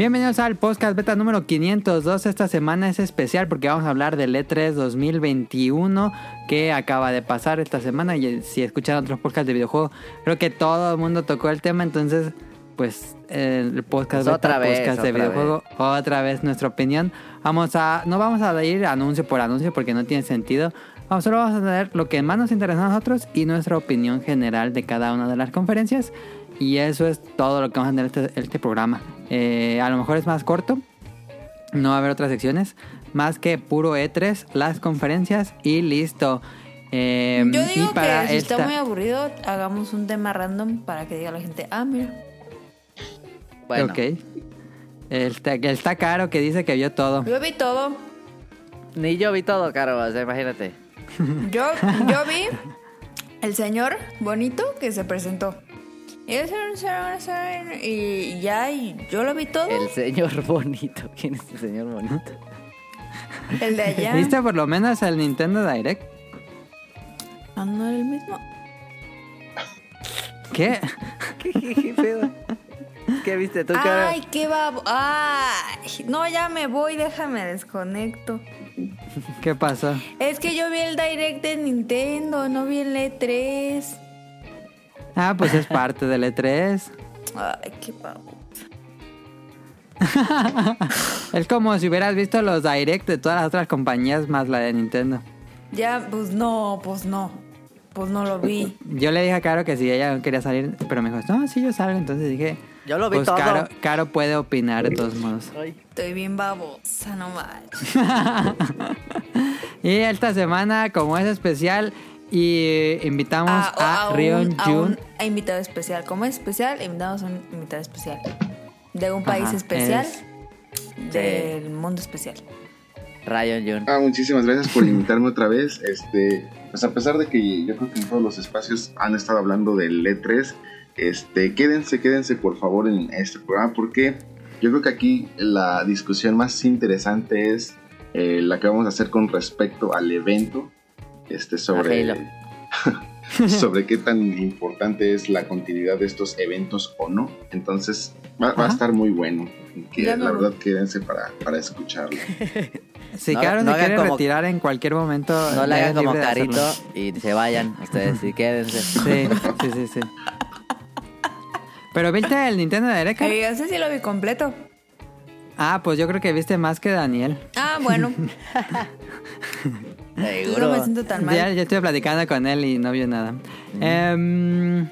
Bienvenidos al podcast beta número 502. Esta semana es especial porque vamos a hablar del E3 2021 que acaba de pasar esta semana. Y si escuchan otros podcasts de videojuego, creo que todo el mundo tocó el tema. Entonces, pues el podcast, Pues beta, otra vez, podcast de otra videojuego, otra vez nuestra opinión. Vamos a, no vamos a ir anuncio por anuncio porque no tiene sentido. Vamos, solo vamos a tener lo que más nos interesa a nosotros y nuestra opinión general de cada una de las conferencias. Y eso es todo lo que vamos a tener este, este programa. Eh, a lo mejor es más corto. No va a haber otras secciones. Más que puro E3, las conferencias y listo. Eh, Yo y digo para que si esta- está muy aburrido, hagamos un tema random para que diga la gente, ah, mira. Bueno, Ok. Está, está caro que dice que vio todo. Yo vi todo. ni yo vi todo, Caro, o sea, imagínate. Yo, yo vi el señor bonito que se presentó. Y el señor- y ya, y yo lo vi todo. El señor bonito. ¿Quién es el señor bonito? El de allá. ¿Viste por lo menos el Nintendo Direct? Ah, no era el mismo. ¿Qué? ¿Qué, qué, qué pedo? ¿Qué viste tú, Caro? Ay, qué babo. Ay, no, ya me voy, déjame desconecto. ¿Qué pasó? Es que yo vi el direct de Nintendo, no vi el E3. Ah, pues es parte del E3. Ay, qué babo. Es como si hubieras visto los Direct de todas las otras compañías más la de Nintendo. Ya, pues no, pues no. Pues no lo vi. Yo le dije a Caro que si ella no quería salir, pero me dijo, no, sí, yo salgo. Entonces dije, Yo lo vi pues todo. Caro, Caro puede opinar de todos modos. Estoy bien babosa, no manches. Y esta semana, como es especial, y invitamos a, un- Rion a Jun. un invitado especial. Como es especial, invitamos a un invitado especial. De un país Ajá, especial. es- Del mundo especial. Ryan Jun. Ah, muchísimas gracias por invitarme otra vez. Este, pues a pesar de que yo creo que en todos los espacios han estado hablando del E3, este, quédense, quédense por favor en este programa porque yo creo que aquí la discusión más interesante es eh, la que vamos a hacer con respecto al evento, este, sobre, sobre qué tan importante es la continuidad de estos eventos o no. Entonces va, va a estar muy bueno. Que, Ya la no- verdad, quédense para, para escucharlo. Si No- Caro no se hagan quiere como- retirar en cualquier momento, No le es hagan como carito y se vayan ustedes y quédense. Sí, sí, sí, sí. Pero viste el Nintendo Direct. Eh, ese sí lo vi completo. Ah, pues yo creo que viste más que Daniel. Ah, bueno. No Seguro. me siento tan Ya, mal. ya estuve platicando con él y no vio nada. Em,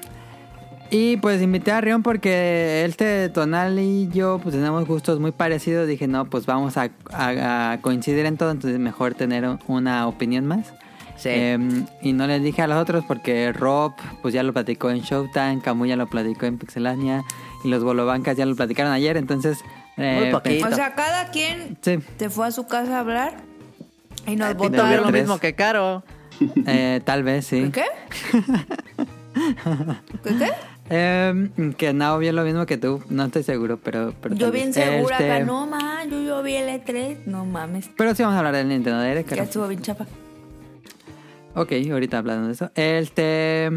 y pues invité a Rion porque este Tonal y yo pues tenemos gustos muy parecidos. Dije, no, pues vamos a, a- a coincidir en todo, entonces mejor tener un- una opinión más. Sí. Em, y no les dije a los otros porque Rob pues ya lo platicó en Showtime, Camu ya lo platicó en Pixelania y los Bolobancas ya lo platicaron ayer, entonces... eh, Muy poquito. O sea, cada quien Sí, se fue a su casa a hablar y nos vio lo mismo que Caro. eh, tal vez sí. ¿Qué? ¿Qué? ¿Qué? Em, que no vio lo mismo que tú, no estoy seguro, pero... pero Yo bien segura Este, acá, no ma, yo, yo vi el E3. No mames, Pero sí vamos a hablar del Nintendo ya Caro. estuvo bien chapa. Ok, ahorita hablando de eso. Este...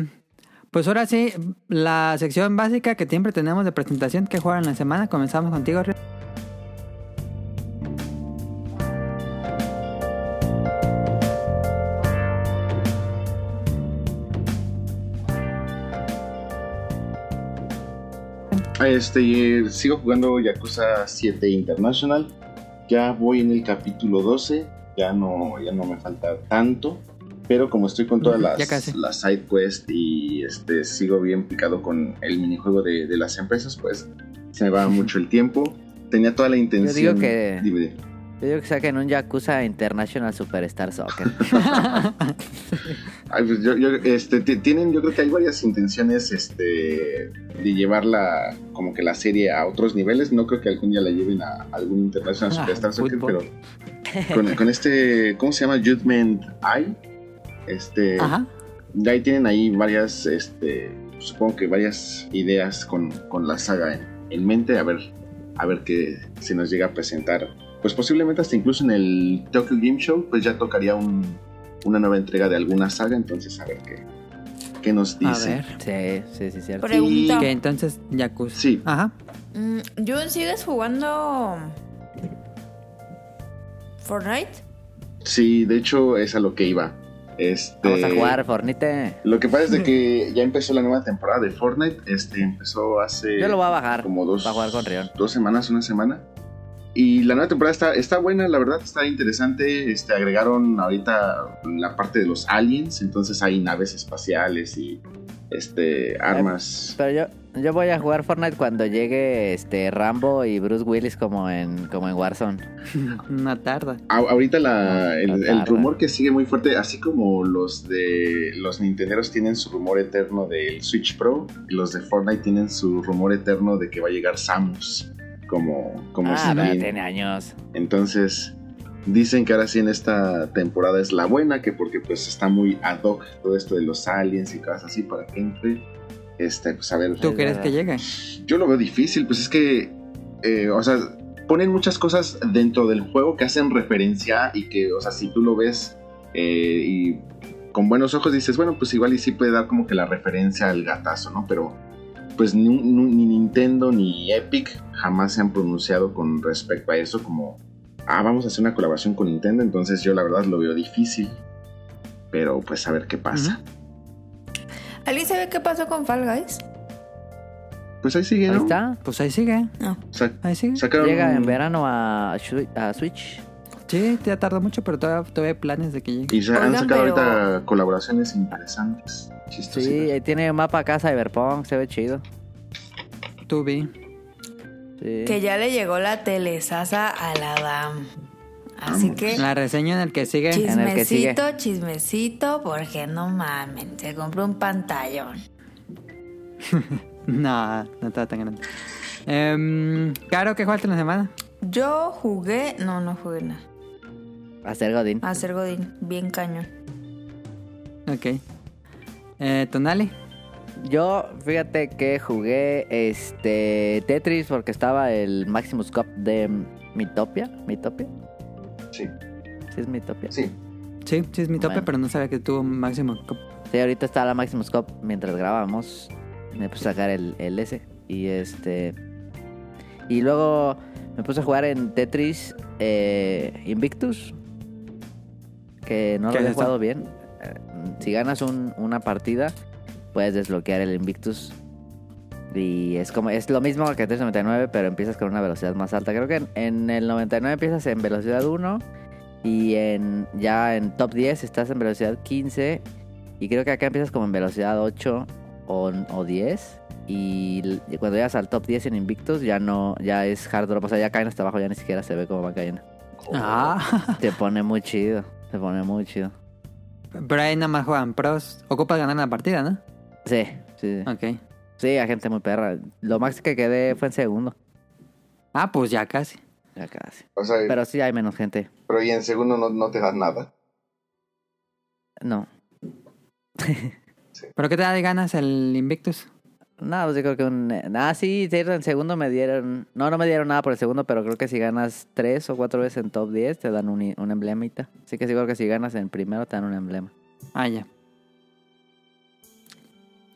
Pues ahora sí, la sección básica que siempre tenemos de presentación que juegan en la semana. Comenzamos contigo, Este, sigo jugando Yakuza 7 International. Ya voy en el capítulo 12. Ya no, ya no me falta tanto. Pero como estoy con todas las, las side quests y este, sigo bien picado con el minijuego de, de las empresas, pues se me va mucho el tiempo. Tenía toda la intención. digo que- Dime, dime. Yo digo que saquen un Yakuza International Superstar Soccer. Ay, pues yo, yo, este, ti- tienen, yo creo que hay varias intenciones este, de llevarla como que la serie a otros niveles. No creo que algún día la lleven a algún International Ah, Superstar Soccer, fútbol. pero con, con este, ¿cómo se llama? Judgment Eye. Este, Ajá. ya ahí tienen ahí varias, este, supongo que varias ideas con, con la saga en, en mente. A ver, a ver qué se nos llega a presentar. Pues posiblemente hasta incluso en el Tokyo Game Show, pues ya tocaría un, una nueva entrega de alguna saga. Entonces, a ver qué, qué nos A dice. ver. Sí, sí, sí, cierto. Pregunta. Que entonces, Yakuza. Sí. Ajá. Mm, Jun, ¿sigues jugando Fortnite? Sí, de hecho es a lo que iba. Este, Vamos a jugar Fornite. Lo que pasa es de que ya empezó la nueva temporada de Fortnite. Este empezó hace Yo lo voy a bajar. como dos, Para jugar con Rion. dos semanas, una semana. Y la nueva temporada está, está buena, la verdad, está interesante. Este, agregaron ahorita la parte de los aliens, entonces hay naves espaciales y este armas. Pero yo, yo voy a jugar Fortnite cuando llegue este Rambo y Bruce Willis como en, como en Warzone. Una tarda. A- ahorita la- el, No rumor que sigue muy fuerte, así como los de los Nintenderos tienen su rumor eterno del Switch Pro, los de Fortnite tienen su rumor eterno de que va a llegar Samus como, como Ah, tiene años. Entonces, dicen que ahora sí en esta temporada es la buena, que porque pues está muy ad hoc todo esto de los aliens y cosas así para que entre. Este, pues a ver. ¿Tú Es crees verdad. que llegue? Yo lo veo difícil, pues es que, eh, o sea, ponen muchas cosas dentro del juego que hacen referencia y que, o sea, si tú lo ves eh, y con buenos ojos dices, bueno, pues igual y sí puede dar como que la referencia al gatazo, ¿no? Pero pues ni, ni- ni Nintendo ni Epic jamás se han pronunciado con respecto a eso como, ah, vamos a hacer una colaboración con Nintendo, entonces yo la verdad lo veo difícil, pero pues a ver qué pasa. ¿Alguien sabe qué pasó con Fall Guys? Pues ahí sigue, Ahí ¿no? está. Pues ahí sigue. No. Sa- Ahí sigue. sacaron Llega en verano a Switch. Sí, ya tardó mucho, pero todavía, todavía hay planes de que llegue. Y se han Oigan, sacado pero- ahorita colaboraciones interesantes. Sí, ahí tiene un mapa acá Cyberpunk, se ve chido. Tú vi. Sí. Que ya le llegó la telesasa a la DAM. Así Vamos. que La reseña en el que sigue. En el que sigue. chismecito, chismecito, porque no mamen, se compró un pantallón. No, no está tan grande. Em, Caro, ¿qué jugaste en la semana? Yo jugué, no, no jugué nada. A ser Godín. A hacer Godín, bien cañón. Ok. Eh, Tonali. Yo, fíjate que jugué este Tetris porque estaba el Maximus Cup de Mitopia. ¿Mitopia? Sí, ¿Sí es Mitopia? sí. Sí, sí es mi tope, Bueno. pero no sabía que tuvo máximo. Sí, ahorita está la Maximus Cup mientras grabamos. Me puse a sacar el, el S. Y este. Y luego me puse a jugar en Tetris eh, Invictus. Que no lo ¿Qué había estado bien. Eh, Si ganas un- una partida, puedes desbloquear el Invictus. Y es como es lo mismo que Tetris 99, pero empiezas con una velocidad más alta. Creo que en, en el 99 empiezas en velocidad 1 y en ya en top 10 estás en velocidad 15 y creo que acá empiezas como en velocidad 8 o, o 10 y cuando llegas al top 10 en Invictus ya no ya es hard drop, o sea, ya caen hasta abajo, ya ni siquiera se ve cómo van cayendo. Ah, Te pone muy chido, te pone muy chido. pero ahí nada más juegan pros. Ocupas ganar la partida, ¿no? Sí, sí. Ok. Sí, a gente muy perra. Lo más que quedé fue en segundo. Ah, pues ya casi. Ya casi. O sea, pero, Pero sí hay menos gente. y en segundo no, no te dan nada. No. ¿Pero qué te da de ganas el Invictus? No, pues yo creo que un... Ah, sí, en segundo me dieron... No, no me dieron nada por el segundo, pero creo que si ganas tres o cuatro veces en top 10 te dan un, un emblemita. Así que sí creo que si ganas en primero te dan un emblema. Ah, ya.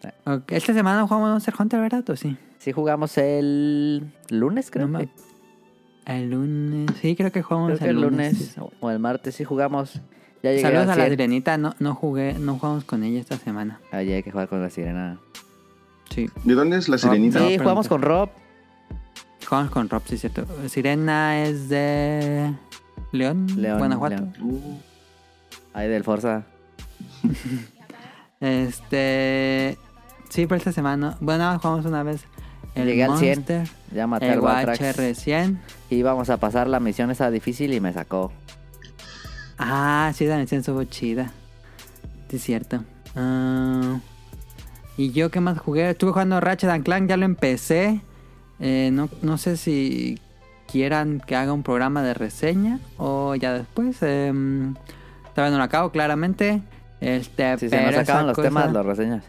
Sí. Esta semana no jugamos Monster Hunter, ¿verdad? ¿O sí? Sí jugamos el lunes, creo. No que- El lunes. Sí, creo que jugamos Creo que el el lunes. lunes o- el martes sí jugamos. Ya llegué Saludos al a la 100. sirenita. No, no jugué, no jugamos con ella esta semana. Ah, ya hay que jugar con la sirena. Sí. ¿De dónde es la sirenita? Sí, jugamos con Rob. Jugamos con Rob, sí, cierto. Sirena es de León, León, Guanajuato. León. Uh, Ahí del Forza. Este. Sí, pero esta semana. Bueno, jugamos una vez. El Llegué al 100. Monster, Ya maté el al Batrax. UHR100. Y íbamos a pasar la misión esa difícil y me sacó. Ah, sí, la misión estuvo chida. Sí, es cierto. Ah, ¿Y yo qué más jugué? Estuve jugando Ratchet and Clank, ya lo empecé. Eh, no, no sé si quieran que haga un programa de reseña o ya después. Eh, todavía no lo acabo, claramente. Este, Si se nos acaban los cosa- temas, los reseñas.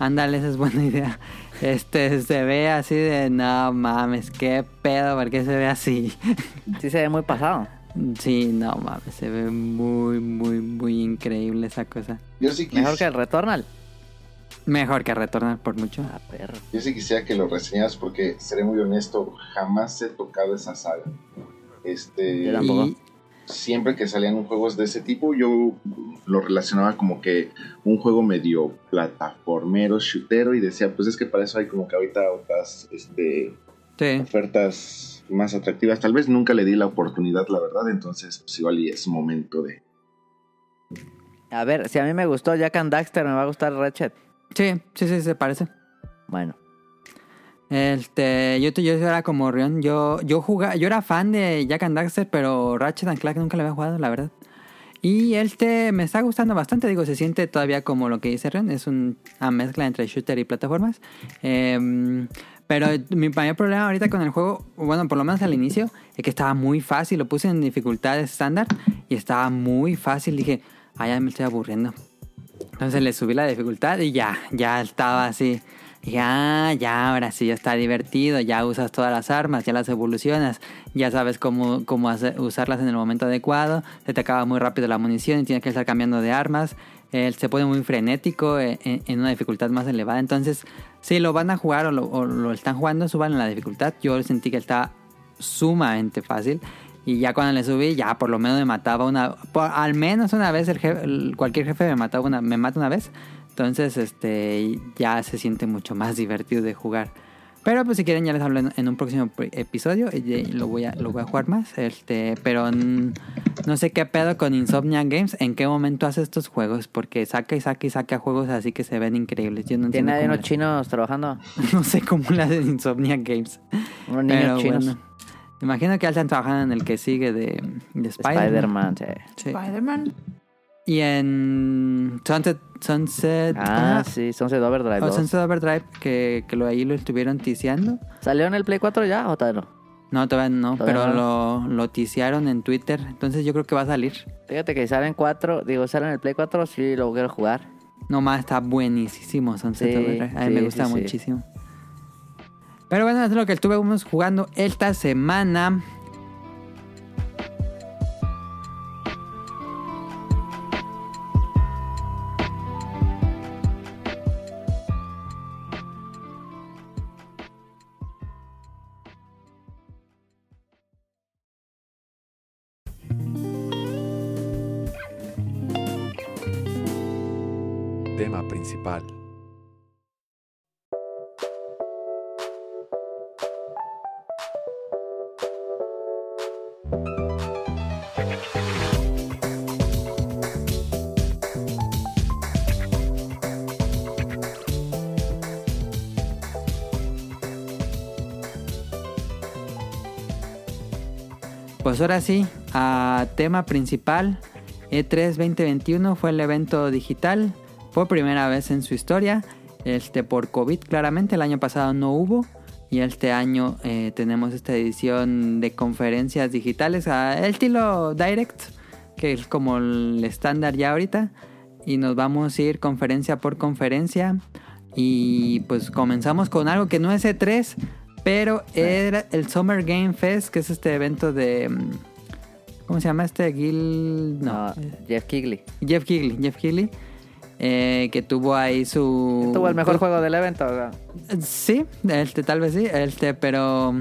Ándale, esa es buena idea. Este, se ve así de, no mames, qué pedo, ¿por qué se ve así? Sí se ve muy pasado. Sí, no mames, se ve muy, muy, muy increíble esa cosa. yo sí quise. Mejor que el Returnal. Mejor que retornar por mucho. Ah, perro. Yo sí quisiera que lo reseñaras porque, seré muy honesto, jamás he tocado esa saga. Este, Yo tampoco. Y- siempre que salían juegos de ese tipo, yo lo relacionaba como que un juego medio plataformero, shootero, y decía, pues es que para eso hay como que ahorita otras este, Sí. ofertas más atractivas. Tal vez nunca le di la oportunidad, la verdad, entonces pues igual y es momento de... A ver, si a mí me gustó Jack and Daxter, me va a gustar Ratchet. Sí, sí, sí, se parece. Bueno. Este, yo, yo era como Rion, yo, yo jugaba, yo era fan de Jack and Daxter, pero Ratchet and Clank nunca lo había jugado, la verdad. Y este me está gustando bastante, digo, se siente todavía como lo que dice Rion, es un- una mezcla entre shooter y plataformas. Em, pero mi mayor problema ahorita con el juego, bueno, por lo menos al inicio, es que estaba muy fácil, lo puse en dificultad estándar y estaba muy fácil, dije, ah, ya me estoy aburriendo. Entonces le subí la dificultad y ya, ya estaba así. Dije, ah, ya, ahora sí, ya está divertido, ya usas todas las armas, ya las evolucionas, ya sabes cómo, cómo usarlas en el momento adecuado, se te acaba muy rápido la munición y tienes que estar cambiando de armas, él se pone muy frenético eh, en, en una dificultad más elevada, entonces si lo van a jugar o lo, o lo están jugando, suban la dificultad, yo sentí que estaba sumamente fácil. Y ya cuando le subí, ya por lo menos me mataba una... por- al menos una vez el jefe, el- cualquier jefe me mataba una, me mata una vez. Entonces, este, ya se siente mucho más divertido de jugar. Pero pues si quieren ya les hablo en, en un próximo pr- episodio. y lo voy a, lo voy a jugar más. Este, pero no sé qué pedo con Insomnia Games. ¿En qué momento hace estos juegos? Porque saca y saca y saca juegos así que se ven increíbles. Yo no ¿Tiene unos chinos trabajando? No sé cómo le hacen Insomnia Games. Unos niños Pero chinos. bueno, imagino que ya están trabajando en el que sigue de, de Spider-Man. Spider-Man, sí. Sí. Spider-Man. Y en Sunset, Sunset, Ah, ¿cómo se sí, Sunset Overdrive llama? Oh, 2. Sunset Overdrive, que, que lo, ahí lo estuvieron tiseando. ¿Salió en el Play 4 ya o todavía no? No, todavía no, Todavía pero no. lo, lo tisearon en Twitter. Entonces yo creo que va a salir. Fíjate que salen 4, digo, salen en el Play 4, sí lo quiero jugar. Nomás está buenísimo Sunset Sí, Overdrive. A mí sí, me gusta sí, sí. muchísimo. Pero bueno, es lo que estuvimos jugando esta semana. Ahora sí, a tema principal. E E3 2021 fue el evento digital. Fue primera vez en su historia. Este por COVID claramente. El año pasado no hubo. Y este año eh, tenemos esta edición de conferencias digitales. El estilo Direct. Que es como el estándar ya ahorita. Y nos vamos a ir conferencia por conferencia. Y pues comenzamos con algo que no es E3. Pero era el Summer Game Fest. Que es este evento de... mm, ¿Cómo se llama este? Gil... No. No, Jeff Kigley. Jeff Kigley. Jeff Kigley. eh, que tuvo ahí su... Tuvo el mejor juego del evento. sea. Sí, este, tal vez sí, este, pero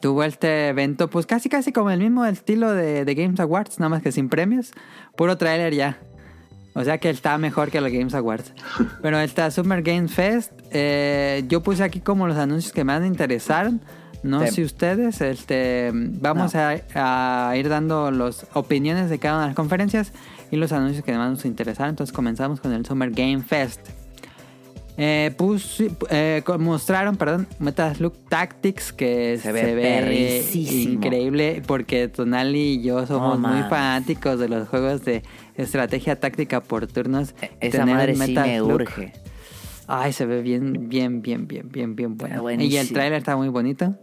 tuvo este evento, pues casi casi como el mismo estilo de, de Games Awards, nada más que sin premios, puro trailer ya. O sea que está mejor que los Games Awards. Pero esta Summer Games Fest, eh, yo puse aquí como los anuncios que más me interesaron. No Sí. sé ustedes, este, vamos No. a, a ir dando las opiniones de cada una de las conferencias y los anuncios que más nos interesaron. Entonces comenzamos con el Summer Game Fest. Eh, eh, mostraron, perdón, Metaslook Tactics que se, Se ve, ve increíble porque Tonali y yo somos No muy fanáticos de los juegos de estrategia táctica por turnos. E- Esa Tener madre el sí me urge. Ay, se ve bien, bien, bien, bien, bien, bien bueno. Y el trailer está muy bonito.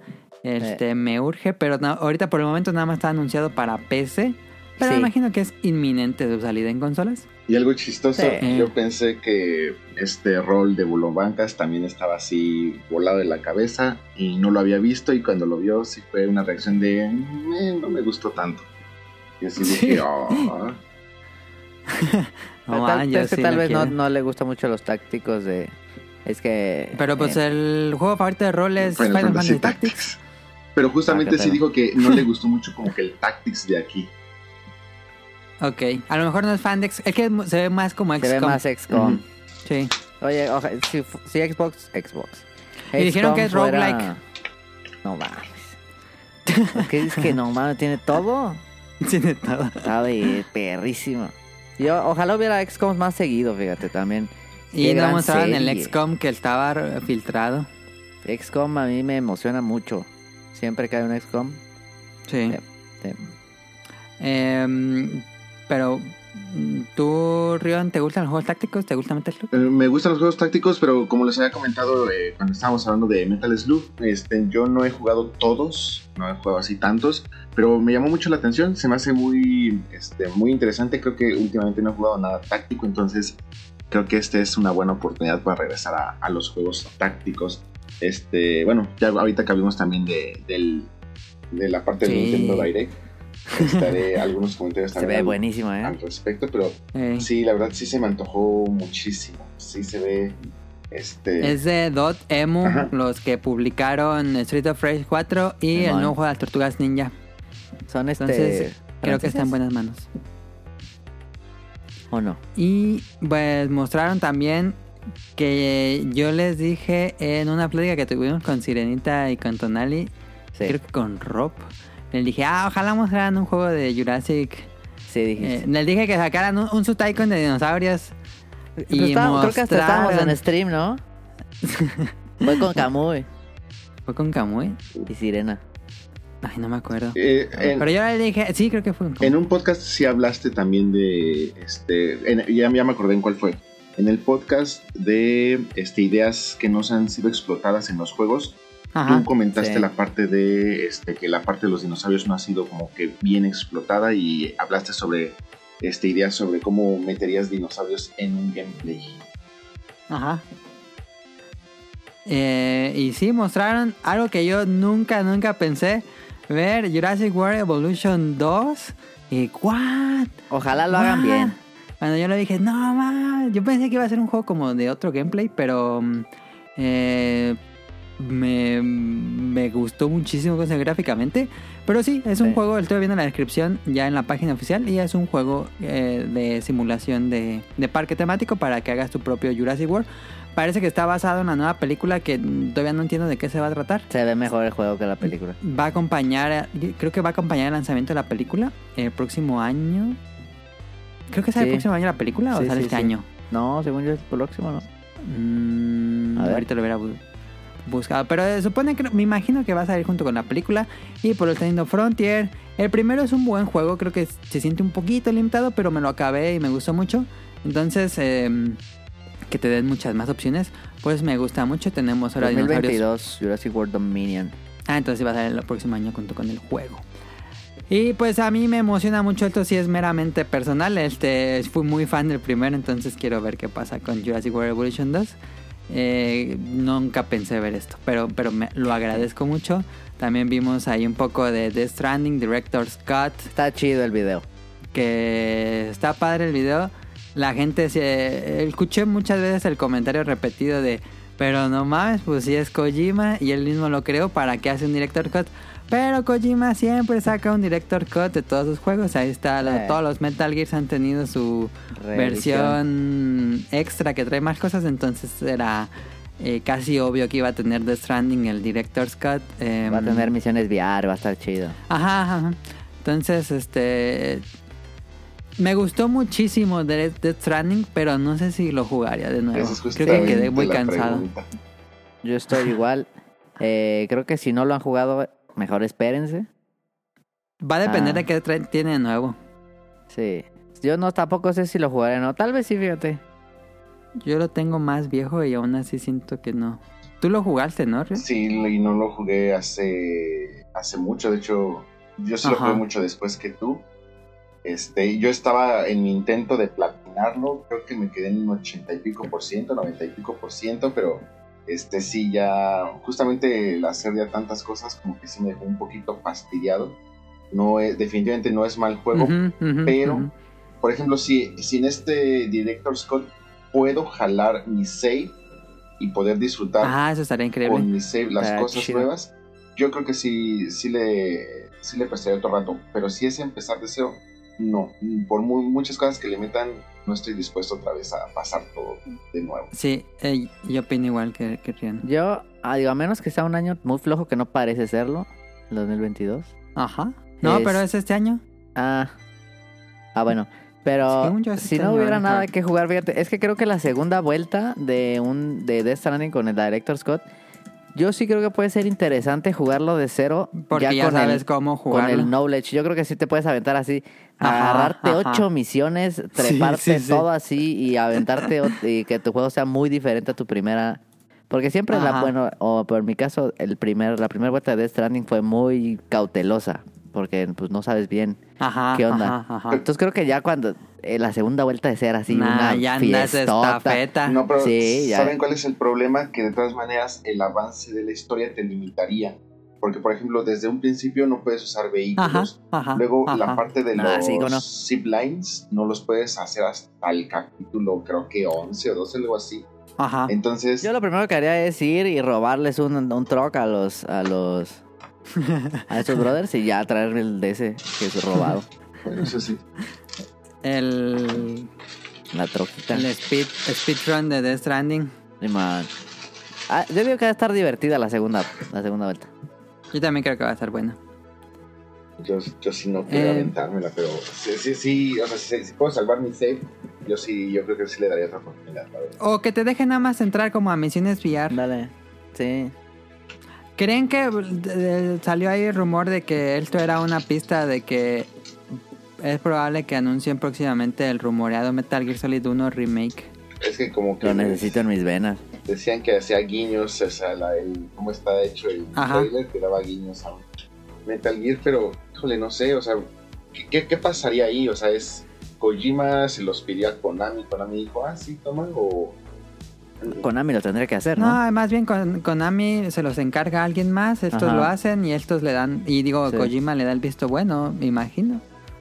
Este, me urge, pero no- ahorita por el momento nada más está anunciado para PC. Pero me Sí. imagino que es inminente su salida en consolas. Y algo chistoso, Sí. yo pensé que este rol de Bulobancas también estaba así volado de la cabeza y no lo había visto y cuando lo vio sí fue una reacción de "Mm, eh, no me gustó tanto. Y así Sí. dije, "Ah". Pero No, tal, yo es que sí tal lo vez no, no le gusta mucho los tácticos de... Es que... Pero pues eh, el juego favorito de rol es Final, Final, Fantasy Fantasy Tactics. Tactics. Pero justamente Ah, sí dijo que no le gustó mucho como que el Tactics de aquí. Ok, a lo mejor no es Fandex, es que se ve más como se XCOM. ve más XCOM. Ujú. Sí. Oye, oja- si, si Xbox, Xbox. Y dijeron que es fuera- roguelike. No mames. ¿Por ¿Qué dices que no mames? ¿Tiene todo? Tiene todo. Sabe, perrísimo. Yo ojalá hubiera XCOM más seguido, fíjate, también. Y no gran mostraron el. XCOM que estaba eh, filtrado. XCOM a mí me emociona mucho. Siempre que hay un XCOM. Sí. sí. Em, pero, ¿tú, Rion, te gustan los juegos tácticos? ¿Te gusta meterlo? Eh, Me gustan los juegos tácticos, pero como les había comentado eh, cuando estábamos hablando de Metal Slug, este, yo no he jugado todos, no he jugado así tantos, pero me llamó mucho la atención, se me hace muy, este, muy interesante, creo que últimamente no he jugado nada táctico, entonces creo que esta es una buena oportunidad para regresar a, a los juegos tácticos. Este, bueno, ya ahorita que hablamos también de, del- de la parte Sí. Nintendo Direct, estaré algunos comentarios Se también ve al- buenísimo, al ¿eh? respecto, pero Eh, Sí, la verdad sí se me antojó muchísimo. Sí se ve. Este. Es de Dot Emu, Ajá. los que publicaron Street of Rage 4 y el nuevo juego de las Tortugas Ninja. Son este. Entonces, Creo que está en buenas manos. ¿O no? Y pues mostraron también que yo les dije en una plática que tuvimos con Sirenita y con Tonali, Sí, creo que con Rob. Les dije, ah, ojalá mostraran un juego de Jurassic. sí dijiste. Eh, les dije que sacaran un, un Sutaikon de dinosaurios. Y está- creo que hasta estábamos en stream, ¿no? Fue con Kamui ¿Fue con Kamui? y Sirena. Ay, no me acuerdo. eh, en, Pero yo le dije, sí, creo que fue en un podcast sí hablaste también de. Este. en- ya, ya me acordé en cuál fue. En el podcast de este, ideas que no se han sido explotadas en los juegos. Ajá. Tú comentaste sí. la parte de este, que la parte de los dinosaurios no ha sido como que bien explotada y hablaste sobre este, ideas sobre cómo meterías dinosaurios en un gameplay. Ajá. Eh, y sí, mostraron algo que yo nunca, nunca pensé ver. Jurassic World Evolution 2. Y, ¿what? Ojalá lo hagan bien. Cuando yo le dije, no, man. Yo pensé que iba a ser un juego como de otro gameplay, pero... mm, eh, me, me gustó muchísimo cosa gráficamente. Pero sí, es un Sí. juego, estoy viendo la descripción ya en la página oficial y es un juego eh, de simulación de, de parque temático para que hagas tu propio Jurassic World. Parece que está basado en la nueva película que todavía no entiendo de qué se va a tratar. Se ve mejor el juego que la película. Va a acompañar, creo que va a acompañar el lanzamiento de la película el próximo año. Creo que sale Sí. el próximo año la película o Sí, sale este año. No, según yo es el próximo, ¿no? Mm, A ver. ahorita lo bu- buscado. Pero supone que me imagino que va a salir junto con la película. Y por lo tanto, Frontier. El primero es un buen juego. Creo que se siente un poquito limitado, pero me lo acabé y me gustó mucho. Entonces, eh, que te den muchas más opciones. Pues me gusta mucho. Tenemos ahora dinosaurios. 2022, Jurassic World Dominion. Ah, entonces va a salir el próximo año junto con el juego. Y pues a mí me emociona mucho esto, si es meramente personal. Este, fui muy fan del primero, entonces quiero ver qué pasa con Jurassic World Evolution 2. Eh, nunca pensé ver esto, pero, pero me, lo agradezco mucho. También vimos ahí un poco de Death Stranding, Director's Cut, Está chido el video. que está padre el video. La gente se... Escuché muchas veces el comentario repetido de... Pero no mames, pues si es Kojima y él mismo lo creó, ¿para qué hace un Director Cut? Pero Kojima siempre saca un Director Cut de todos sus juegos. Ahí está, la- Eh. todos los Metal Gears han tenido su Reedición. versión extra que trae más cosas. Entonces era eh, casi obvio que iba a tener The Stranding el Director's Cut. em, Va a tener misiones VR, va a estar chido. Ajá, ajá. Entonces, este. Me gustó muchísimo Death Death Stranding, pero no sé si lo jugaría de nuevo. Es Creo que quedé muy cansado. pregunta. Yo estoy igual. Eh, creo que si no lo han jugado, mejor espérense. Va a depender Ah. de qué tiene de nuevo. Sí. Yo no tampoco sé si lo jugaré o no. Tal vez sí, fíjate. Yo lo tengo más viejo y aún así siento que no. Tú lo jugaste, ¿no? Rio? Sí, y no lo jugué hace, hace mucho. De hecho, yo sí lo jugué mucho después que tú. Este, yo estaba en mi intento de platinarlo. Creo que me quedé en un ochenta y pico por ciento, noventa y pico por ciento, pero este sí ya. Justamente el hacer ya tantas cosas, como que sí me dejó un poquito fastidiado. No es, definitivamente no es mal juego. Pero- por ejemplo, si, si en este Director Scott puedo jalar mi save y poder disfrutar Ah, eso estaría increíble. con mi save las Ah, cosas chido. nuevas, yo creo que sí, sí le, sí le prestaría otro rato. Pero si es empezar de cero, no. Por mu- muchas cosas que le metan, no estoy dispuesto otra vez a pasar todo de nuevo. Sí, eh, yo opino igual que, que Rian. Yo, ah, digo, a menos que sea un año muy flojo, que no parece serlo, el 2022. Ajá. No, Es- pero es este año. Ah, ah bueno. Pero yo, si este no hubiera nada que jugar, fíjate, es que creo que la segunda vuelta de un de Death Stranding con el Director Scott, yo sí creo que puede ser interesante jugarlo de cero. Porque ya, con sabes el, cómo con jugarlo. el knowledge. Yo creo que sí te puedes aventar así, Ajá, agarrarte ajá. ocho misiones, treparte sí, sí. todo así y aventarte y que tu juego sea muy diferente a tu primera. Porque siempre la Ajá. bueno, o por mi caso, el primer, la primera vuelta de Death Stranding fue muy cautelosa. Porque pues no sabes bien Ajá. qué onda. Ajá, ajá. Entonces creo que ya cuando eh, la segunda vuelta de ser así Nah, una ya estafeta. No, pero Sí, ya. ¿saben cuál es el problema? Que de todas maneras el avance de la historia te limitaría. Porque, por ejemplo, desde un principio no puedes usar Ajá, vehículos. ajá. Luego, la ajá. parte de Ah, los sí, ¿cómo no? zip lines no los puedes hacer hasta el capítulo, creo que 11 o 12, algo así. Ajá. Entonces, Yo lo primero que haría es ir y robarles un, un truck a los a los a esos brothers y ya traerme el de ese que es robado. bueno, eso sí. El, La troquita. el speed, speedrun de Death Stranding. Sí, man. Ah, yo digo que va a estar divertida la segunda, la segunda vuelta. Yo también creo que va a estar buena. Yo, yo sí no quiero Eh. aventármela, pero sí, sí, sí, o sea, si, si puedo salvar mi save, yo sí, yo creo que sí le daría otra oportunidad. la verdad. O que te dejen nada más entrar como a misiones VR. Dale. Sí. ¿Creen que eh, salió ahí el rumor de que esto era una pista de que es probable que anuncien próximamente el rumoreado Metal Gear Solid 1 Remake? Es que como que Lo necesito en mis venas. decían que hacía guiños, o sea, la, el, cómo está hecho el Ajá. trailer, que daba guiños a Metal Gear, pero, híjole, no sé, o sea, ¿qué- ¿qué, qué pasaría ahí? O sea, es Kojima se los pidió a Konami, Konami dijo, ah, sí, toma, o... Konami lo tendría que hacer, No, ¿no? más bien con Konami se los encarga a alguien más, estos Ajá. lo hacen y estos le dan, y digo, Sí. Kojima le da el visto bueno, me imagino.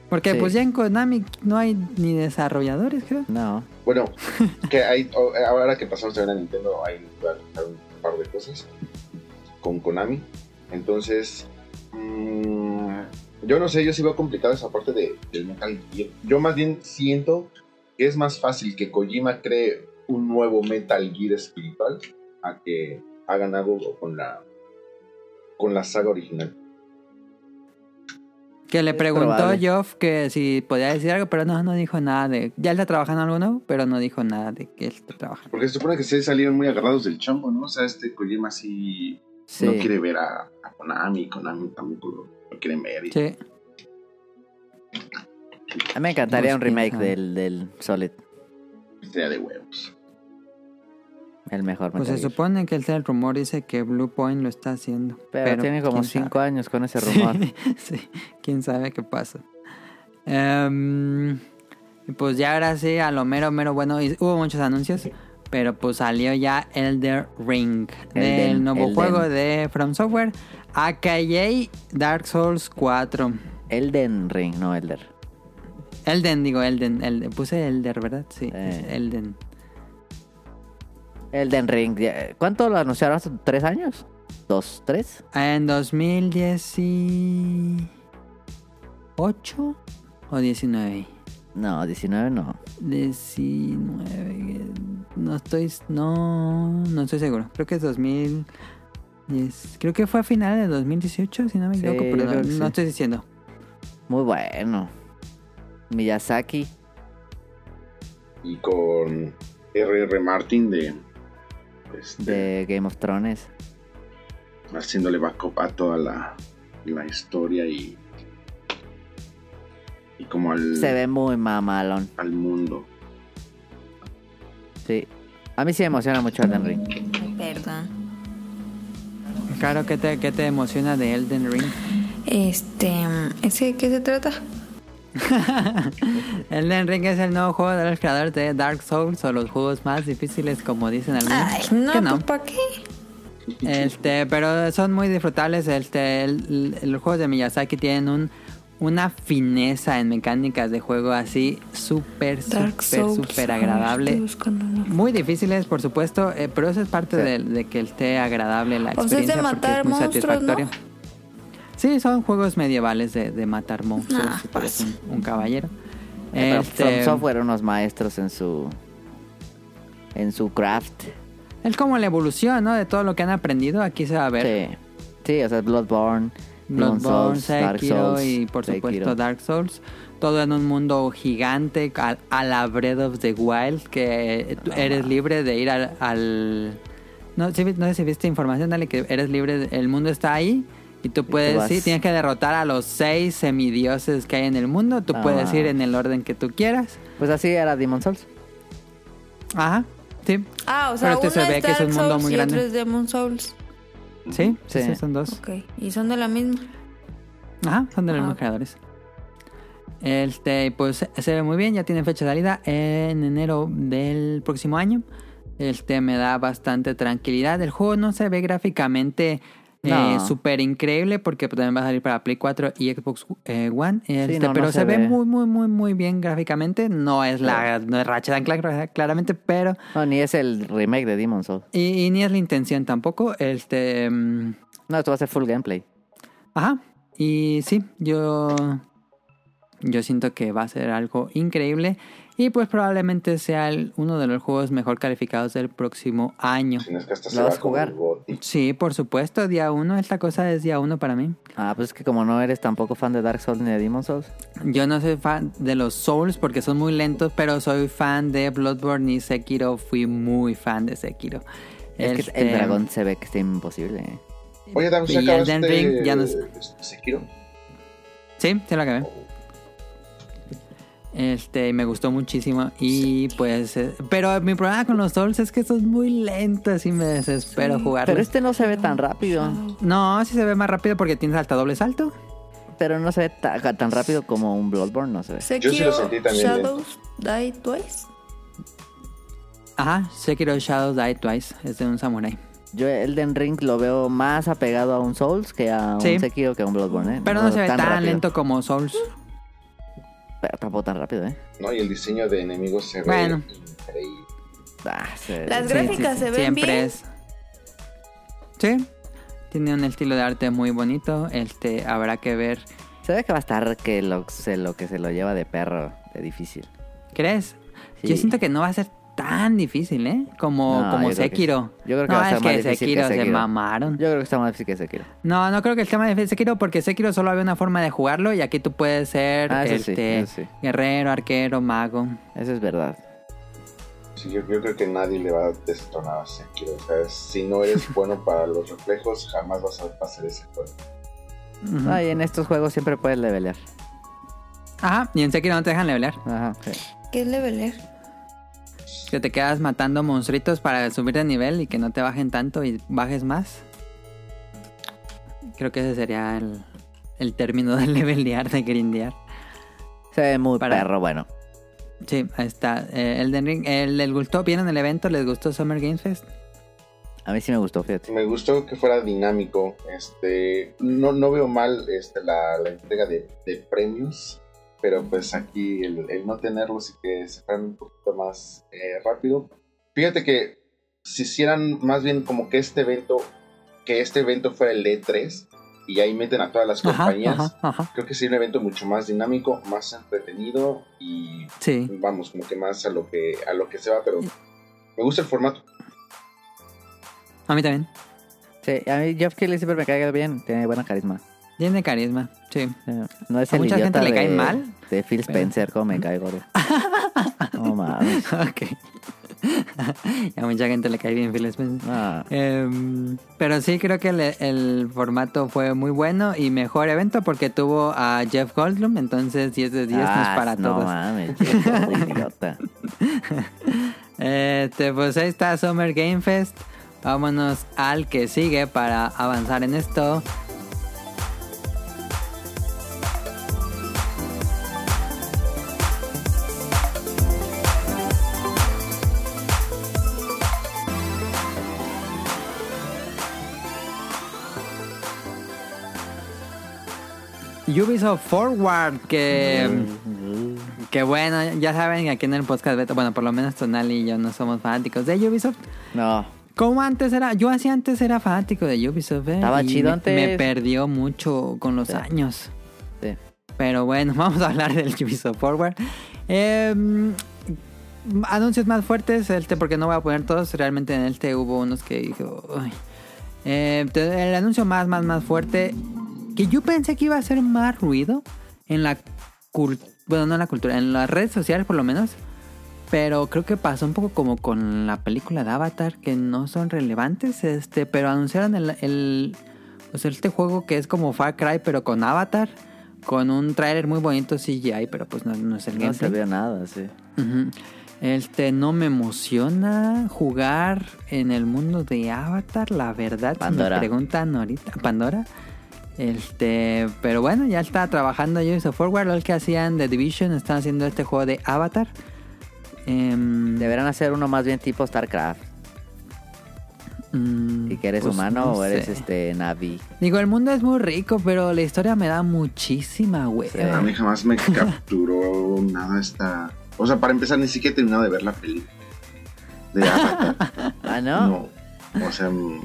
Porque Sí. pues ya en Konami no hay ni desarrolladores, creo. No. Bueno, que hay, o- ahora que pasamos también a Nintendo, hay a un par de cosas con Konami. Entonces, mm, yo no sé, yo sí veo complicado esa parte de, del Metal Gear. Yo más bien siento que es más fácil que Kojima cree un nuevo Metal Gear espiritual a que hagan algo con la con la saga original. Que le preguntó probable. Geoff que si podía decir algo, pero no, no dijo nada de... Ya está trabajando en algo nuevo, pero no dijo nada de que él está trabajando. Porque se supone que sí salieron muy agarrados del chongo, ¿no? O sea, este Kojima sí, Sí. no quiere ver a, a Konami, Konami tampoco lo, lo quieren ver. y- Sí. A mí me encantaría un remake del, del Solid. Estaría de huevos. El mejor Pues se supone que el, el rumor dice que Blue Point lo está haciendo. Pero, tiene como quién 5 sabe. años con ese rumor. Sí, sí, quién sabe qué pasa. Em, pues ya ahora sí, a lo mero, mero bueno, y hubo muchos anuncios, pero pues salió ya Elder Ring, del Elden, nuevo juego de From Software, AKA Dark Souls 4. Elden Ring, no Elder. Elden, digo Elden, Elden. puse Elder, ¿verdad? Sí, Eh. Elden. Elden Ring. ¿Cuánto lo anunciaron hace? ¿Tres años? ¿Dos? ¿Tres? En 2018 o 19. No, 19 no. 19. No estoy. No. No estoy seguro. Creo que es 2010. Creo que fue a finales de 2018, si no me Sí, equivoco, pero no, que no sí. estoy diciendo. Muy bueno. Miyazaki. Y con R.R. Martin de, este, de Game of Thrones. haciéndole backup a toda la, la historia y, y como al, Se ve muy mamalón. al mundo. Sí. A mí sí me emociona mucho Elden Ring. Perdón. Claro, ¿qué te, qué te emociona de Elden Ring? Este, ¿ese qué se trata? Elden Ring es el nuevo juego de los creadores de Dark Souls o los juegos más difíciles, como dicen algunos. Ay, no, pues ¿para qué? Este, pero son muy disfrutables. Este, el- el- los juegos de Miyazaki tienen un una fineza en mecánicas de juego así súper, súper, súper agradable. Muy difíciles, por supuesto, eh, pero eso es parte Sí. de, de que esté agradable la O sea, es de experiencia porque matar es muy monstruos, satisfactorio. ¿no? Sí, son juegos medievales de, de matar monstruos Ah, si tú eres fácil. un, un caballero. Eh, pero Este, From Software unos maestros en su en su craft. Es como la evolución, ¿no? De todo lo que han aprendido. Aquí se va a ver. Sí. Sí, o sea, Bloodborne, Bloodborne, Souls, Dark Sekiro Souls, y por supuesto. Dark Souls. Todo en un mundo gigante a, a la Breath of the Wild que tú eres libre de ir al... al- No, sí, no sé si viste información, dale, que eres libre, de- el mundo está ahí y tú puedes, vas. sí, tienes que derrotar a los seis semidioses que hay en el mundo. Tú Ah. puedes ir en el orden que tú quieras. Pues así era Demon Souls. Ajá, sí. Ah, o sea, Pero este uno se ve es que es un mundo Souls muy y grande. otro es Demon Souls. Sí, sí, Sí. sí, son dos. Ok, y son de la misma. Ajá, son de los Ah. mismos creadores. Este, pues se ve muy bien, ya tiene fecha de salida en enero del próximo año. Este me da bastante tranquilidad. El juego no se ve gráficamente eh, No. súper increíble porque también va a salir para Play 4 y Xbox eh, One. Este, no pero se se, ve, ve. muy, muy, muy, muy bien gráficamente. No es la no es Ratchet and Clank claramente, pero No, ni es el remake de Demon Souls. y, y ni es la intención tampoco. Este, mm, No, esto va a ser full gameplay. Ajá. Y sí, yo. Yo siento que va a ser algo increíble. Y pues probablemente sea el- uno de los juegos mejor calificados del próximo año. Si no es que hasta ¿Lo se vas va a jugar? Sí, por supuesto, día uno. Esta cosa es día uno para mí. Ah, pues es que como no eres tampoco fan de Dark Souls ni de Demon Souls. Yo no soy fan de los Souls porque son muy lentos, pero soy fan de Bloodborne y Sekiro. Fui muy fan de Sekiro. Es que Este, el dragón se ve que está imposible. eh. Oye, Dam, ¿se Y acabaste Elden Ring, ya no sé. este, Sekiro? Sí, sí lo acabé. Este, me gustó muchísimo y pues... eh, pero mi problema con los Souls es que son muy lentos y me desespero Sí, jugarlos. Pero este no se ve tan rápido. No, sí se ve más rápido porque tienes alta doble salto. Pero no se ve ta- tan rápido como un Bloodborne, no se ve. Sekiro sí lo sentí también Shadows Die Twice. Ajá, Sekiro Shadows Die Twice, es de un samurai. Yo Elden Ring lo veo más apegado a un Souls que a un Sí. Sekiro que a un Bloodborne, ¿eh? Pero lo no se ve tan, lento como Souls. Pero tampoco tan rápido, ¿eh? No, y el diseño de enemigos se ve Bueno. increíble. Ah, se- Las Sí, gráficas sí, sí, se ven siempre bien. es. Sí, tiene un estilo de arte muy bonito. Este, habrá que ver. Se ve que va a estar que lo, se, lo que se lo lleva de perro, de difícil. ¿Crees? Sí. Yo siento que no va a ser tan difícil, ¿eh? Como, No, como yo creo que Sekiro. sí. Yo creo que no, va a ser es más que difícil que Sekiro se Sekiro. mamaron. Yo creo que está más difícil que Sekiro. No, no creo que el tema de Sekiro porque Sekiro solo había una forma de jugarlo y aquí tú puedes ser Ah, sí, este, sí. guerrero, arquero, mago. Eso es verdad. Sí, yo, yo creo que nadie le va a destronar a Sekiro. O sea, si no eres bueno para los reflejos, jamás vas a pasar ese juego. Ah, y en estos juegos siempre puedes levelear. Ajá, y en Sekiro no te dejan levelear. Ajá, sí. ¿Qué es leveler? Que te quedas matando monstruitos para subir de nivel y que no te bajen tanto y bajes más. Creo que ese sería el, el término de levelear, de grindear. Se ve muy Para- perro, bueno. Sí, ahí está. Eh, Elden Ring, eh, ¿les gustó? ¿Vieron el evento? ¿Les gustó Summer Games Fest? A mí sí me gustó, fíjate. Me gustó que fuera dinámico. Este, no, no veo mal este, la, la entrega de, de premios, pero pues aquí el, el no tenerlos y que se fueran un poquito más eh, rápido. Fíjate que si hicieran más bien como que este evento, que este evento fuera el E3 y ahí meten a todas las Ajá, compañías, ajá, ajá. creo que sería un evento mucho más dinámico, más entretenido y Sí. vamos como que más a lo que a lo que se va, pero me gusta el formato. A mí también. Sí, a mí Jeff Keighley siempre me cae bien. Tiene buena carisma. Tiene carisma. Sí. Eh, No es A el mucha idiota gente le de, cae mal, de Phil Spencer, como me cae gordo. No mames. ok. y a mucha gente le cae bien Phil Spencer. No. Em, pero sí creo que el, el formato fue muy bueno y mejor evento porque tuvo a Jeff Goldblum, entonces 10 de 10 no es Ah, para no todos. mames, Jeff Goldblum, idiota. Este, pues ahí está Summer Game Fest. Vámonos al que sigue para avanzar en esto. Ubisoft Forward, que, que bueno, ya saben que aquí en el podcast beta, bueno, por lo menos Tonali y yo no somos fanáticos de Ubisoft. No. Como antes era, yo así antes era fanático de Ubisoft, ¿eh? Estaba Y chido me- antes. Me perdió mucho con los Sí. años. Sí. Pero bueno, vamos a hablar del Ubisoft Forward. Eh, anuncios más fuertes, este, porque no voy a poner todos. Realmente en este hubo unos que dije, "Uy". Eh, te- el anuncio más, más, más fuerte, que yo pensé que iba a hacer más ruido en la cultura, bueno, no en la cultura, en las redes sociales por lo menos. Pero creo que pasó un poco como con la película de Avatar, que no son relevantes, este, pero anunciaron el, el pues este juego que es como Far Cry, pero con Avatar, con un tráiler muy bonito CGI, pero pues no, no es el No se gameplay. vio nada, sí. Este, no me emociona jugar en el mundo de Avatar, la verdad. Si Pandora. me preguntan ahorita, Pandora. Este, pero bueno, ya está trabajando Ubisoft Forward, lo que hacían The Division, están haciendo este juego de Avatar. Em, Deberán hacer uno más bien tipo StarCraft. mm, Y que eres pues, humano no o eres sé. este Navi. Digo, el mundo es muy rico, pero la historia me da muchísima hueva. A mí jamás me capturó nada esta. O sea, para empezar, ni siquiera he terminado de ver la película. De Avatar. Ah, ¿no? No. O sea, mm,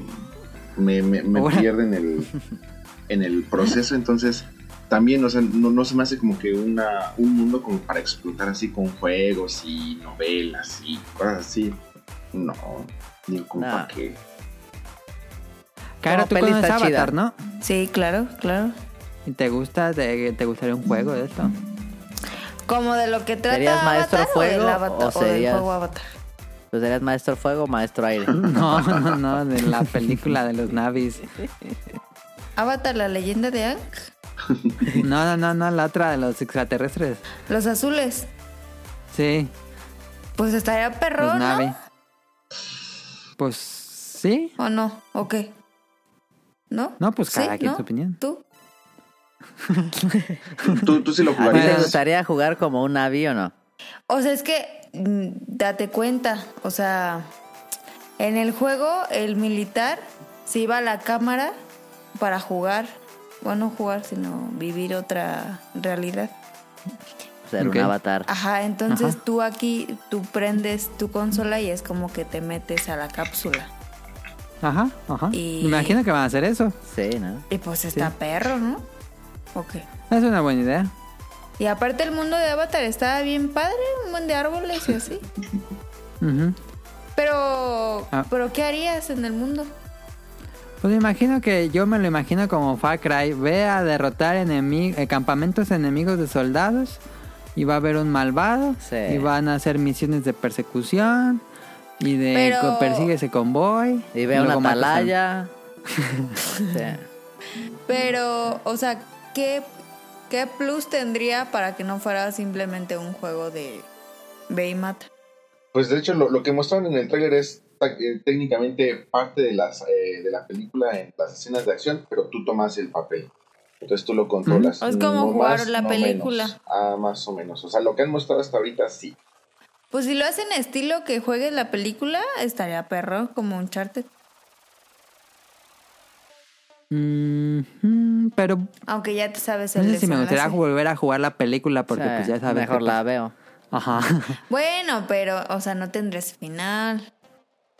me, me, me Ahora. pierde en el, en el proceso. Entonces, también, o sea, no, no se me hace como que una, un mundo como para explotar así con juegos y novelas y cosas así. No. Digo, como No. para qué. Cara, Como tú conoces Avatar, chida. ¿no? Sí, claro, claro. ¿Y te gusta? ¿Te, te gustaría un juego de esto? Como de lo que trata ¿Serías maestro Avatar o del, fuego Avatar, o o del serías- juego Avatar. Pues eres maestro fuego o maestro aire. No, no, no, de la película de los navis. Avatar, la leyenda de Aang. No, no, no, no, la otra de los extraterrestres. Los azules. Sí, Pues estaría los perrón, navi. ¿no? Pues sí. ¿O no? ¿O qué? ¿No? No, pues cada ¿Sí? quien ¿No? su opinión. ¿Tú? ¿Tú, tú sí lo ¿A ti te jugarías? gustaría jugar como un Navi o no? O sea, es que mm, date cuenta, o sea, en el juego el militar se iba a la cámara para jugar, bueno, no jugar, sino vivir otra realidad. Ser Ok. un avatar. Ajá, entonces Ajá. tú aquí, tú prendes tu consola y es como que te metes a la cápsula. Ajá, ajá. Y- Me imagino que van a hacer eso. Sí, ¿no? Y pues está perro, ¿no? Ok. Es una buena idea. Y aparte el mundo de Avatar está bien padre, un buen de árboles y así. Ujú. Pero, Ah. pero ¿qué harías en el mundo? Pues me imagino que yo me lo imagino como Far Cry. Ve a derrotar enemi- eh, campamentos enemigos de soldados. Y va a haber un malvado. Sí. Y van a hacer misiones de persecución. Y de Pero- persigue ese convoy. Y ve una matas al- atalaya. sí. Pero, o sea, ¿qué, ¿qué plus tendría para que no fuera simplemente un juego de ve y mata? Pues de hecho lo, lo que mostraron en el tráiler es técnicamente parte de las eh, de la película en las escenas de acción, pero tú tomas el papel. Entonces tú lo controlas. Es como No jugar más, la no película. menos. Ah, más o menos. O sea, lo que han mostrado hasta ahorita sí. Pues si lo hacen estilo que juegues la película, estaría perro, como un charter. Pero Aunque ya te sabes no el sé si me gustaría volver a jugar la película porque Sí, pues ya sabes. Mejor la veo. pues, Ajá. Bueno, pero, o sea, no tendrás final.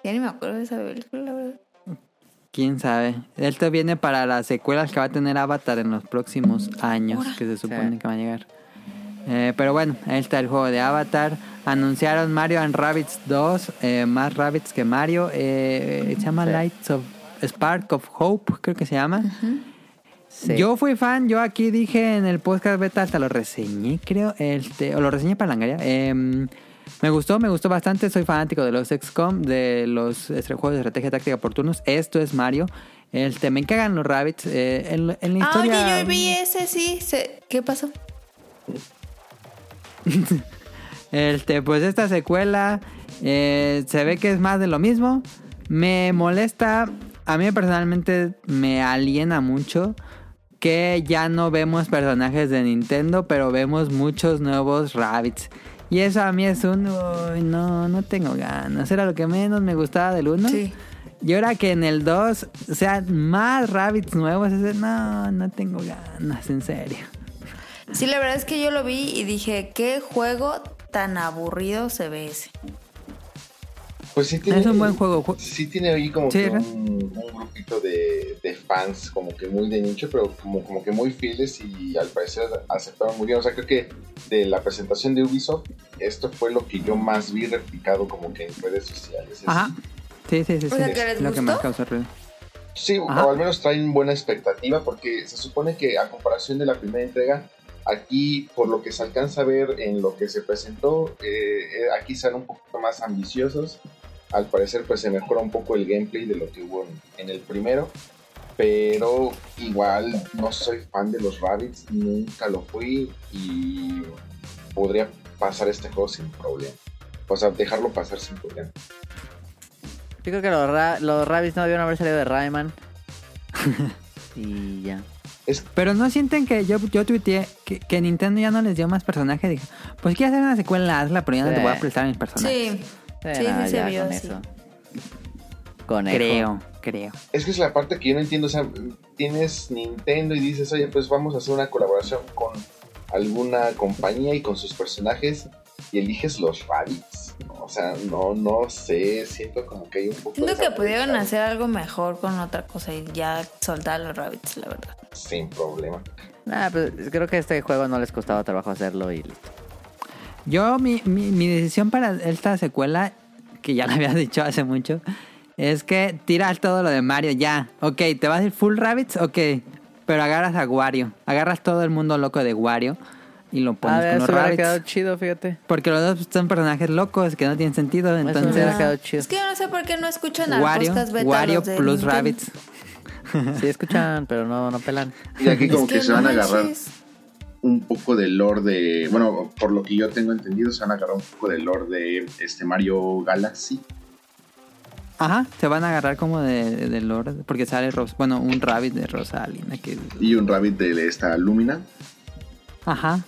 Ya ni me acuerdo de esa película, la verdad. Quién sabe. Esto viene para las secuelas que va a tener Avatar en los próximos años, que se supone Sí. que van a llegar. Eh, pero bueno, ahí está el juego de Avatar. Anunciaron Mario and Rabbids 2, eh, más Rabbids que Mario. eh, se llama Sí. Lights of Spark of Hope, creo que se llama. Sí. Yo fui fan, yo aquí dije en el podcast beta, hasta lo reseñé, creo, este, o lo reseñé para Langaria. Me gustó, me gustó bastante. Soy fanático de los XCOM, de los juegos de estrategia táctica por turnos. Esto es Mario. Este, me cagan los rabbits. eh, en, en la Ah, historia. oye, yo vi ese, sí. se- ¿Qué pasó? Este, pues esta secuela eh, se ve que es más de lo mismo. Me molesta, a mí personalmente me aliena mucho que ya no vemos personajes de Nintendo, pero vemos muchos nuevos rabbits. Y eso a mí es un... "Uy, no, no tengo ganas. Era lo que menos me gustaba del 1. Sí. Y ahora que en el 2 sean más rabbits nuevos, es de, no, no tengo ganas, en serio. Sí, la verdad es que yo lo vi y dije, qué juego tan aburrido se ve ese. Pues sí tiene, Es un buen juego. Ju- Sí tiene ahí como Sí, que un, un grupito de, de fans como que muy de nicho, pero como, como que muy fieles y al parecer aceptaron muy bien. O sea, creo que de la presentación de Ubisoft, esto fue lo que yo más vi replicado como que en redes sociales. Es- Ajá. Sí, sí, sí. O sí. sea, ¿que les Lo que más causó ruido. Sí, Ajá. o al menos traen buena expectativa porque se supone que a comparación de la primera entrega, aquí por lo que se alcanza a ver en lo que se presentó, eh, eh, aquí serán un poquito más ambiciosos. Al parecer pues se mejora un poco el gameplay de lo que hubo en, el primero. Pero igual no soy fan de los Rabbits, nunca lo fui y podría pasar este juego sin problema. O sea, dejarlo pasar sin problema. Yo creo que los, ra los Rabbids no debieron haber salido de Rayman. y ya. Pero no sienten que yo, yo tuiteé que, que Nintendo ya no les dio más personajes. Dije, pues quiero hacer una secuela, hazla, pero ya no te voy a prestar mis personajes. Sí, Sí, no, sí se vio con así. eso. Conejo. Creo, creo. Es que es la parte que yo no entiendo. O sea, tienes Nintendo y dices, oye, pues vamos a hacer una colaboración con alguna compañía y con sus personajes y eliges los Rabbids. O sea, no, no sé. Siento como que hay un poco. siento que pudieron hacer algo mejor con otra cosa y ya soltar a los rabbits, la verdad. Sin problema. Nah, pues, creo que este juego no les costaba trabajo hacerlo y listo. Yo, mi, mi, mi decisión para esta secuela, que ya lo había dicho hace mucho, es que tiras todo lo de Mario ya. Ok, ¿te vas a ir full rabbits? Ok. Pero agarras a Wario. Agarras todo el mundo loco de Wario y lo pones a ver, con los eso hubiera rabbits. quedado chido, fíjate. Porque los dos son personajes locos que no tienen sentido. Eso Entonces, hubiera quedado chido. Es que yo no sé por qué no escuchan al Wario, beta Wario los de plus Nintendo. rabbits. Sí escuchan, pero no, no pelan. Y aquí como Es que, se van a agarrar manches. Un poco del lore de. Bueno, por lo que yo tengo entendido, se van a agarrar un poco del lore de este Mario Galaxy. Ajá, se van a agarrar como de, de Lord. Porque sale, Ros bueno, un rabbit de Rosalina. Que, Y un Rabbit de esta Lumina. ajá,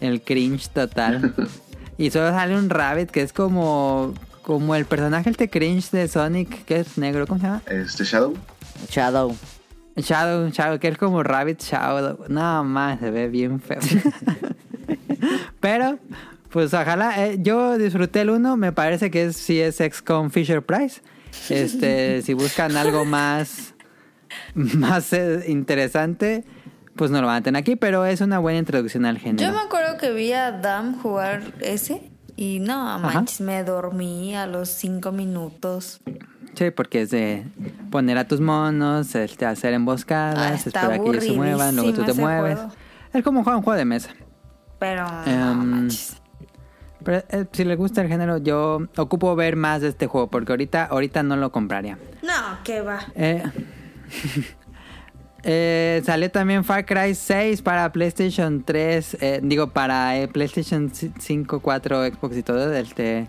el cringe total. y solo sale un rabbit que es como como el personaje este cringe de Sonic, que es negro, ¿cómo se llama? Este Shadow. Shadow. Shadow, Shadow, que es como Rabbit Shadow. No más, se ve bien feo. Pero, pues ojalá. eh, yo disfruté el uno, me parece que es, sí es XCOM Fisher Price. Este, si buscan algo más, más eh, interesante, pues no lo van a tener aquí, pero es una buena introducción al Yo género. me acuerdo que vi a Dam jugar ese y no, manches, me dormí a los cinco minutos. Sí, porque es de poner a tus monos, este, hacer Ah, emboscadas, está esperar que ellos se muevan, luego tú te mueves. juego. Es como jugar un juego de mesa. Pero no Em. Pero eh, si les gusta el género, yo ocupo ver más de este juego, porque ahorita, ahorita no lo compraría. No, que va. Eh, eh, salió también Far Cry 6 para PlayStation 3, eh, digo, para eh, PlayStation 5, 4, Xbox y todo. Este,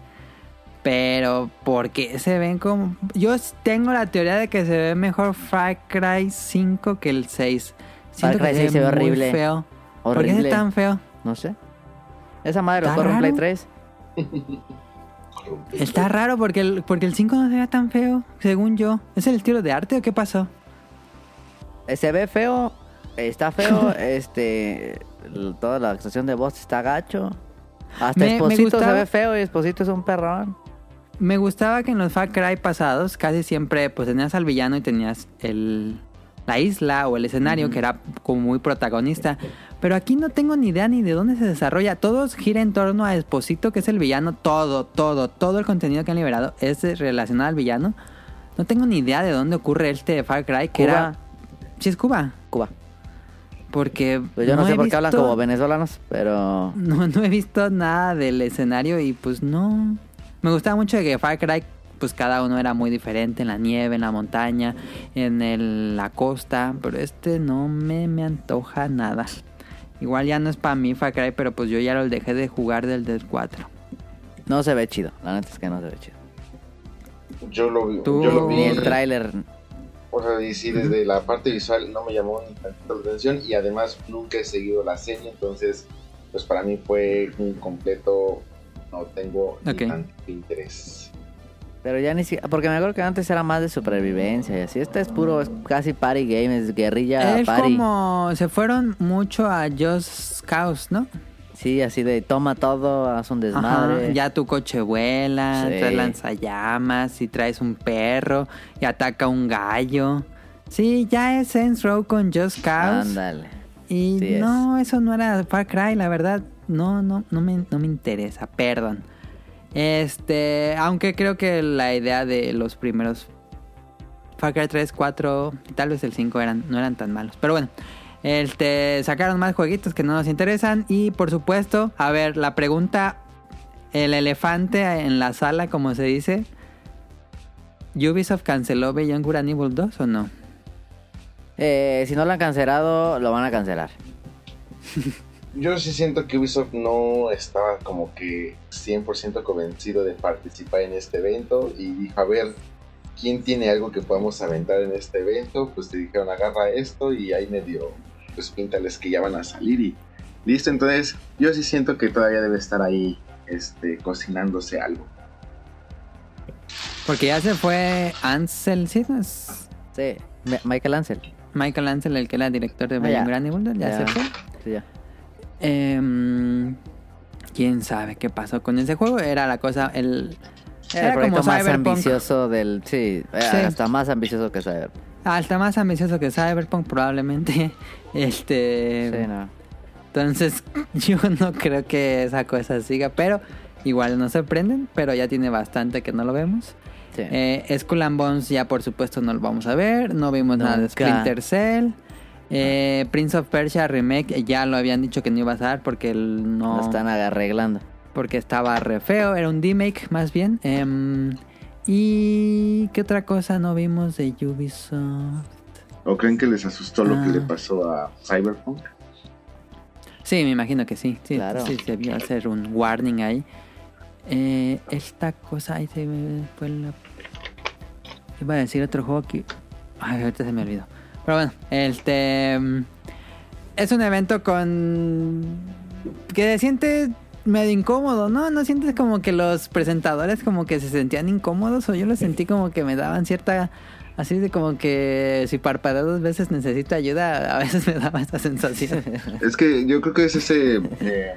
pero, porque se ven como.? Yo tengo la teoría de que se ve mejor Far Cry 5 que el 6. Siento Far que Cry 6 se ve muy horrible. feo. ¿Por qué es tan feo? No sé. Esa madre lo ¿Está corre en Play raro? 3. Está raro porque el, porque el 5 no se ve tan feo, según yo. ¿Es el estilo de arte o qué pasó? Eh, Se ve feo. Está feo. este. Toda la actuación de voz está gacho. Hasta Me- me Esposito se ve feo y Esposito es un perrón. Me gustaba que en los Far Cry pasados casi siempre pues tenías al villano y tenías el la isla o el escenario que era como muy protagonista. Pero aquí no tengo ni idea ni de dónde se desarrolla. Todo gira en torno a Esposito, que es el villano. Todo, todo, todo el contenido que han liberado es relacionado al villano. No tengo ni idea de dónde ocurre este Far Cry, que Cuba. era... Sí, es Cuba. Cuba. Porque... Pues yo no, sé he por qué hablan visto- como venezolanos, pero. No, no he visto nada del escenario y pues no. Me gustaba mucho que Far Cry, pues cada uno era muy diferente en la nieve, en la montaña, en el- la costa, pero este no me, me antoja nada. Igual ya no es para mí Far Cry, pero pues yo ya lo dejé de jugar del Dead 4. No se ve chido. La neta es que no se ve chido. Yo lo, vi- Tú- yo lo vi. Ni el tráiler. O sea, y sí, desde la parte visual no me llamó ni tantito la atención y además nunca he seguido la serie, entonces pues para mí fue un completo, no tengo ni Ok. tanto interés. Pero ya ni siquiera... Porque me acuerdo que antes era más de supervivencia y así. Este es puro, es casi party game, es guerrilla es party. como... Se fueron mucho a Just Cause, ¿no? Sí, así de toma todo, haz un Ajá, desmadre. Ya tu coche vuela, Sí. traes lanzallamas y traes un perro y ataca un gallo. Sí, ya es Saints Row con Just Cause. Ándale. Y Sí es. no, eso no era Far Cry, la verdad. No, no, no me, no me interesa, perdón. Este, aunque creo que la idea de los primeros Far Cry 3, 4 y tal vez el 5 eran, no eran tan malos. Pero bueno, este, sacaron más jueguitos que no nos interesan. Y por supuesto, a ver, la pregunta, el elefante en la sala, como se dice. ¿Ubisoft canceló Beyond Good and Evil 2 o no? Eh, si no lo han cancelado, lo van a cancelar. Yo sí siento que Ubisoft no estaba como que 100% convencido de participar en este evento y dijo, a ver, ¿quién tiene algo que podamos aventar en este evento? Pues te dijeron, agarra esto y ahí medio, pues píntales que ya van a salir y listo. Entonces, yo sí siento que todavía debe estar ahí este, cocinándose algo. Porque ya se fue Ansel, ¿sí? ¿No es Sí, Mi- Michael Ansel. Michael Ansel, el que era director de Ah, Beyond ya. Good and Evil 2, ya, Ya. se fue. Sí, ya. Em, ¿Quién sabe qué pasó con ese juego? Era la cosa, el... Era el como proyecto más Cyberpunk. ambicioso del... Sí, hasta más ambicioso que Cyberpunk. Hasta más ambicioso que Cyberpunk probablemente. Este... Sí, no. Entonces yo no creo que esa cosa siga, pero igual nos sorprenden, pero ya tiene bastante que no lo vemos. Sí. Eh, Skull and Bones ya por supuesto no lo vamos a ver, no vimos nada de. Splinter Cell. Eh, Prince of Persia Remake eh, ya lo habían dicho que no iba a dar porque no Lo están arreglando. porque estaba re feo, era un remake más bien. Em, y qué otra cosa no vimos de Ubisoft. ¿O creen que les asustó lo que Ah. le pasó a Cyberpunk? Sí, me imagino que sí. Sí, Claro. sí, debió hacer un warning ahí. Eh, esta cosa ahí se me fue la. Iba a decir otro juego que. Ay, ahorita se me olvidó. Pero bueno, este. mm, Es un evento con. que se siente medio incómodo, ¿no? ¿No sientes como que los presentadores como que se sentían incómodos? O yo lo sentí como que me daban cierta. Así de como que si parpadeo dos veces necesito ayuda, a veces me daba esa sensación. Es que yo creo que es ese. eh,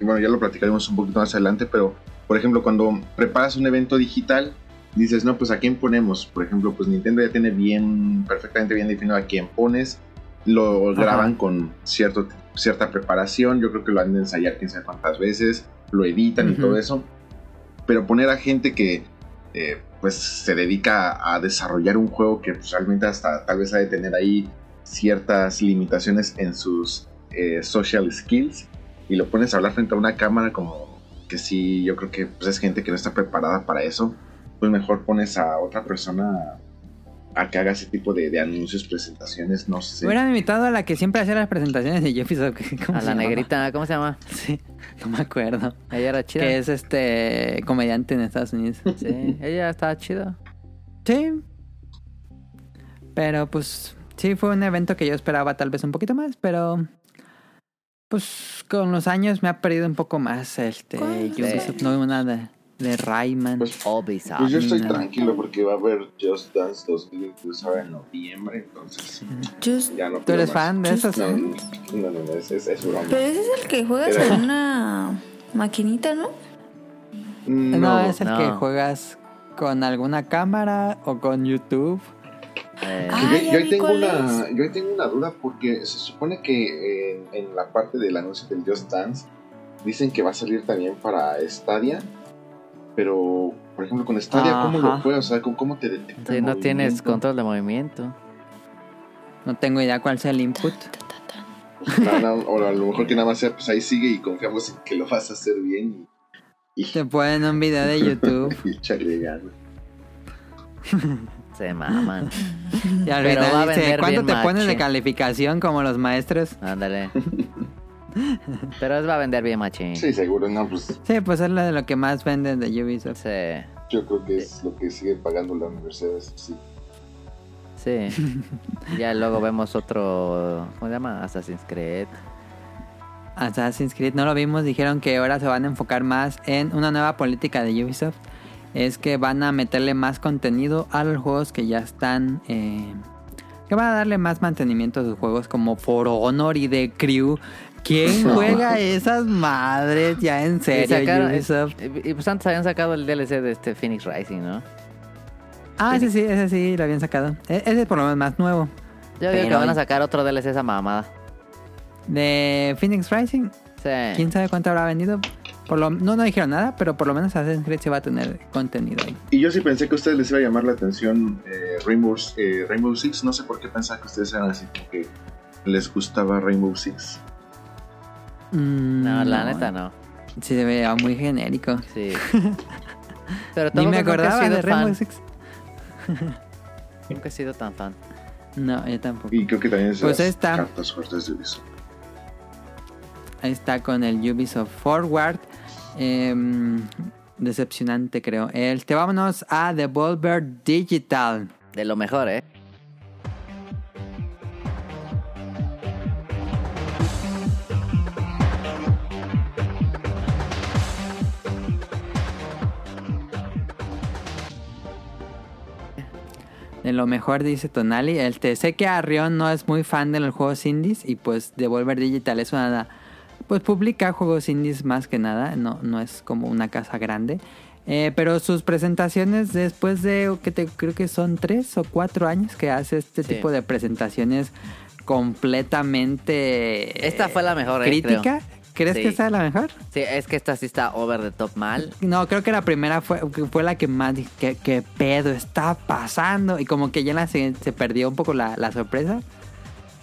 bueno, ya lo platicaremos un poquito más adelante, pero por ejemplo, cuando preparas un evento digital, dices, no, pues a quién ponemos. Por ejemplo, pues Nintendo ya tiene bien, perfectamente bien definido a quién pones. Lo Ajá. graban con cierto, cierta preparación. Yo creo que lo han de ensayar quién sabe cuántas veces. Lo editan y todo eso. Pero poner a gente que eh, pues se dedica a desarrollar un juego que pues, realmente hasta tal vez ha de tener ahí ciertas limitaciones en sus eh, social skills y lo pones a hablar frente a una cámara como que sí, yo creo que pues, es gente que no está preparada para eso, pues mejor pones a otra persona a que haga ese tipo de, de anuncios, presentaciones, no sé. Hubieran invitado a la que siempre hacía las presentaciones de. ¿cómo A la negrita, ¿cómo se llama? Sí, no me acuerdo. Ella era chida. Que es este comediante en Estados Unidos. Sí, ella estaba chida. Sí. Pero pues sí, fue un evento que yo esperaba tal vez un poquito más, pero pues con los años me ha perdido un poco más este. Ubisoft. No veo nada de, Rayman. Pues, Ubisoft. pues yo estoy no. tranquilo porque va a haber Just Dance 2022 ahora en noviembre, entonces Just- ya no ¿Tú eres más. fan de esos? No, no, no, no, es, es, es broma. Pero ese es el que juegas Era- en una maquinita, ¿no? no, es el no. que juegas con alguna cámara o con YouTube. Eh, Ah, yo, yo ahí tengo una, yo ahí tengo una duda porque se supone que en, en la parte del anuncio del Just Dance dicen que va a salir también para Stadia, pero por ejemplo con Stadia cómo Ajá. lo juegas, o sea, ¿cómo, cómo te detecta sí, no tienes control de movimiento. No tengo idea cuál sea el input. No, no, o a lo mejor que nada más sea pues ahí sigue y confiamos en que lo vas a hacer bien y, y, Te ponen un video de YouTube y echarle ganas. Se maman. y al Pero va a final dice, ¿cuánto te ponen de machín". calificación como los maestros? Ándale. Pero es va a vender bien machín. Sí, seguro, no, pues Sí, pues es lo de lo que más venden de Ubisoft. Sí. yo creo que es lo que sigue pagando la universidad, sí. Sí. ya luego vemos otro. ¿Cómo se llama? Assassin's Creed. Assassin's Creed no lo vimos, dijeron que ahora se van a enfocar más en una nueva política de Ubisoft es que van a meterle más contenido a los juegos que ya están... eh, que van a darle más mantenimiento a sus juegos como For Honor y The Crew. ¿Quién juega esas madres ya en Y, serio? sacaron- Ubisoft? y- pues antes habían sacado el DLC de este Phoenix Rising, ¿no? Ah, ese sí, ese sí, lo habían sacado. E- Ese es por lo menos más nuevo. Yo digo que Pero- van a sacar otro DLC esa mamada. De Phoenix Rising, Sí. quién sabe cuánto habrá vendido. Por lo, no, no dijeron nada, pero por lo menos Assassin's Creed se va a tener contenido ahí. Y yo sí pensé que a ustedes les iba a llamar la atención eh, Rainbow, eh, Rainbow Six. No sé por qué pensaba que ustedes eran así como que les gustaba Rainbow Six. Mm, No, la neta no. Sí, se veía muy genérico. Sí. Pero Ni me tampoco nunca he acordaba sido de Rainbow. Six. Nunca he sido tan fan. No, yo tampoco. Y creo que también es Pues las está. cartas fuertes de Ubisoft. Ahí está con el Ubisoft Forward. Em, decepcionante, creo. Este, vámonos a Devolver Digital. De lo mejor, ¿eh? Lo mejor, dice Tonali. Este, sé que Arrión no es muy fan de los juegos indies. Y pues Devolver Digital es una. Pues publica juegos indies más que nada. No, no es como una casa grande. Eh, pero sus presentaciones, después de que te, creo que son tres o cuatro años que hace este Sí. tipo de presentaciones completamente. Esta fue la mejor, eh, crítica. ¿Crees Sí. que esta es la mejor? Sí, es que esta sí está over the top mal. No, creo que la primera fue, fue la que más dije, ¿qué, qué pedo está pasando? Y como que ya en la siguiente se perdió un poco la, la sorpresa.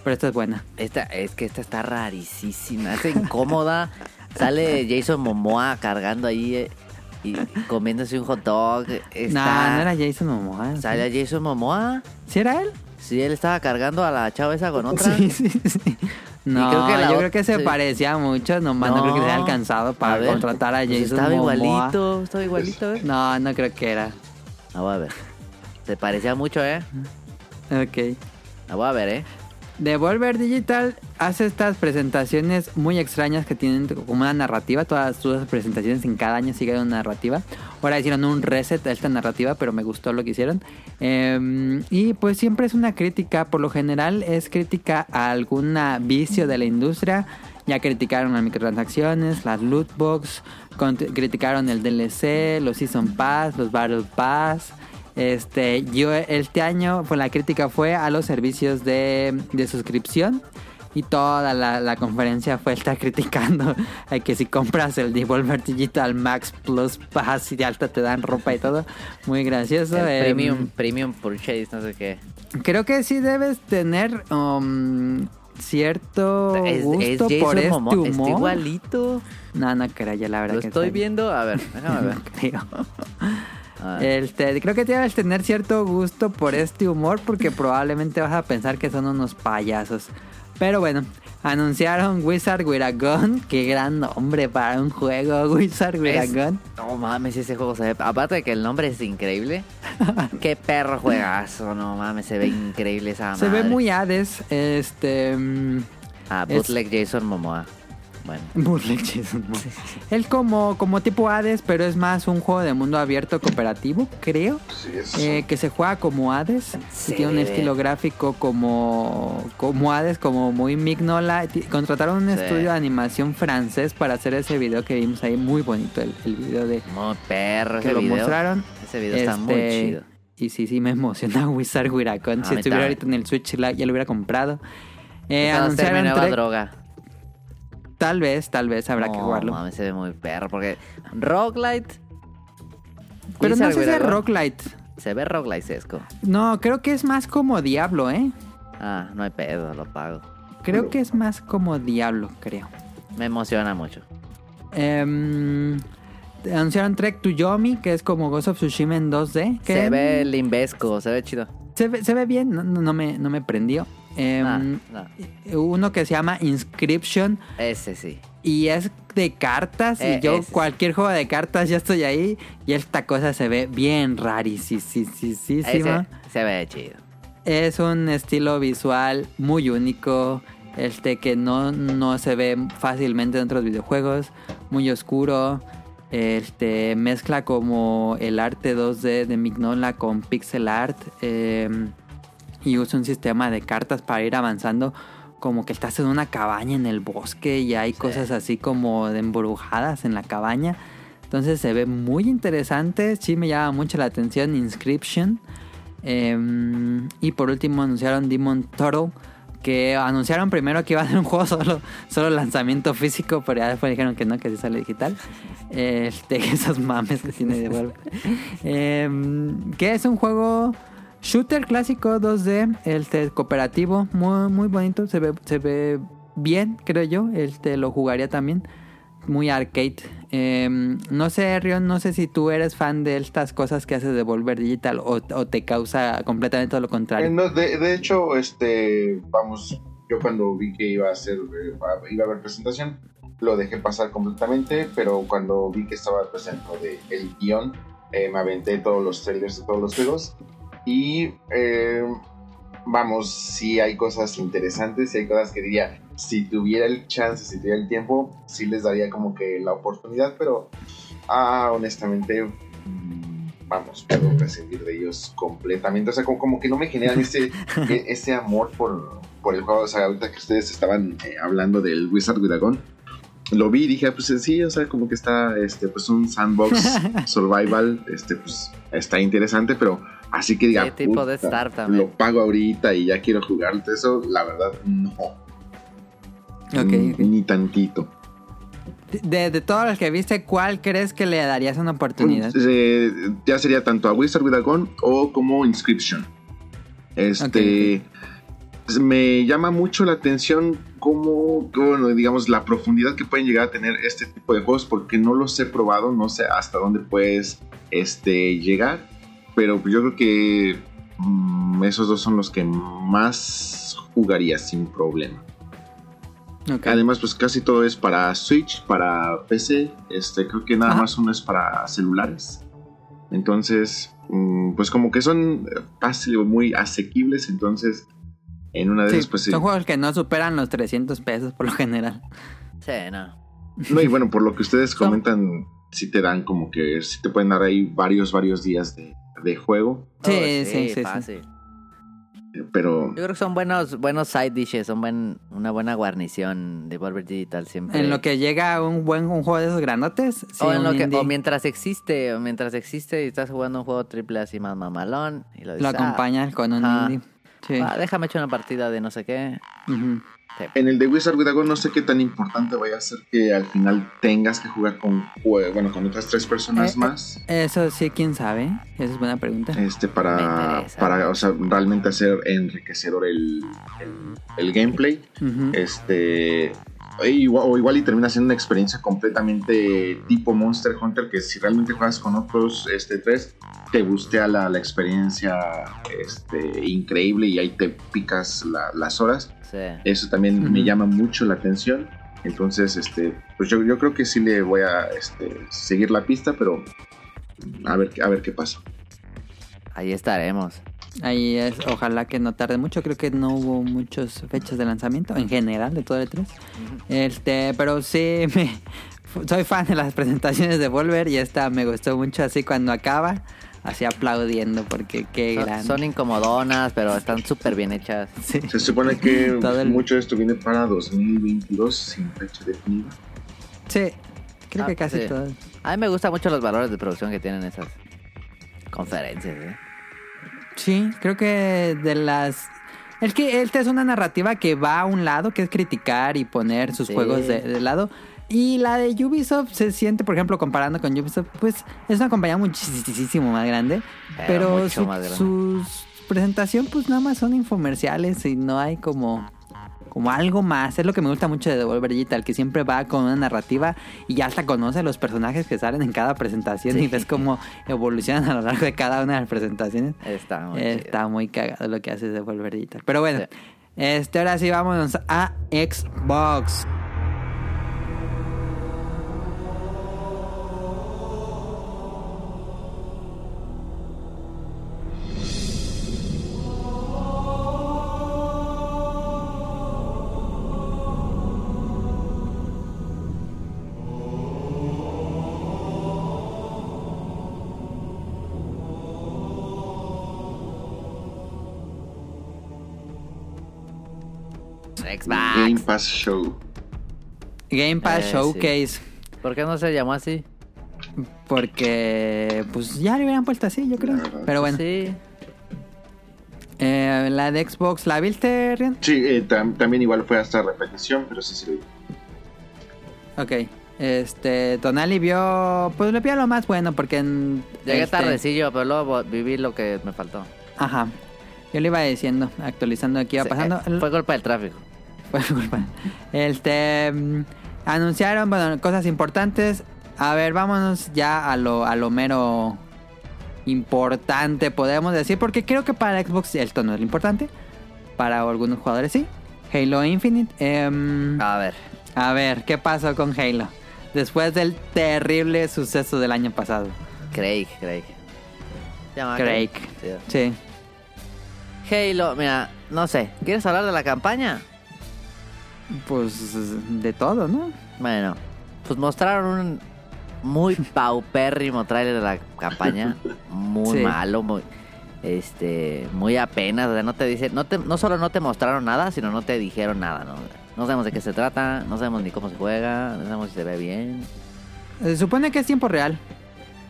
Pero esta es buena. Esta, es que esta está rarísima, es incómoda. Sale Jason Momoa cargando ahí eh, y comiéndose un hot dog. Está, No, no era Jason Momoa. ¿sí? ¿Sale Jason Momoa? ¿Sí era él? Sí, él estaba cargando a la chava esa con otra. Sí, sí, sí. No, creo que la yo creo que se sí. parecía mucho, nomás no, creo que se haya alcanzado para ver, contratar a pues Jason estaba Momoa. igualito, estaba igualito, ¿eh? No, no creo que era. La voy a ver. Se parecía mucho, ¿eh? Ok. La voy a ver, ¿eh? Devolver Digital hace estas presentaciones muy extrañas que tienen como una narrativa. Todas sus presentaciones en cada año siguen una narrativa. Ahora hicieron un reset a esta narrativa, pero me gustó lo que hicieron. Eh, y pues siempre es una crítica. Por lo general es crítica a algún vicio de la industria. Ya criticaron las microtransacciones, las loot box, criticaron el DLC, los Season Pass, los Battle Pass. Este, yo este año pues, la crítica fue a los servicios de, de suscripción y toda la, la conferencia fue estar criticando a que si compras el Devolver Digital Max Plus Pass y de alta te dan ropa y todo. Muy gracioso. El Em, premium, premium purchase, no sé qué. Creo que sí debes tener um, cierto Es, es gusto Jason por este humor. igualito. No, no creo yo la verdad Lo que estoy está- viendo. A ver, déjame ver. No creo. A ver. Este, creo que debes tener cierto gusto por este humor porque probablemente vas a pensar que son unos payasos. Pero bueno, anunciaron Wizard with a Gun. Qué gran nombre para un juego, Wizard with a Es- Gun. No mames, ese juego se ve. Aparte de que el nombre es increíble. Qué perro juegazo, no mames, se ve increíble esa Se ve muy Hades. Este. mm, Ah, es- bootleg Jason Momoa. Bueno. Bootleg Jason Momoa. Él como, como tipo Hades, pero es más un juego de mundo abierto cooperativo, creo. Sí, es Eh, que se juega como Hades. Sí. y Tiene un estilo gráfico como, como Hades, como muy Mignola. Contrataron un Sí. estudio de animación francés para hacer ese video que vimos ahí. Muy bonito el, el video de Muy perro que ese lo video. mostraron. Ese video está muy Este, chido. Y sí, sí, me emociona Wizard Wiracon. A Si estuviera ahorita en el Switch, la- ya lo hubiera comprado. Eh, mi anunciaron nueva droga. Tal vez, tal vez habrá que No, jugarlo. mames, se ve muy perro. Porque Roguelite. Pero no sé si es roguelite. Se ve roguelitesco. No, creo que es más como Diablo, ¿eh? Ah, no hay pedo, lo pago. Creo que es más como Diablo, creo. Me emociona mucho. Em, anunciaron Trek to Yomi, que es como Ghost of Tsushima en 2D. que Se ve limbesco, se ve chido. se ve, se ve bien, no- no me, no me prendió. Em, no. Uno que se llama Inscription Ese sí. y es de cartas. Eh, y yo, ese. cualquier juego de cartas, ya estoy ahí. Y esta cosa se ve bien rarísima. Ese se ve chido. Es un estilo visual muy único, este que no, no se ve fácilmente en otros videojuegos, muy oscuro. Este mezcla como el arte 2D de Mignola con pixel art eh, y usa un sistema de cartas para ir avanzando. Como que estás en una cabaña en el bosque y hay cosas así como de embrujadas en la cabaña. Entonces se ve muy interesante. Sí me llama mucho la atención Inscription. Eh, y por último anunciaron Demon Turtle. Que anunciaron primero que iba a ser un juego solo, solo lanzamiento físico, pero ya después dijeron que no, que sí sale digital. Este, esos mames que tiene de vuelta. Em, que es un juego shooter clásico 2D, este cooperativo, muy, muy bonito, se ve, se ve bien, creo yo. Este lo jugaría también. Muy arcade. Em, no sé, Rion, no sé si tú eres fan de estas cosas que hace de Volver Digital o, o te causa completamente lo contrario. Eh, no, de, de hecho, este, vamos, yo cuando vi que iba a hacer, eh, iba a haber presentación, lo dejé pasar completamente, pero cuando vi que estaba presente de el guion, eh, me aventé todos los trailers de todos los juegos y eh, vamos, sí hay cosas interesantes, sí hay cosas que diría, si tuviera el chance, si tuviera el tiempo, sí les daría como que la oportunidad, pero ah, honestamente, vamos, puedo prescindir de ellos completamente. O sea, como, como que no me generan ese, e- ese amor por, por el juego. O sea, ahorita que ustedes estaban eh, hablando del Wizard with Dragon, lo vi y dije, pues sí, o sea, como que está, este, pues un sandbox survival, este, pues está interesante, pero así que diga, Sí, tipo de "Puta, Star también". lo pago ahorita y ya quiero jugar, eso, la verdad, no. Ok, Ni- tantito. De, de todos los que viste, ¿cuál crees que le darías una oportunidad? Eh, ya sería tanto a Wizard with Dragon o como Inscription. Este. Me llama mucho la atención cómo, bueno, digamos, la profundidad que pueden llegar a tener este tipo de juegos, porque no los he probado, no sé hasta dónde puedes este, llegar, pero yo creo que mm, esos dos son los que más jugaría sin problema. Además, pues casi todo es para Switch, para PC. Este, creo que nada Ajá. más uno es para celulares. Entonces, mm, pues como que son eh, fácil o muy asequibles. Entonces, en una de Sí, esas, pues sí. son juegos que no superan los 300 pesos por lo general. Sí, no. No, y bueno, por lo que ustedes comentan, sí te dan como que sí te pueden dar ahí varios, varios días de, de juego. Sí, Oh, sí, sí, sí. fácil. eh, Pero Yo creo que son buenos, buenos side dishes, son buen, una buena guarnición de Volver Digital siempre. En lo que llega un buen un juego de esos grandotes, sí, o, en lo que, o mientras existe, o mientras existe y estás jugando un juego triple así más mamalón y lo, lo ah, acompañas con un Ajá. indie. Sí. ah, déjame echar una partida de no sé qué. En el de Wizard with no sé qué tan importante vaya a ser que al final tengas que jugar con, bueno, con otras tres personas Eh, más. Eso sí, quién sabe. Esa es buena pregunta. este para, para o sea, realmente hacer enriquecedor el, el, el gameplay este igual, o igual y termina siendo una experiencia completamente tipo Monster Hunter que si realmente juegas con otros este tres te bustea la, la experiencia este, increíble y ahí te picas la- las horas Sí. eso también me llama mucho la atención entonces este pues yo, yo creo que sí le voy a este, seguir la pista pero a ver a ver qué pasa Ahí estaremos. Ahí es, ojalá que no tarde mucho. Creo que no hubo muchas fechas de lanzamiento en general de todo el 3. Este, pero sí, me, soy fan de las presentaciones de Volver y esta me gustó mucho así cuando acaba, así aplaudiendo porque qué Son, gran. son incomodonas, pero están súper bien hechas. Sí. Se supone que Todo el- mucho de esto viene para 2022 sin fecha definida. Sí, creo Ah, que casi sí. todo. A mí me gustan mucho los valores de producción que tienen esas conferencias. ¿eh? Sí, creo que de las... Es que esta es una narrativa que va a un lado, que es criticar y poner sus Sí. juegos de, de lado. Y la de Ubisoft se siente, por ejemplo, comparando con Ubisoft, pues es una compañía muchísimo más grande. Pero su, más grande. sus presentación, pues nada más son infomerciales y no hay como, como algo más. Es lo que me gusta mucho de Devolver Digital, que siempre va con una narrativa y ya hasta conoce los personajes que salen en cada presentación y ves cómo evolucionan a lo largo de cada una de las presentaciones. Está muy Está chido. muy cagado lo que hace Devolver Digital. Pero bueno, Sí. este ahora sí vámonos a Xbox. Game Pass Show. Game Pass Eh, sí. Showcase. ¿Por qué no se llamó así? Porque, pues ya le hubieran puesto así, yo creo. Pero bueno, Sí. eh, la de Xbox, ¿la viste, Rian? Sí, eh, tam- también igual fue hasta repetición, pero sí se lo vi. Ok. Este, Tonali vio, pues le vio lo más bueno porque en... Llegué este, tardecillo, pero luego viví lo que me faltó. Ajá. Yo le iba diciendo, actualizando aquí iba Sí, pasando. eh, Fue culpa del tráfico. Fue culpa. Este, mm, anunciaron, bueno, cosas importantes. A ver, vámonos ya a lo, a lo mero importante, podemos decir, porque creo que para Xbox esto no es lo importante. Para algunos jugadores sí. Halo Infinite. em, A ver. a ver, ¿qué pasó con Halo? Después del terrible suceso del año pasado. Craig, Craig. Craig. Sí. Sí. Halo, mira, no sé. ¿Quieres hablar de la campaña? Pues de todo, ¿no? Bueno, pues mostraron un muy paupérrimo trailer de la campaña. Muy Sí. malo, muy. Este, muy apenas, o sea, no te dice, no te, no solo no te mostraron nada, sino no te dijeron nada, ¿no? No sabemos de qué se trata, no sabemos ni cómo se juega, no sabemos si se ve bien. Se supone que es tiempo real.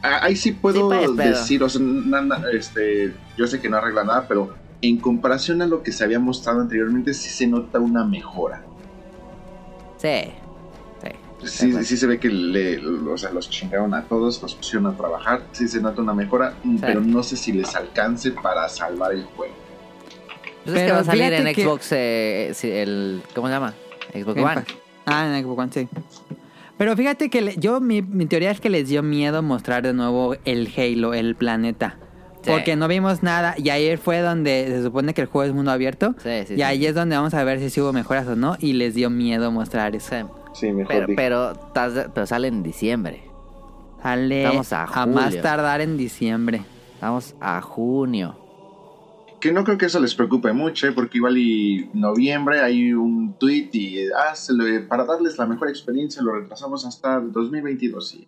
Ah, Ahí sí puedo Sí, pues, decir, o sea, na- na- este, yo sé que no arregla nada, pero en comparación a lo que se había mostrado anteriormente, sí se nota una mejora. Sí. Sí. Sí, se ve que le, o sea, los chingaron a todos, los pusieron a trabajar, sí se nota una mejora, pero no sé si les alcance para salvar el juego. Pues es que va a salir en que- Xbox, eh, el, ¿cómo se llama? Xbox Game One. Pass. Ah, en Xbox One, sí. Pero fíjate que le- yo, mi, mi teoría es que les dio miedo mostrar de nuevo el Halo, el planeta. Sí. Porque no vimos nada y ayer fue donde se supone que el juego es mundo abierto. Sí, sí, y sí. ahí es donde vamos a ver si sí hubo mejoras o no y les dio miedo mostrar eso. Sí. Mejor Pero, dicho. pero, sale en diciembre. Sale Estamos a a más julio. tardar en diciembre. Vamos a junio. Que no creo que eso les preocupe mucho, ¿eh? porque igual y noviembre hay un tweet y ah, se para darles la mejor experiencia lo retrasamos hasta el 2022. Y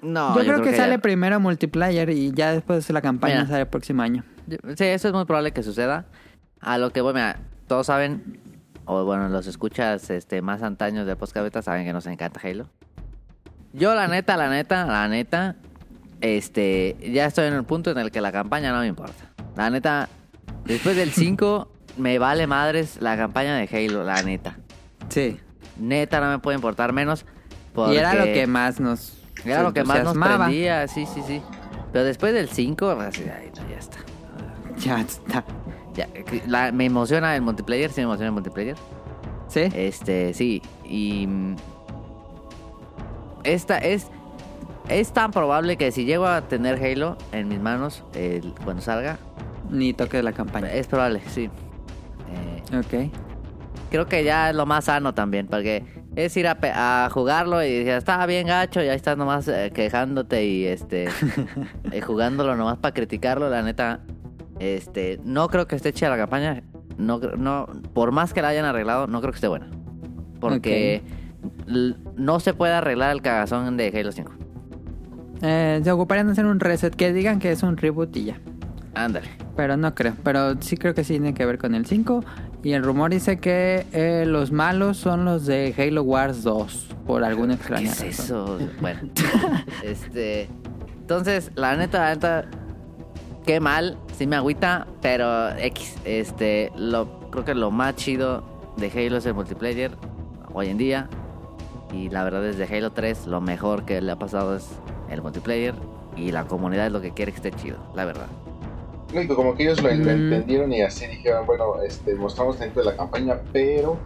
No, yo, creo, que, sale ya- primero multiplayer y ya después la campaña Mira. sale el próximo año. yo- Sí, eso es muy probable que suceda. A lo que voy, mira, todos saben, o bueno, los escuchas este, más antaños de Postcaveta saben que nos encanta Halo. Yo, la neta, la neta, la neta, este, ya estoy en el punto en el que la campaña no me importa. La neta, después del 5, me vale madres la campaña de Halo, la neta. Sí. Neta, no me puede importar menos. Y era lo que más nos Era lo que más nos prendía, sí, sí, sí. Pero después del 5, así, ay, no, ya está. Ya está. Ya, la- me emociona el multiplayer, sí me emociona el multiplayer. ¿Sí? Este, sí. Y. mm, Esta es. Es tan probable que si llego a tener Halo en mis manos cuando salga, Ni toque la campaña. es probable, sí. Eh, Ok. creo que ya es lo más sano también, porque es ir a, jugarlo y decir, está bien gacho, y ahí estás nomás eh, quejándote y este eh, jugándolo nomás para criticarlo, la neta. Este, no creo que esté chida la campaña. No, no, por más que la hayan arreglado, no creo que esté buena. Porque no se puede arreglar el cagazón de Halo 5. Eh, se ocuparían de hacer un reset que digan que es un reboot y ya. Ándale. Pero no creo. Pero sí creo que sí tiene que ver con el 5. Y el rumor dice que eh, los malos son los de Halo Wars 2. Por alguna ¿Qué extraña es razón. eso? Bueno. este. Entonces, la neta, la neta. Qué mal. Sí me agüita. Pero X. Este. Lo, creo que lo más chido de Halo es el multiplayer. Hoy en día. Y la verdad es de Halo 3. Lo mejor que le ha pasado es el multiplayer. Y la comunidad es lo que quiere que esté chido. La verdad. Único, como que ellos lo, lo Mm. entendieron y así dijeron, bueno, este, mostramos dentro de la campaña, pero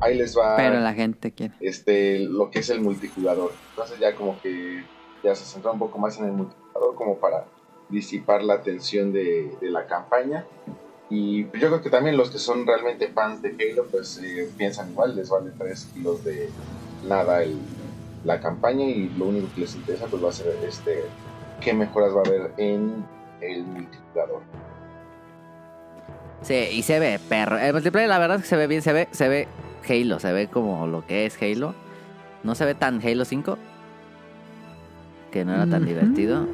ahí les va Pero la gente quiere. este, lo que es el multijugador. Entonces ya como que ya se centró un poco más en el multijugador como para disipar la tensión de, de la campaña. Y pues yo creo que también los que son realmente fans de Halo pues eh, piensan igual, les vale 3 kilos de nada el, la campaña y lo único que les interesa pues va a ser este qué mejoras va a haber en el multijugador. Sí, y se ve perro. El multiplayer, la verdad es que se ve bien. Se ve, se ve Halo. Se ve como lo que es Halo. No se ve tan Halo 5. Que no era tan divertido.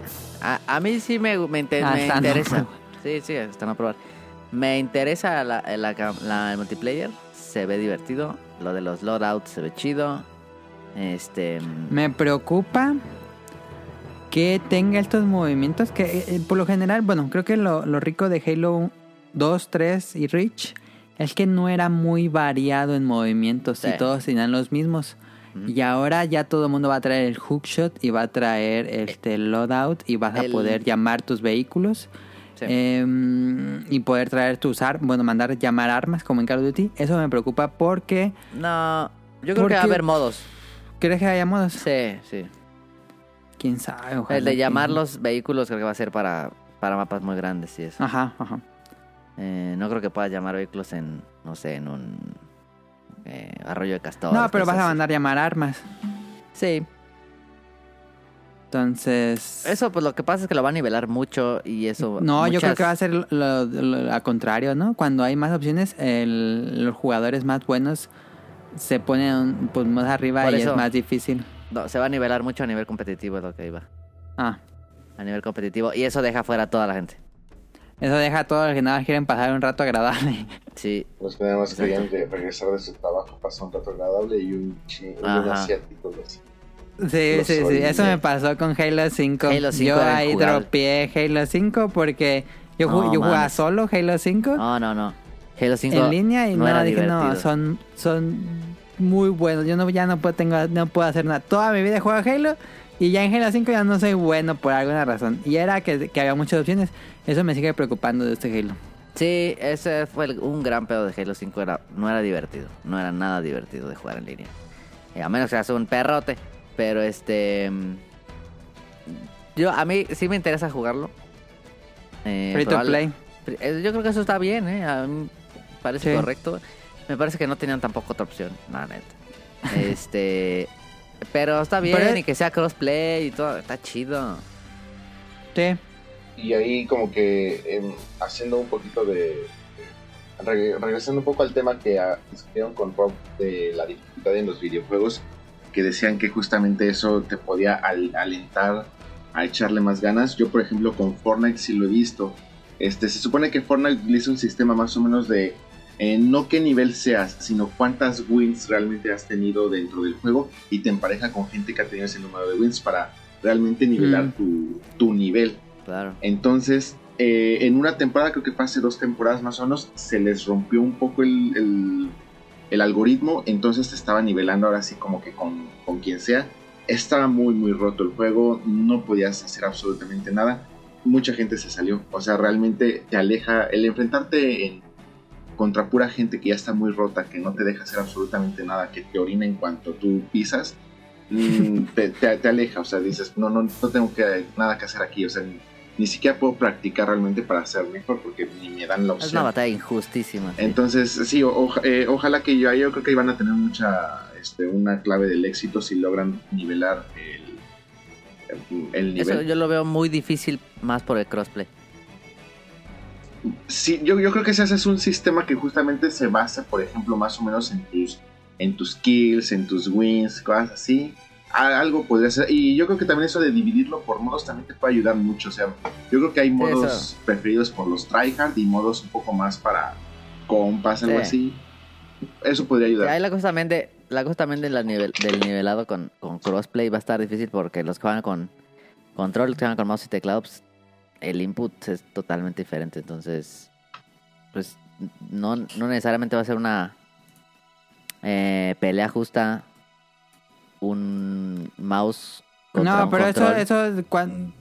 A, a mí sí me, me, inter- me Hasta no interesa. Sí, sí, hasta no probar. Me interesa la, la cam- la- el multiplayer. Se ve divertido. Lo de los loadouts se ve chido. Este. Me preocupa que tenga estos movimientos que eh, por lo general, bueno, creo que lo, lo rico de Halo 2, 3 y Reach es que no era muy variado en movimientos Sí. y todos tenían los mismos. Y ahora ya todo el mundo va a traer el hookshot y va a traer este loadout y vas a poder llamar tus vehículos Sí. em, y poder traer tus armas, bueno, mandar llamar armas como en Call of Duty. Eso me preocupa porque No. Yo creo ¿Por que va a haber modos. ¿crees que haya modos? Sí, sí. ¿Quién sabe? Ojalá El de que- llamar los vehículos creo que va a ser para, para mapas muy grandes y eso. Ajá, ajá. Eh, no creo que puedas llamar vehículos en, no sé, en un eh, arroyo de castor. No, pero vas a mandar llamar armas. Sí. Entonces. Eso, pues lo que pasa es que lo va a nivelar mucho y eso. No, yo creo que va a ser lo, lo- contrario, ¿no? Cuando hay más opciones, el- los jugadores más buenos se ponen pues, más arriba Por y eso. es más difícil. No, se va a nivelar mucho a nivel competitivo, es lo que iba. Ah, A nivel competitivo. Y eso deja fuera a toda la gente. eso deja a todos los que nada más quieren pasar un rato agradable. Sí. Los que nada más querían de regresar de su trabajo, pasar un rato agradable y un asiático. así. Sí, Los sí, sí. soy, Eso sí. me pasó con Halo 5. Halo 5 yo ahí injugable. dropeé Halo 5 porque yo, No, yo jugaba solo Halo 5 No, no, no. Halo 5 en línea y no, era dije, no, son, son muy buenos. Yo no, ya no puedo, tengo, no puedo hacer nada. Toda mi vida he jugado Halo y ya en Halo 5 ya no soy bueno por alguna razón. Y era que, que había muchas opciones. Eso me sigue preocupando de este Halo. Sí, ese fue el- un gran pedo de Halo 5. Era, no era divertido. No era nada divertido de jugar en línea. Eh, a menos que seas un perrote. Pero este. mm, Yo, a mí sí me interesa jugarlo. Eh, Free to play. Eh, Yo creo que eso está bien, ¿eh? A mí parece Sí. correcto. Me parece que no tenían tampoco otra opción, la neta. este. Pero está bien Pero- y que sea crossplay y todo. Está chido. Sí. Y ahí como que em, haciendo un poquito de... re- regresando un poco al tema que ah, discutieron con Rob de la dificultad en los videojuegos, que decían que justamente eso te podía al- alentar a echarle más ganas. Yo por ejemplo con Fortnite sí lo he visto. Este, se supone que Fortnite utiliza un sistema más o menos de eh, no qué nivel seas, sino cuántas wins realmente has tenido dentro del juego y te empareja con gente que ha tenido ese número de wins para realmente nivelar Mm. tu, tu nivel. Claro. Entonces, eh, en una temporada, creo que fue hace dos temporadas más o menos, se les rompió un poco el, el- el algoritmo, entonces te estaba nivelando ahora sí como que con, con quien sea. Estaba muy, muy roto el juego, no podías hacer absolutamente nada. Mucha gente se salió, o sea, realmente te aleja el enfrentarte en- contra pura gente que ya está muy rota, que no te deja hacer absolutamente nada, que te orina en cuanto tú pisas. mm, te, te- te aleja, o sea, dices, no, no, no tengo que, nada que hacer aquí, o sea, ni, ni siquiera puedo practicar realmente para ser mejor porque ni me dan la Es una opción. batalla injustísima. sí. Entonces, sí, o- eh, ojalá que yo, yo creo que iban a tener mucha, este, una clave del éxito si logran nivelar el, el Eso nivel. yo lo veo muy difícil más por el crossplay. Sí, yo, yo creo que ese es un sistema que justamente se basa, por ejemplo, más o menos en tus, en tus kills, en tus wins, cosas así. Algo podría ser. Y yo creo que también eso de dividirlo por modos también te puede ayudar mucho. O sea, yo creo que hay modos eso. preferidos por los tryhard y modos un poco más para compas, algo Sí. así. Eso podría Ahí ayudar. la cosa también de la cosa también de la nivel, del nivelado con, con crossplay va a estar difícil porque los que juegan con control, los que juegan con mouse y teclado, pues, el input es totalmente diferente. Entonces, pues no, no necesariamente va a ser una eh, pelea justa un mouse contra No, un pero eso, control. eso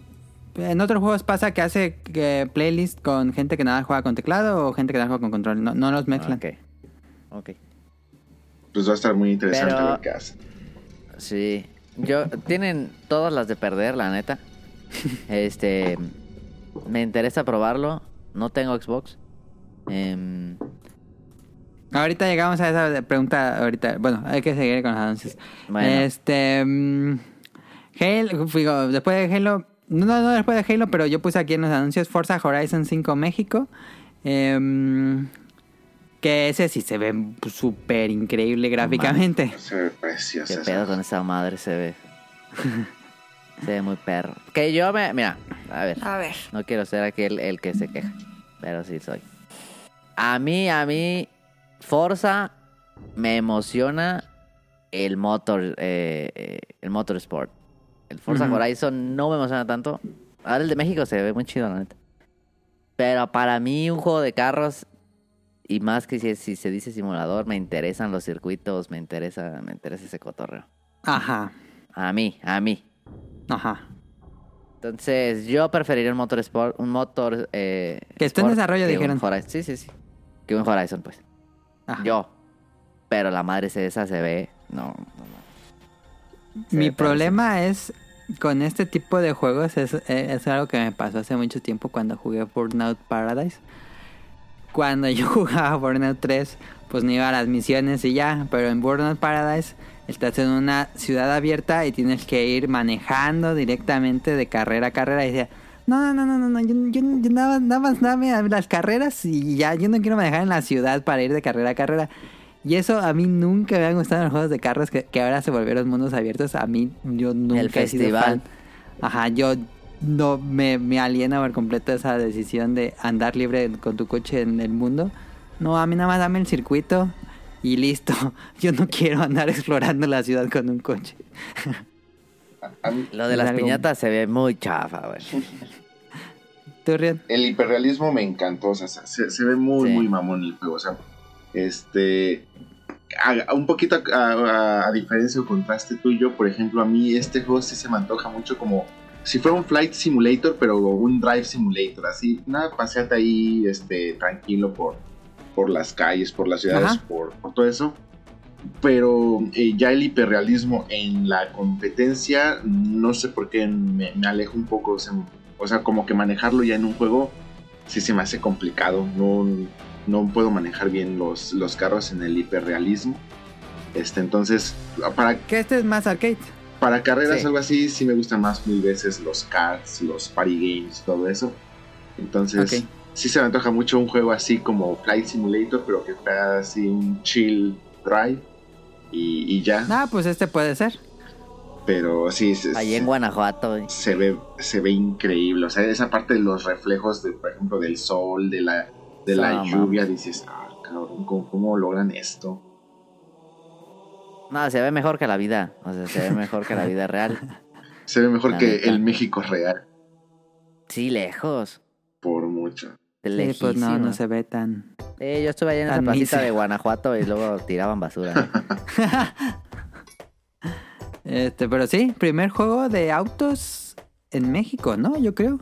en otros juegos pasa que hace que playlist con gente que nada juega con teclado o gente que nada juega con control. No, no los mezclan. Ok. Ok. Pues va a estar muy interesante Pero- ver qué hacen. Sí. Yo, tienen todas las de perder, la neta. este. Me interesa probarlo. No tengo Xbox. Em, Ahorita llegamos a esa pregunta. Ahorita, bueno, hay que seguir con los anuncios. Bueno. Este. mm, Halo, digo, después de Halo. No, no, no después de Halo, pero yo puse aquí en los anuncios Forza Horizon 5 México. Em, que ese sí se ve súper increíble gráficamente. Se ve precioso. ¿Qué pedo con esa madre? Se ve. se ve muy perro. Que yo me. Mira, a ver. A ver. No quiero ser aquí el, el que se queja. Pero sí soy. A mí, a mí, Forza me emociona el motor, eh, eh, el motorsport. El Forza Ujú. Horizon no me emociona tanto. Ahora el de México se ve muy chido, la neta. Pero para mí un juego de carros y más que si, si se dice simulador, me interesan los circuitos, me interesa, me interesa ese cotorreo. Ajá. A mí, a mí. Ajá. Entonces, yo preferiría un motor sport, un motor eh, Que esté en desarrollo, dijeron. Sí, sí, sí. Que un Horizon, pues. Ajá. Yo. Pero la madre esa se ve. No, no, no. Se Mi problema es con este tipo de juegos, es, es algo que me pasó hace mucho tiempo cuando jugué Burnout Paradise. Cuando yo jugaba Burnout 3, pues no iba a las misiones y ya, pero en Burnout Paradise estás en una ciudad abierta y tienes que ir manejando directamente de carrera a carrera y decía, no, no, no, no, no, yo, yo- yo nada, nada más dame las carreras y ya, yo no quiero manejar en la ciudad para ir de carrera a carrera. Y eso a mí nunca me han gustado los juegos de carros que, que ahora se volvieron mundos abiertos. A mí yo nunca El he sido festival. fan. Ajá, yo no me, me aliena por completo esa decisión de andar libre con tu coche en el mundo. No, a mí nada más dame el circuito y listo. Yo no quiero andar explorando la ciudad con un coche. Mí, Lo de las algo- piñatas se ve muy chafa, güey. El hiperrealismo me encantó, o sea, se, se ve muy, Sí. muy mamón el juego, o sea, este, a un poquito a, a- a diferencia o contraste tuyo, por ejemplo, a mí este juego sí se me antoja mucho como si fuera un flight simulator, pero un drive simulator, así, nada, paseate ahí, este, tranquilo por, por las calles, por las ciudades, por, por todo eso. Pero eh, ya el hiperrealismo en la competencia, no sé por qué me, me alejo un poco. O sea, o sea, como que manejarlo ya en un juego sí se me hace complicado. No, no puedo manejar bien los, los carros en el hiperrealismo. Este, entonces, para, Que este es más arcade. para carreras Sí. algo así, sí me gustan más mil veces los karts, los party games, todo eso. Entonces, Ok. Sí se me antoja mucho un juego así como Flight Simulator, pero que fuera así un chill drive y, y ya. Ah, pues este puede ser. Pero sí, se, Ahí en Guanajuato, se ve, se ve increíble. O sea, esa parte de los reflejos, de, por ejemplo, del sol, de la, de la No, lluvia, dices, ah, cabrón, ¿cómo, cómo logran esto? No, se ve mejor que la vida. O sea, se ve mejor que la vida real. Se ve mejor La que neta. el México real, Sí, lejos. por mucho. Sí, pues no, no se ve tan... Eh, yo estuve allá en esa placita de Guanajuato y luego tiraban basura. Este, pero sí, primer juego de autos en México, ¿no? Yo creo.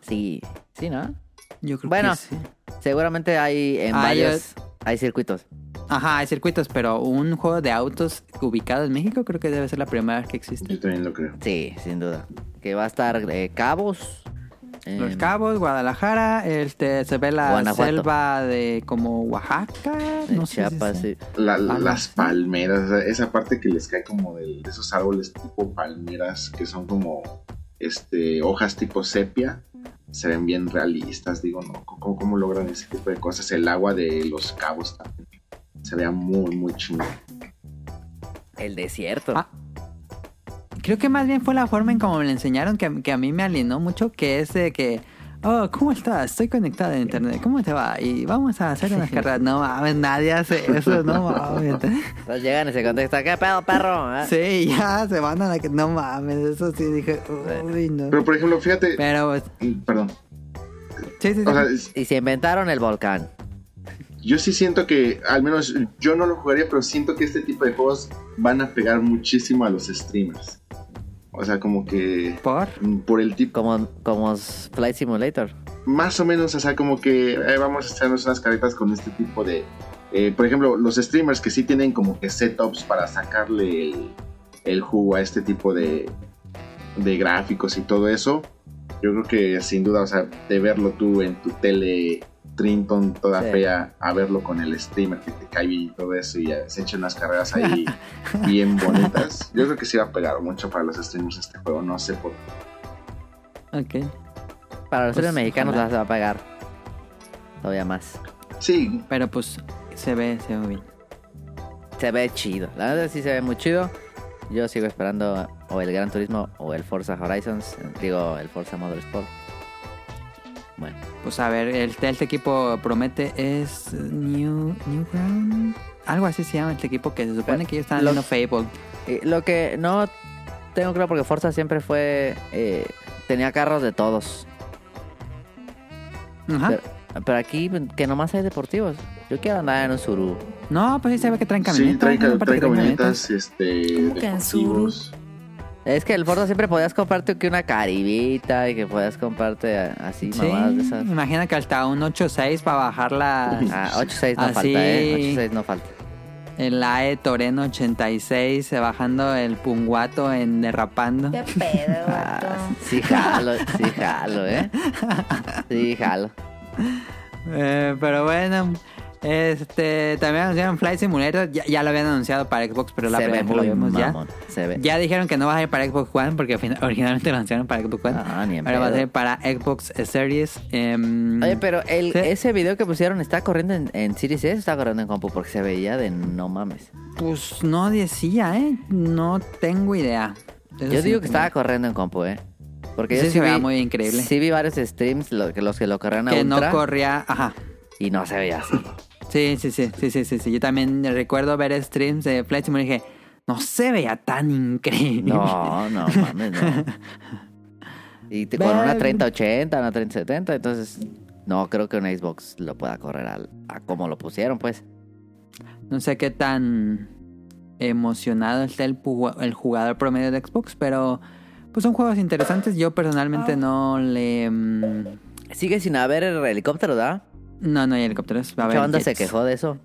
Sí, sí, ¿no? Yo creo Bueno. que sí. Seguramente hay en Ah, varios... Hay circuitos. Ajá, hay circuitos, pero un juego de autos ubicado en México creo que debe ser la primera vez que existe. Yo también lo creo. Sí, sin duda. Que va a estar eh, Cabos. Los em, Cabos, Guadalajara, este, se ve la Guanajuato. selva de como Oaxaca, de no sé si Chiapas, sea. sí. La- las palmeras, esa parte que les cae como de esos árboles tipo palmeras que son como este hojas tipo sepia, se ven bien realistas, digo, ¿no? ¿Cómo, cómo logran ese tipo de cosas? El agua de los cabos también. Se vea muy, muy chingón. El desierto. Ah. Creo que más bien fue la forma en cómo me lo enseñaron que, que a mí me alienó mucho, que es de que, oh, ¿cómo estás? Estoy conectado en internet, ¿cómo te va? Y vamos a hacer unas carreras. No mames, nadie hace eso, no mames. Entonces llegan y se contesta, ¿qué pedo, perro? ¿Eh? Sí, ya se van a la que, no mames, eso sí dije, uy, no. Pero por ejemplo, fíjate, Pero, pues, perdón, sí, sí, sí. o sea, es- Y se inventaron el volcán. yo sí siento que, al menos yo no lo jugaría, pero siento que este tipo de juegos van a pegar muchísimo a los streamers. O sea, como que ¿Por? por el tipo Como, como Flight Simulator. más o menos, o sea, como que eh, vamos a echarnos unas caretas con este tipo de... eh, por ejemplo, los streamers que sí tienen como que setups para sacarle el, el jugo a este tipo de, de gráficos y todo eso, yo creo que sin duda, o sea, de verlo tú en tu tele Trinton toda Sí. fea, a verlo con el streamer que te cae bien y todo eso y se echa unas carreras ahí bien bonitas, yo creo que sí va a pegar mucho para los streamers este juego, no sé por Ok. Para los Pues, streamers mexicanos las va a pagar. Todavía más. Sí, Pero pues se ve, se ve muy bien. Se ve chido. La verdad sí se ve muy chido. Yo sigo esperando o el Gran Turismo o el Forza Horizons. Digo, el Forza Motorsport. Bueno, Pues a ver, el, este equipo promete es New, Newground. Algo así se llama este equipo que se supone que ellos están haciendo Fable. lo que no tengo claro porque Forza siempre fue. eh, tenía carros de todos. Ajá. Pero, pero aquí que nomás hay deportivos. Yo quiero andar en un Suru. No, pues sí se ve que traen Sí, camionetas. trae, ¿no? Aparte trae que traen camionetas, este, ¿Cómo que en deportivos. Es que el Forza siempre podías comprarte que una caribita y que podías comprarte así Sí, mamadas de esas. me imagino que hasta un 8.6 para bajar la, Ah, 8.6 no Así. falta, ¿eh? 8.6 no falta. el AE Toreno 86 eh, bajando el Punguato en derrapando. Qué pedo, Ah, sí jalo, sí jalo, ¿eh? Sí jalo. Eh, pero bueno, este también anunciaron Flight Simulator. Ya, ya lo habían anunciado para Xbox, pero la Se primera que lo vimos ya. Se ve. Ya dijeron que no va a ser para Xbox One porque originalmente lo anunciaron para Xbox One. Ah, ni en Ahora va a ser para Xbox Series. em, Oye, pero el, Sí. ese video que pusieron está corriendo en, en Series S o está corriendo en compu porque se veía de no mames. Pues no decía, ¿eh? No tengo idea. Eso Yo sí digo no que estaba corriendo en compu, ¿eh? Porque Sí, yo se sí veía vi, muy increíble. Sí vi varios streams lo- que los que lo corrían a Que no ultra corría. Ajá. y no se veía así. Sí, sí, sí, sí, sí, sí, sí. Yo también recuerdo ver streams de Flight Simulator y dije, no se veía tan increíble. No, no mames, no. Y te- con una Ven. 3080, una 3070, entonces no creo que una Xbox lo pueda correr al- a como lo pusieron, pues. No sé qué tan emocionado está el, el jugador promedio de Xbox, pero pues son juegos interesantes. Yo personalmente no le... mm, Sigue sin haber el helicóptero, ¿da? No, no hay helicópteros. Va a haber banda se quejó de eso.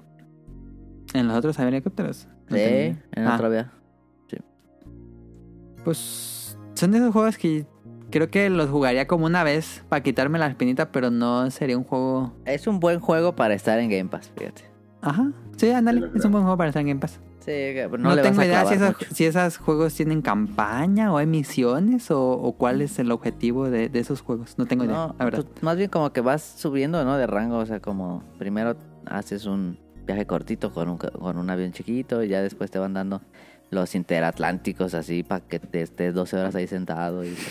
¿En los otros hay helicópteros? No Sí, en Ah, otro vía. Pues son de esos juegos que creo que los jugaría como una vez para quitarme la espinita, pero no sería un juego... Es un buen juego para estar en Game Pass, fíjate. Ajá. Sí, ándale. Sí, Es un buen juego para estar en Game Pass. Sí, no, No, le tengo vas a idea si esos, mucho. si esos juegos tienen campaña o hay misiones o, o cuál es el objetivo de, de esos juegos. No tengo idea, No, la verdad. pues, más bien como que vas subiendo, ¿no? De rango, o sea, como primero haces un viaje cortito con un, con un avión chiquito y ya después te van dando los interatlánticos así para que te estés 12 horas ahí sentado. Y...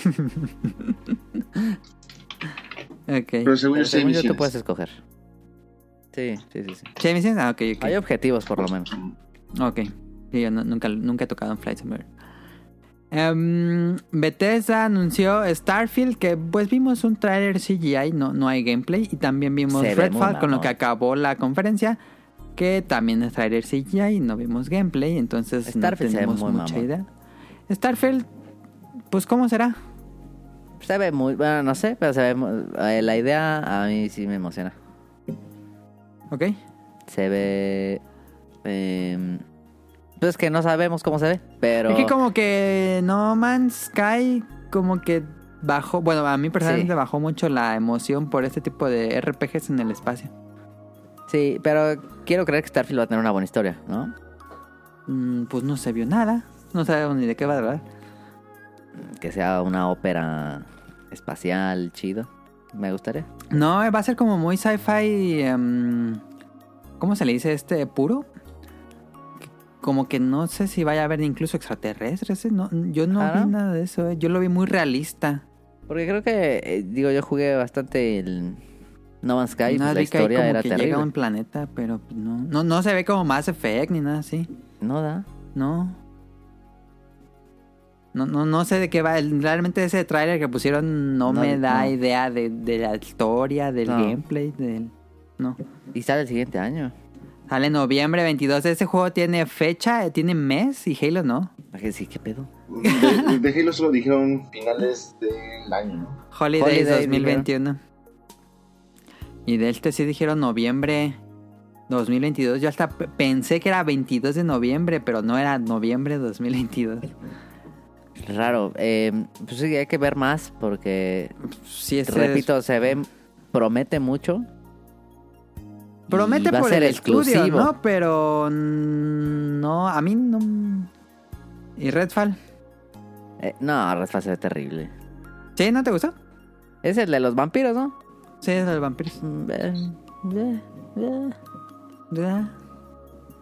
Ok. Pero según Pero yo, según tú puedes escoger. Sí, sí, sí. sí. ¿Sí hay misiones? Ah. Hay objetivos por lo menos. Ok. Sí, yo no- nunca, nunca he tocado en Flight Simulator. Em, Bethesda anunció Starfield, que pues vimos un trailer CGI, no, no hay gameplay. Y también vimos Se Redfall, con lo que acabó la conferencia, que también es trailer CGI y no vimos gameplay. Entonces Starfield se no ve tenemos muy mucha mamón. idea. Starfield, pues ¿cómo será? Se ve muy, bueno, no sé, pero se ve, eh, la idea a mí sí me emociona. Ok. Se ve, eh, pues que no sabemos cómo se ve, pero Es que como que No Man's Sky como que bajó, bueno, a mí personalmente Sí. bajó mucho la emoción por este tipo de RPGs en el espacio. sí, pero quiero creer que Starfield va a tener una buena historia, ¿no? Mm, pues no se vio nada, no sabemos ni de qué va a hablar. Que sea una ópera espacial chido, me gustaría. No, va a ser como muy sci-fi, em, ¿cómo se le dice este puro? Como que no sé si vaya a haber incluso extraterrestres, ¿eh? no, yo no Ah, ¿no? vi nada de eso, ¿eh? yo lo vi muy realista. Porque creo que, eh, digo, yo jugué bastante el No Man's Sky, pues Nada la historia como era que terrible. llega a un planeta, pero pues no, no, no se ve como Mass Effect ni nada así. No da. No. No, no, no sé de qué va. Realmente ese tráiler que pusieron no, No, me da no. idea de, de la historia, del No. gameplay, del... No. Y sale el siguiente año. Sale noviembre 22. Ese juego tiene fecha, tiene mes y Halo no. Sí, ¿qué pedo? De, de Halo solo dijeron finales del año, ¿no? Holidays Holiday, 2021. Y de este sí dijeron noviembre 2022. Yo hasta pensé que era 22 de noviembre, pero no era noviembre 2022. Raro. Eh, pues sí, hay que ver más porque, Sí, es- repito, se ve, promete mucho. Promete Y va a por ser el estudio, exclusivo. ¿no? Pero mm, no, a mí no. ¿Y Redfall? Eh, no, Redfall se ve terrible. ¿Sí? ¿No te gustó? Es el de los vampiros, ¿no? Sí, es el vampiros. Mm, eh, eh, ¿Ya?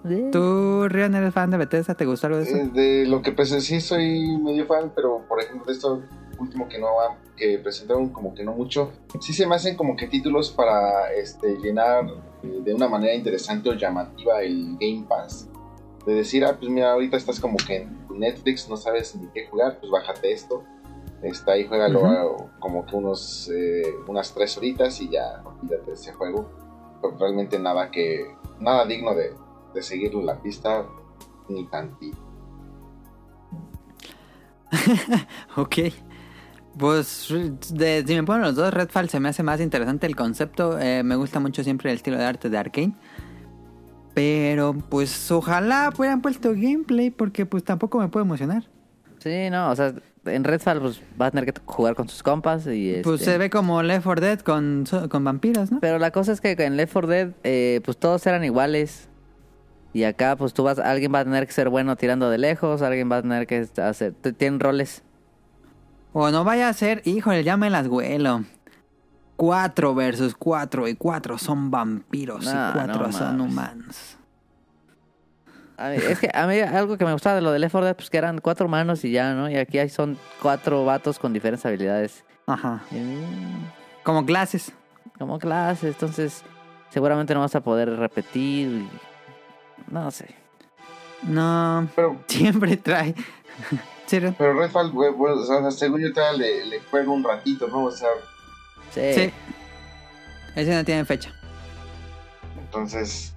eh. ¿Tú, Rion, eres fan de Bethesda? ¿Te gustó algo de eso? Eh, de lo que pensé, sí soy medio fan, pero por ejemplo de esto, último que no que presentaron como que no mucho, sí se me hacen como que títulos para este, llenar eh, de una manera interesante o llamativa el Game Pass. De decir, ah, pues mira, ahorita estás como que en Netflix, no sabes ni qué jugar, pues bájate esto. Está ahí, juégalo Ujú. ah, como que unos, eh, unas tres horitas y ya olvídate de ese juego. Pero realmente nada que, nada digno de, de seguir la pista, ni tantito. Ok. Pues de- si me ponen los dos, Redfall se me hace más interesante el concepto. eh, me gusta mucho siempre el estilo de arte de Arkane. Pero pues ojalá hubieran puesto gameplay porque pues tampoco me puede emocionar. Sí, no, o sea, en Redfall pues vas a tener que jugar con sus compas y Pues este, se ve como Left 4 Dead con, con vampiros, ¿no? Pero la cosa es que en Left 4 Dead eh, pues todos eran iguales. Y acá pues tú vas, alguien va a tener que ser bueno tirando de lejos, alguien va a tener que hacer, tienen roles. O no vaya a ser, híjole, ya me las huelo. Cuatro versus cuatro y cuatro son vampiros No, y cuatro no son mames. humanos. A mí- es que a mí algo que me gustaba de lo de Left 4 Dead pues que eran cuatro manos y ya, ¿no? Y aquí hay son cuatro vatos con diferentes habilidades. Ajá. Como clases. Como clases, entonces seguramente no vas a poder repetir. y- No sé. No, Pero siempre trae. Sí. Pero Redfall, güey, güey, o sea, según yo todavía le, le juego un ratito, ¿no? O sea, Sí. Sí. Ese no tiene fecha. entonces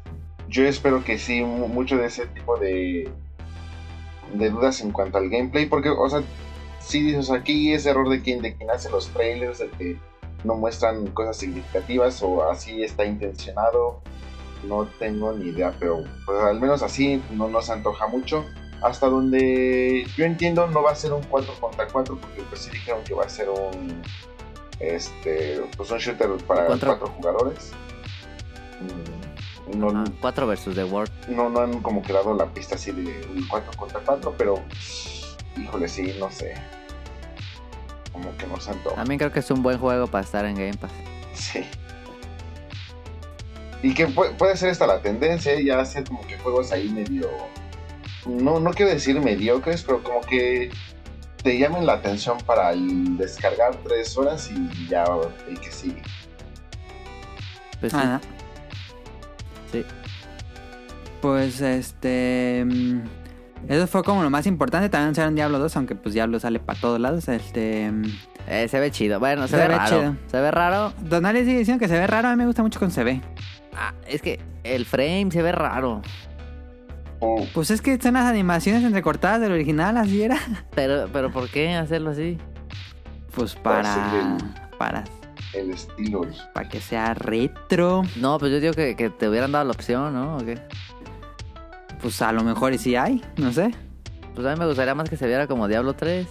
yo espero que sí, mu- mucho de ese tipo de, de dudas en cuanto al gameplay, porque, o sea, sí dices aquí es error de quien, de quien hace los trailers, de que no muestran cosas significativas o así está intencionado, no tengo ni idea, pero pues, al menos así no nos antoja mucho. Hasta donde yo entiendo no va a ser un 4 contra 4 porque pues sí dijeron que va a ser un este pues un shooter para Cuatro. cuatro jugadores. Mm, No, Ajá, Cuatro versus The World. no, no han como creado la pista así de un 4 contra 4, pero híjole, sí, no sé. Como que no se antoja. También creo que es un buen juego para estar en Game Pass. Sí. Y que pu- puede ser esta la tendencia, ya hacer como que juegos ahí medio. No, no quiero decir mediocres, pero como que te llamen la atención para el descargar tres horas y ya el que sigue. Pues sí. Ah, Sí. Pues este. mm, Eso fue como lo más importante. También anunciaron Diablo 2, aunque pues Diablo sale para todos lados. Este. mm, Eh, se ve chido. Bueno, se, Se ve, ve raro. chido. Se ve raro. Donales sigue diciendo que se ve raro. A mí me gusta mucho con se ve. Ah, es que el frame se ve raro. Pues es que son las animaciones entrecortadas del original, así era. Pero, pero ¿por qué hacerlo así? Pues Para para. el estilo. original. Para que sea retro. No, pues yo digo que, que te hubieran dado la opción, ¿no? ¿O qué? Pues a lo mejor y sí hay. No sé. Pues a mí me gustaría más que se viera como Diablo 3.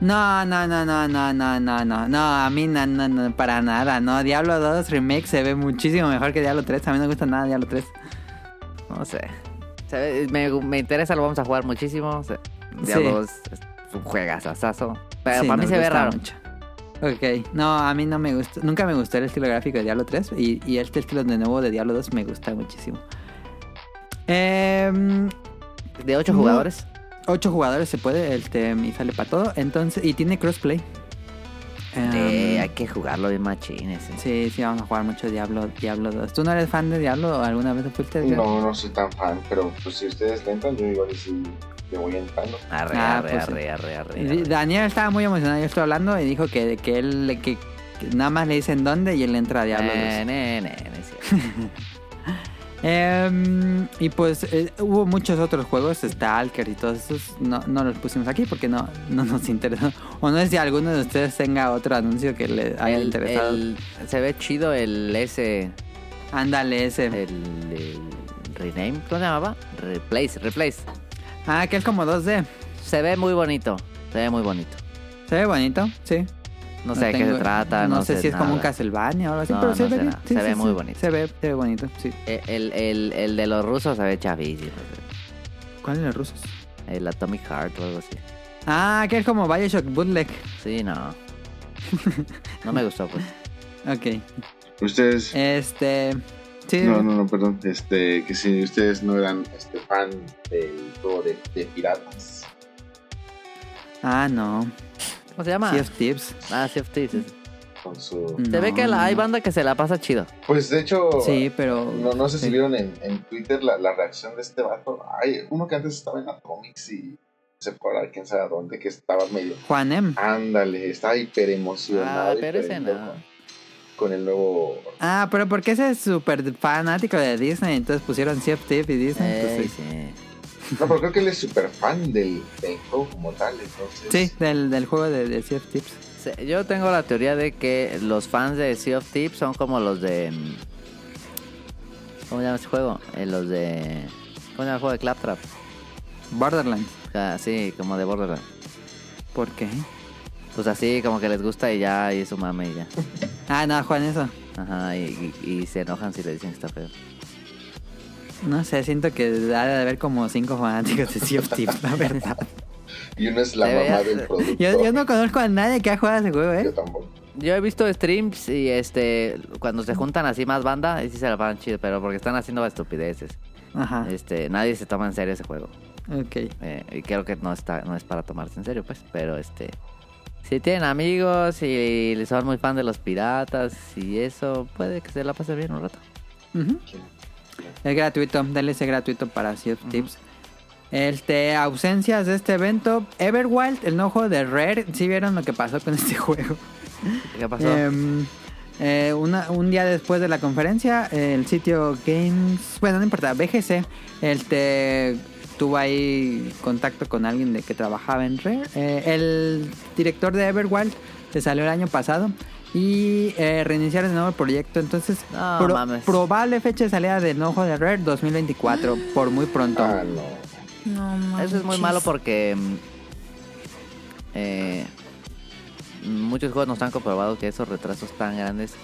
No, no, no, no, no, no, no, no. No, a mí no, no, no, para nada. No, Diablo 2 Remake se ve muchísimo mejor que Diablo 3. A mí no me gusta nada Diablo 3. No sé. Me, me interesa, lo vamos a jugar muchísimo. Se- Diablo es, es un juegazazazo. Pero Sí, para mí se ve raro. mucho. Ok, no, a mí no me gusta. Nunca me gustó el estilo gráfico de Diablo 3 y, y este estilo de nuevo de Diablo 2 me gusta muchísimo. Em, De 8 No. jugadores. ocho jugadores se puede, este, y sale para todo. Entonces, y tiene crossplay. Em, Eh, hay que jugarlo bien machines. eh. Sí, sí, vamos a jugar mucho Diablo, Diablo 2. ¿Tú no eres fan de Diablo o alguna vez lo fuiste? No, no soy tan fan, pero pues si ustedes le entran, yo igual y sí le voy entrando. Arre, Ah, arre, pues, arre, arre, arre, arre. Daniel estaba muy emocionado, yo estoy hablando y dijo que, que él que, que nada más le dicen dónde y él entra a Diablo 2. Eh, es y pues eh, hubo muchos otros juegos, Stalker y todos esos, no, no los pusimos aquí porque no, no nos interesó. O no sé si alguno de ustedes tenga otro anuncio que le haya El- interesado. el- se ve chido el ese. Ándale ese. El, el rename. ¿Cómo se llamaba? Replace, replace. Ah, que es como 2D. Se ve muy bonito. Se ve muy bonito. Se ve bonito, sí. No sé de qué tengo- se trata. No, No, sé, si es como un. Castlevania o algo así, No, pero se ve bien. Sí, Se sí, ve muy sí. bonito. Se ve, se ve bonito, sí. El, el, el de los rusos se ve chavísimo. ¿Cuál de los rusos? El Atomic Heart o algo así. Ah, que es como Bioshock Bootleg. Sí, no. No me gustó, pues. Ok. Ustedes. Este. Sí. No, no, no, perdón. Este, que si ustedes no eran este fan del juego de, de piratas. Ah, no. ¿Cómo se llama? Sea of Thieves. Ah, Sea of Thieves. es- Con su... Se ve que la- hay banda que se la pasa chido. Pues de hecho, Sí, pero... no, no sé sí. si vieron en, en Twitter la, la reacción de este vato. Hay uno que antes estaba en Atomics y se fue a quién sabe a dónde, que estaba medio. Juan M. Ándale, estaba hiper emocionado. Ah, pero ese no. Con el nuevo. Ah, pero porque ese es súper fanático de Disney, entonces pusieron Sea of Thieves y Disney. pues Ey, sí. No, pero creo que él es súper fan del, del juego como tal, entonces. Sí, del, del juego de, de Sea of Thieves. Sí, Yo tengo la teoría de que los fans de Sea of Thieves son como los de. mm, ¿Cómo se llama ese juego? Eh, los de. ¿Cómo se llama el juego de Claptrap? Borderlands. O sea, sí, como de Borderlands. ¿Por qué? Pues así, como que les gusta y ya, y es su mame y ya. Ah, no, Juan, eso. Ajá, y, y- y se enojan si le dicen que está feo. No sé, siento que ha de haber como cinco fanáticos de Sea of Thieves, la verdad. Y uno es la mamá del producto. Yo, yo no conozco a nadie que ha jugado ese juego, Yo ¿eh? tampoco. Yo he visto streams y este cuando se juntan así más banda, y sí se la pasan chido, pero porque están haciendo estupideces. Ajá, Este, nadie se toma en serio ese juego. ok. Eh, y creo que no está no es para tomarse en serio, pues, pero este si tienen amigos y son muy fan de los piratas y eso, puede que se la pase bien un rato. Ujú. Es gratuito, DLC gratuito para Sea of Thieves. Este, ausencias de este evento. Everwild, el juego de Rare. ¿Sí vieron lo que pasó con este juego? ¿Qué pasó? Em, eh, una- un día después de la conferencia, el sitio Games, bueno, no importa, BGC, este, tuvo ahí contacto con alguien de que trabajaba en Rare. Eh, el director de Everwild se salió el año pasado y eh, reiniciaron de nuevo el proyecto. Entonces, No, pro- mames. probable fecha de salida del nuevo juego de Rare 2024, por muy pronto. Ah, no. No. Eso es muy malo porque eh, muchos juegos nos han comprobado que esos retrasos tan grandes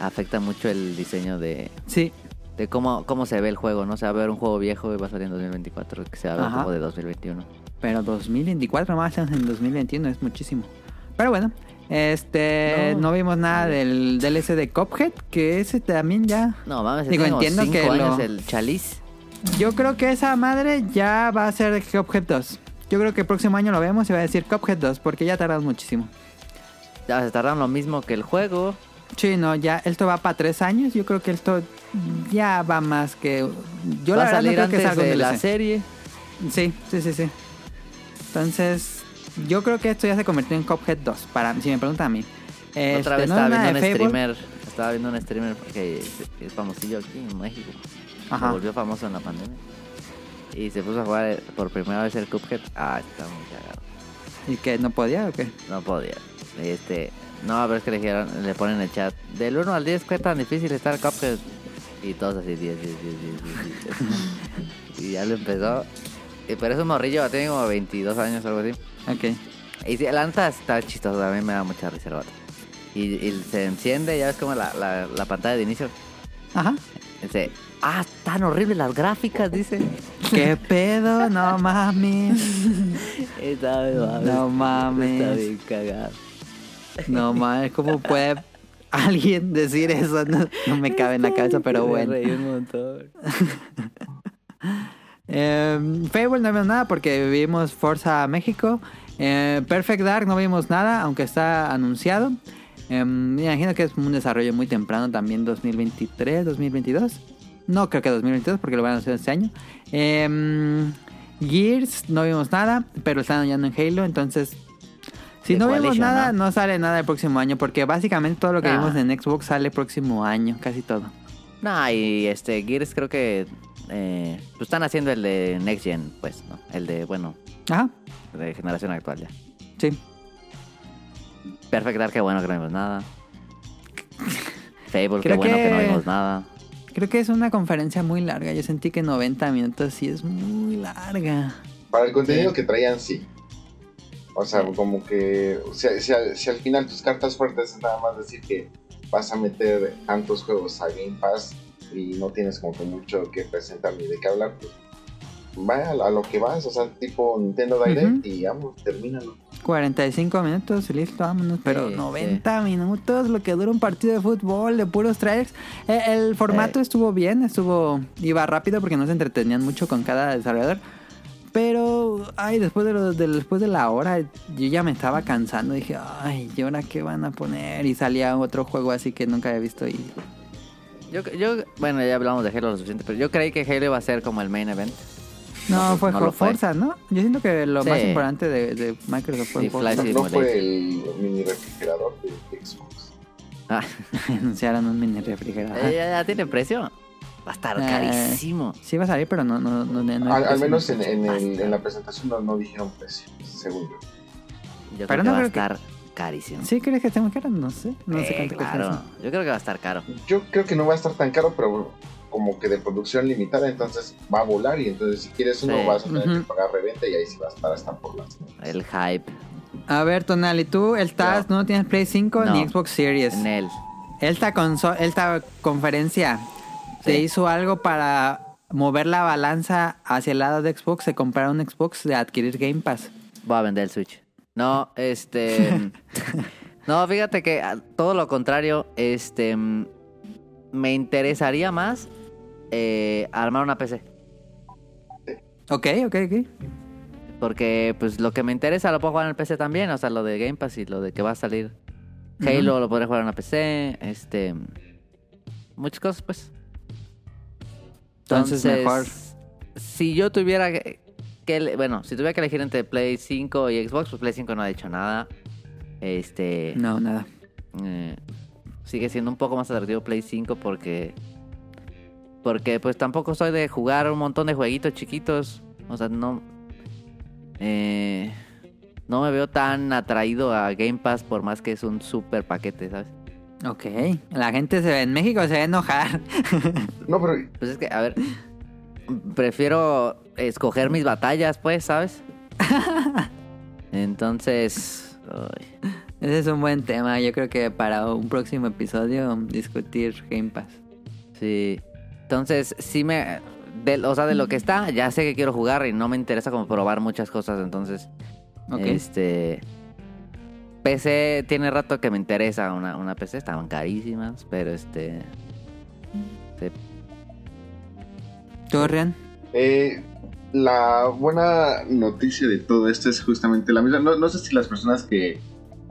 afectan mucho el diseño de, Sí, de cómo, cómo se ve el juego, ¿no? Se va a ver un juego viejo y va a salir en 2024, que se va a ver un juego de 2021. Pero 2024 más en 2021 es muchísimo. Pero bueno, este no, No. vimos nada del DLC de Cuphead, que ese también ya. No, mames, Digo, entiendo cinco que años lo- el chaliz. Yo creo que esa madre ya va a ser Cuphead 2. Yo creo que el próximo año lo vemos y va a decir Cuphead 2, porque ya tardamos muchísimo. Ya se tardaron lo mismo que el juego. Sí, no, ya esto va para tres años. Yo creo que esto ya va más que. Yo va la a verdad no salir que salga un de la serie. Sí, sí, sí, sí. Entonces, yo creo que esto ya se convirtió en Cuphead 2, para, si me preguntan a mí. Este, Otra vez no estaba viendo un Fable. streamer. Estaba viendo un streamer que es, es famosillo aquí en México. Ajá. Se volvió famoso en la pandemia. Y se puso a jugar por primera vez el Cuphead. Ah, está muy cagado. ¿Y que no podía o qué? No podía. Este, no, pero es que le, dijeron, le ponen en el chat. Del 1 al 10, ¿qué tan difícil está el Cuphead? Y todos así, 10, 10, 10, 10, 10, 10. y ya lo empezó. Y pero es un morrillo, tiene como 22 años o algo así. Ok. Y sí, la neta está chistoso, a mí me da mucha risa el vato. Y, y se enciende, ya ves como la, la, la pantalla de inicio. Ajá. Dice, ah, tan horribles las gráficas, dice. ¿Qué pedo? No mames. Está mames. No mames. Está bien cagado. No mames. ¿Cómo puede alguien decir eso? No, no me cabe en la cabeza, pero Me bueno. reí un montón. Eh, Fable no vimos nada porque vimos Forza México. Eh, Perfect Dark no vimos nada, aunque está anunciado. Eh, me imagino que es un desarrollo muy temprano también, 2023, 2022. No creo que 2022 porque lo van a anunciar este año. Gears no vimos nada, pero están anunciando en Halo, entonces... Si no vimos nada, ¿no? no sale nada el próximo año, porque básicamente todo lo que Ah. vimos en Xbox sale el próximo año, casi todo. No, y este, Gears creo que eh, pues están haciendo el de Next Gen, pues, ¿no? El de, bueno, Ajá, de generación actual ya. sí. Perfect Dark, qué bueno que no vimos nada. Fable, qué Creo bueno que... que- no vimos nada. Creo que es una conferencia muy larga. Yo sentí que 90 minutos sí es muy larga. Para el contenido Sí. que traían, sí. O sea, como que. Si, si al final tus cartas fuertes es nada más decir que vas a meter tantos juegos a Game Pass y no tienes como que mucho que presentar ni de qué hablar, pues vaya a lo que vas, o sea, tipo Nintendo Direct Ujú. y vamos, termínalo. 45 minutos, listo, vámonos. Pero Sí, 90 minutos, lo que dura un partido de fútbol, de puros trailers. Eh, el formato Eh. estuvo bien, estuvo iba rápido porque no se entretenían mucho con cada desarrollador. Pero, ay, después de, lo, de- después de la hora, yo ya me estaba cansando. Dije, ay, ¿y ahora qué van a poner? Y salía otro juego así que nunca había visto. Y Yo, yo, bueno, ya hablamos de Halo lo suficiente, pero yo creí que Halo iba a ser como el main event. no, No, fue no fue. Forza, ¿no? Yo siento que lo Sí. más importante de, de Microsoft fue Sí, Forza. Flight No, fue el mini refrigerador de Xbox. Ah, Anunciaron un mini refrigerador. eh, ya, ya tiene precio. Va a estar Eh, carísimo. Sí va a salir, pero no, no, no, Al, menos en, en, el- en la presentación no, no dijeron precio, según yo. Yo pero creo que va a estar carísimo. ¿Sí crees que esté muy caro? No sé. No sé cuánto cuesta claro. Yo creo que va a estar caro. Yo creo que no va a estar tan caro, pero como que de producción limitada, entonces va a volar y entonces si quieres uno Sí. vas a tener que pagar reventa y ahí sí va a estar hasta por las. El hype A ver, Tonali, tú estás, no, tienes Play 5 ni. Xbox Series. en él. Esta, esta conferencia te Sí. hizo algo para mover la balanza hacia el lado de Xbox, de comprar un Xbox, de adquirir Game Pass. Voy a vender el Switch. No, este. no, fíjate que a- todo lo contrario, este. Me interesaría más eh, armar una PC. Ok, ok, ok. Porque, pues, lo que me interesa lo puedo jugar en el PC también. O sea, lo de Game Pass y lo de que va a salir Halo lo podré jugar en la PC. Este. Muchas cosas, pues. Entonces, mejor. Si yo tuviera que. bueno, si tuviera que elegir entre Play 5 y Xbox, pues Play 5 no ha dicho nada. Este. No, nada. eh, sigue siendo un poco más atractivo Play 5 porque. Porque, pues tampoco soy de jugar un montón de jueguitos chiquitos. O sea, no. Eh, no me veo tan atraído a Game Pass por más que es un super paquete, ¿sabes? Ok. La gente se ve en México se va a enojar. No, pero Pues es que, a ver, prefiero escoger mis batallas, pues, ¿sabes? Entonces, Ese es un buen tema. Yo creo que para un próximo episodio discutir Game Pass. sí. Entonces, sí me... de- o sea, de lo que está, ya sé que quiero jugar y no me interesa como probar muchas cosas, entonces... Este... PC tiene rato que me interesa una, una PC, estaban carísimas, pero este... ¿Tú, Rian? Eh, la buena noticia de todo esto es justamente la misma. No, no sé si las personas que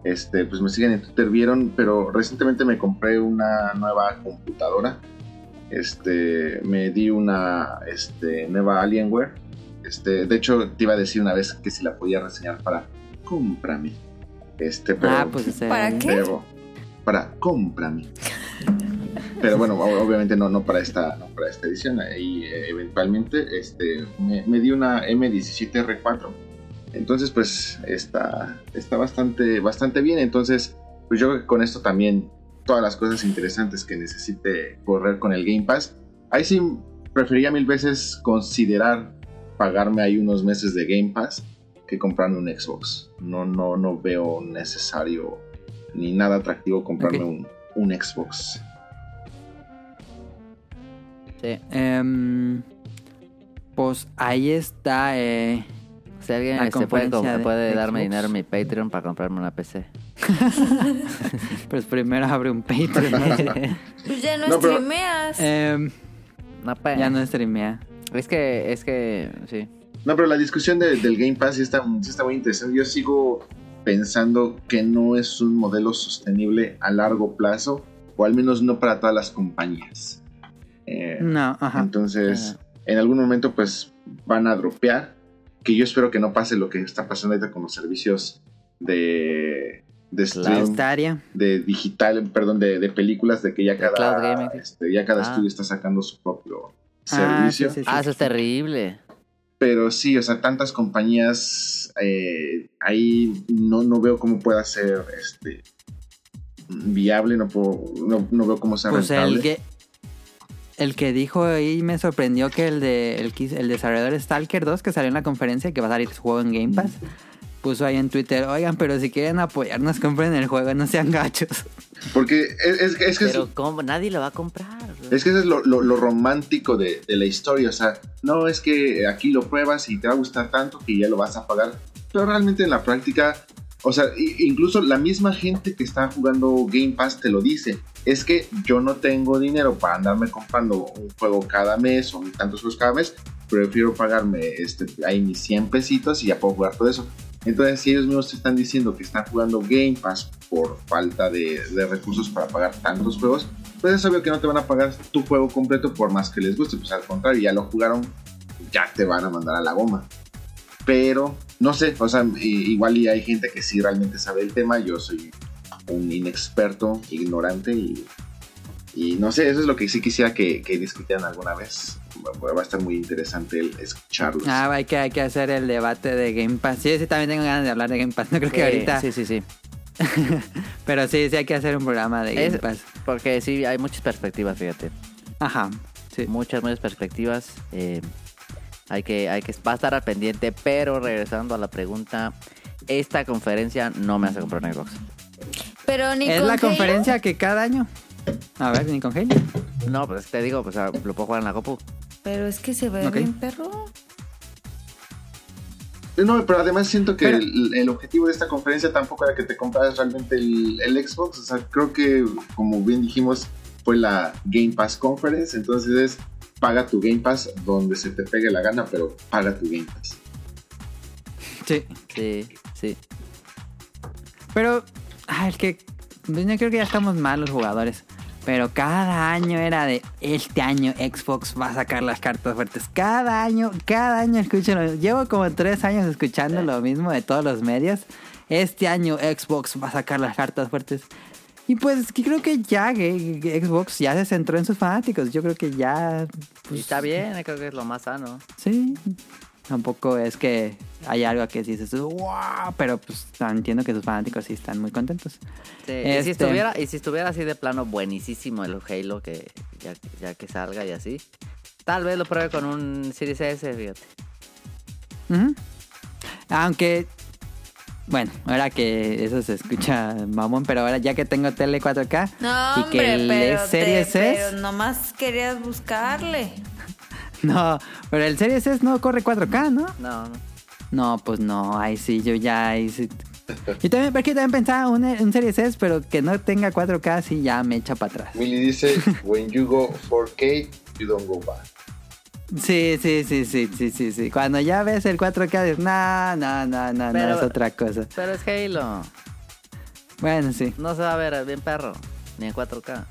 este, pues me siguen en Twitter vieron, pero recientemente me compré una nueva computadora. Este, me di una este, nueva Alienware. Este, de hecho, te iba a decir una vez que si la podía reseñar para cómprame. Este, pero, ah, pues ¿Para qué? Para cómprame. Pero bueno, obviamente no, no para esta, no para esta edición. Y eh, eventualmente este, me, di una M17R4. Entonces, pues está, está bastante, bastante bien. Entonces, pues yo con esto también todas las cosas interesantes que necesite correr con el Game Pass. Ahí sí preferiría mil veces considerar pagarme ahí unos meses de Game Pass que comprarme un Xbox. No, no, no veo necesario ni nada atractivo comprarme un, un Xbox. Sí. Em, pues ahí está. Eh, Si alguien La este, puede, de- puede de darme Xbox. dinero en mi Patreon para comprarme una PC. pues primero abre un Patreon. Pues ya no, No, pero- streameas. Em, No, pe- ya no streamea. Es que, es que, sí. No, pero la discusión de- del Game Pass sí está, sí está muy interesante. Yo sigo pensando que no es un modelo sostenible a largo plazo, o al menos no para todas las compañías. Eh, No, ajá. Entonces, en algún momento, pues van a dropear. Que yo espero que no pase lo que está pasando ahorita con los servicios de, de stream, de digital, perdón, de, de películas, de que ya cada, este, ya cada Ah. estudio está sacando su propio Ah, servicio. sí, sí, sí. Ah, eso es terrible. Pero sí, o sea, tantas compañías eh, ahí no, no veo cómo pueda ser este viable, no puedo, no, no veo cómo sea Pues el, rentable. que- el que dijo ahí me sorprendió que el de el, el desarrollador Stalker 2 que salió en la conferencia que va a salir su juego en Game Pass puso ahí en Twitter, oigan, pero si quieren apoyarnos, compren el juego, no sean gachos. Porque es, es, es que es- Pero ¿cómo? nadie lo va a comprar. Es que eso es lo, lo- romántico de, de la historia. O sea, no es que aquí lo pruebas y te va a gustar tanto que ya lo vas a pagar. Pero realmente en la práctica, o sea, incluso la misma gente que está jugando Game Pass te lo dice. Es que yo no tengo dinero para andarme comprando un juego cada mes o tantos juegos cada mes. Prefiero pagarme este, ahí mis 100 pesitos y ya puedo jugar todo eso. Entonces, si ellos mismos te están diciendo que están jugando Game Pass por falta de, de recursos para pagar tantos juegos, pues es obvio que no te van a pagar tu juego completo por más que les guste. Pues al contrario, ya lo jugaron, ya te van a mandar a la goma. Pero, no sé, o sea, igual y hay gente que sí realmente sabe el tema. Yo soy un inexperto, ignorante y, y no sé, eso es lo que sí quisiera que, que discutieran alguna vez. Va a estar muy interesante el escucharlos. Ah, hay que, hay que hacer el debate de Game Pass. Sí, sí, también tengo ganas de hablar de Game Pass. No creo que Sí, ahorita. Sí, sí, sí. Pero sí, sí hay que hacer un programa de Game Es- Pass. Porque sí, hay muchas perspectivas, fíjate. Ajá. Sí. Muchas, muchas perspectivas. eh, hay que, hay que, va a estar al pendiente, pero regresando a la pregunta, esta conferencia no me hace comprar un Xbox. Pero ni Es con la Halo, conferencia que cada año. A ver, ni con Halo. No, pues te digo, pues ah, lo puedo jugar en la Copu. Pero es que se ve Ok. bien perro. No, pero además siento que Pero- el, el objetivo de esta conferencia tampoco era que te compraras realmente el, el Xbox. O sea, creo que, como bien dijimos, fue la Game Pass Conference. Entonces es paga tu Game Pass donde se te pegue la gana, pero paga tu Game Pass. Sí. Sí, sí. Pero, ah, es que pues, yo creo que ya estamos mal los jugadores. Pero cada año era de este año Xbox va a sacar las cartas fuertes. Cada año, cada año escucho lo mismo. Llevo como tres años escuchando lo mismo de todos los medios. Este año Xbox va a sacar las cartas fuertes. Y pues creo que ya que Xbox ya se centró en sus fanáticos. Yo creo que ya. Y pues, está bien, creo que es lo más sano. Sí. Tampoco es que hay algo que dices, wow, pero pues entiendo que sus fanáticos sí están muy contentos. Sí, y, si Este- estuviera, y si estuviera así de plano buenísimo el Halo, que ya, ya que salga y así, tal vez lo pruebe con un Series S, fíjate. Aunque, bueno, ahora que eso se escucha mamón, pero ahora ya que tengo tele 4K No, y que hombre, el pero, Series te- S, pero nomás querías buscarle. no, pero el Series S no corre 4K, ¿no? No, no. No, pues no, ahí sí, yo ya, ahí sí. Y también, porque también pensaba un, un Series S, pero que no tenga 4K, sí ya me echa para atrás. Millie dice, when you go 4K, you don't go back. Sí, sí, sí, sí, sí, sí, sí. Cuando ya ves el 4K, dices, no, no, no, no, es otra cosa. Pero es Halo. Bueno, sí. No se va a ver bien perro, ni en 4K.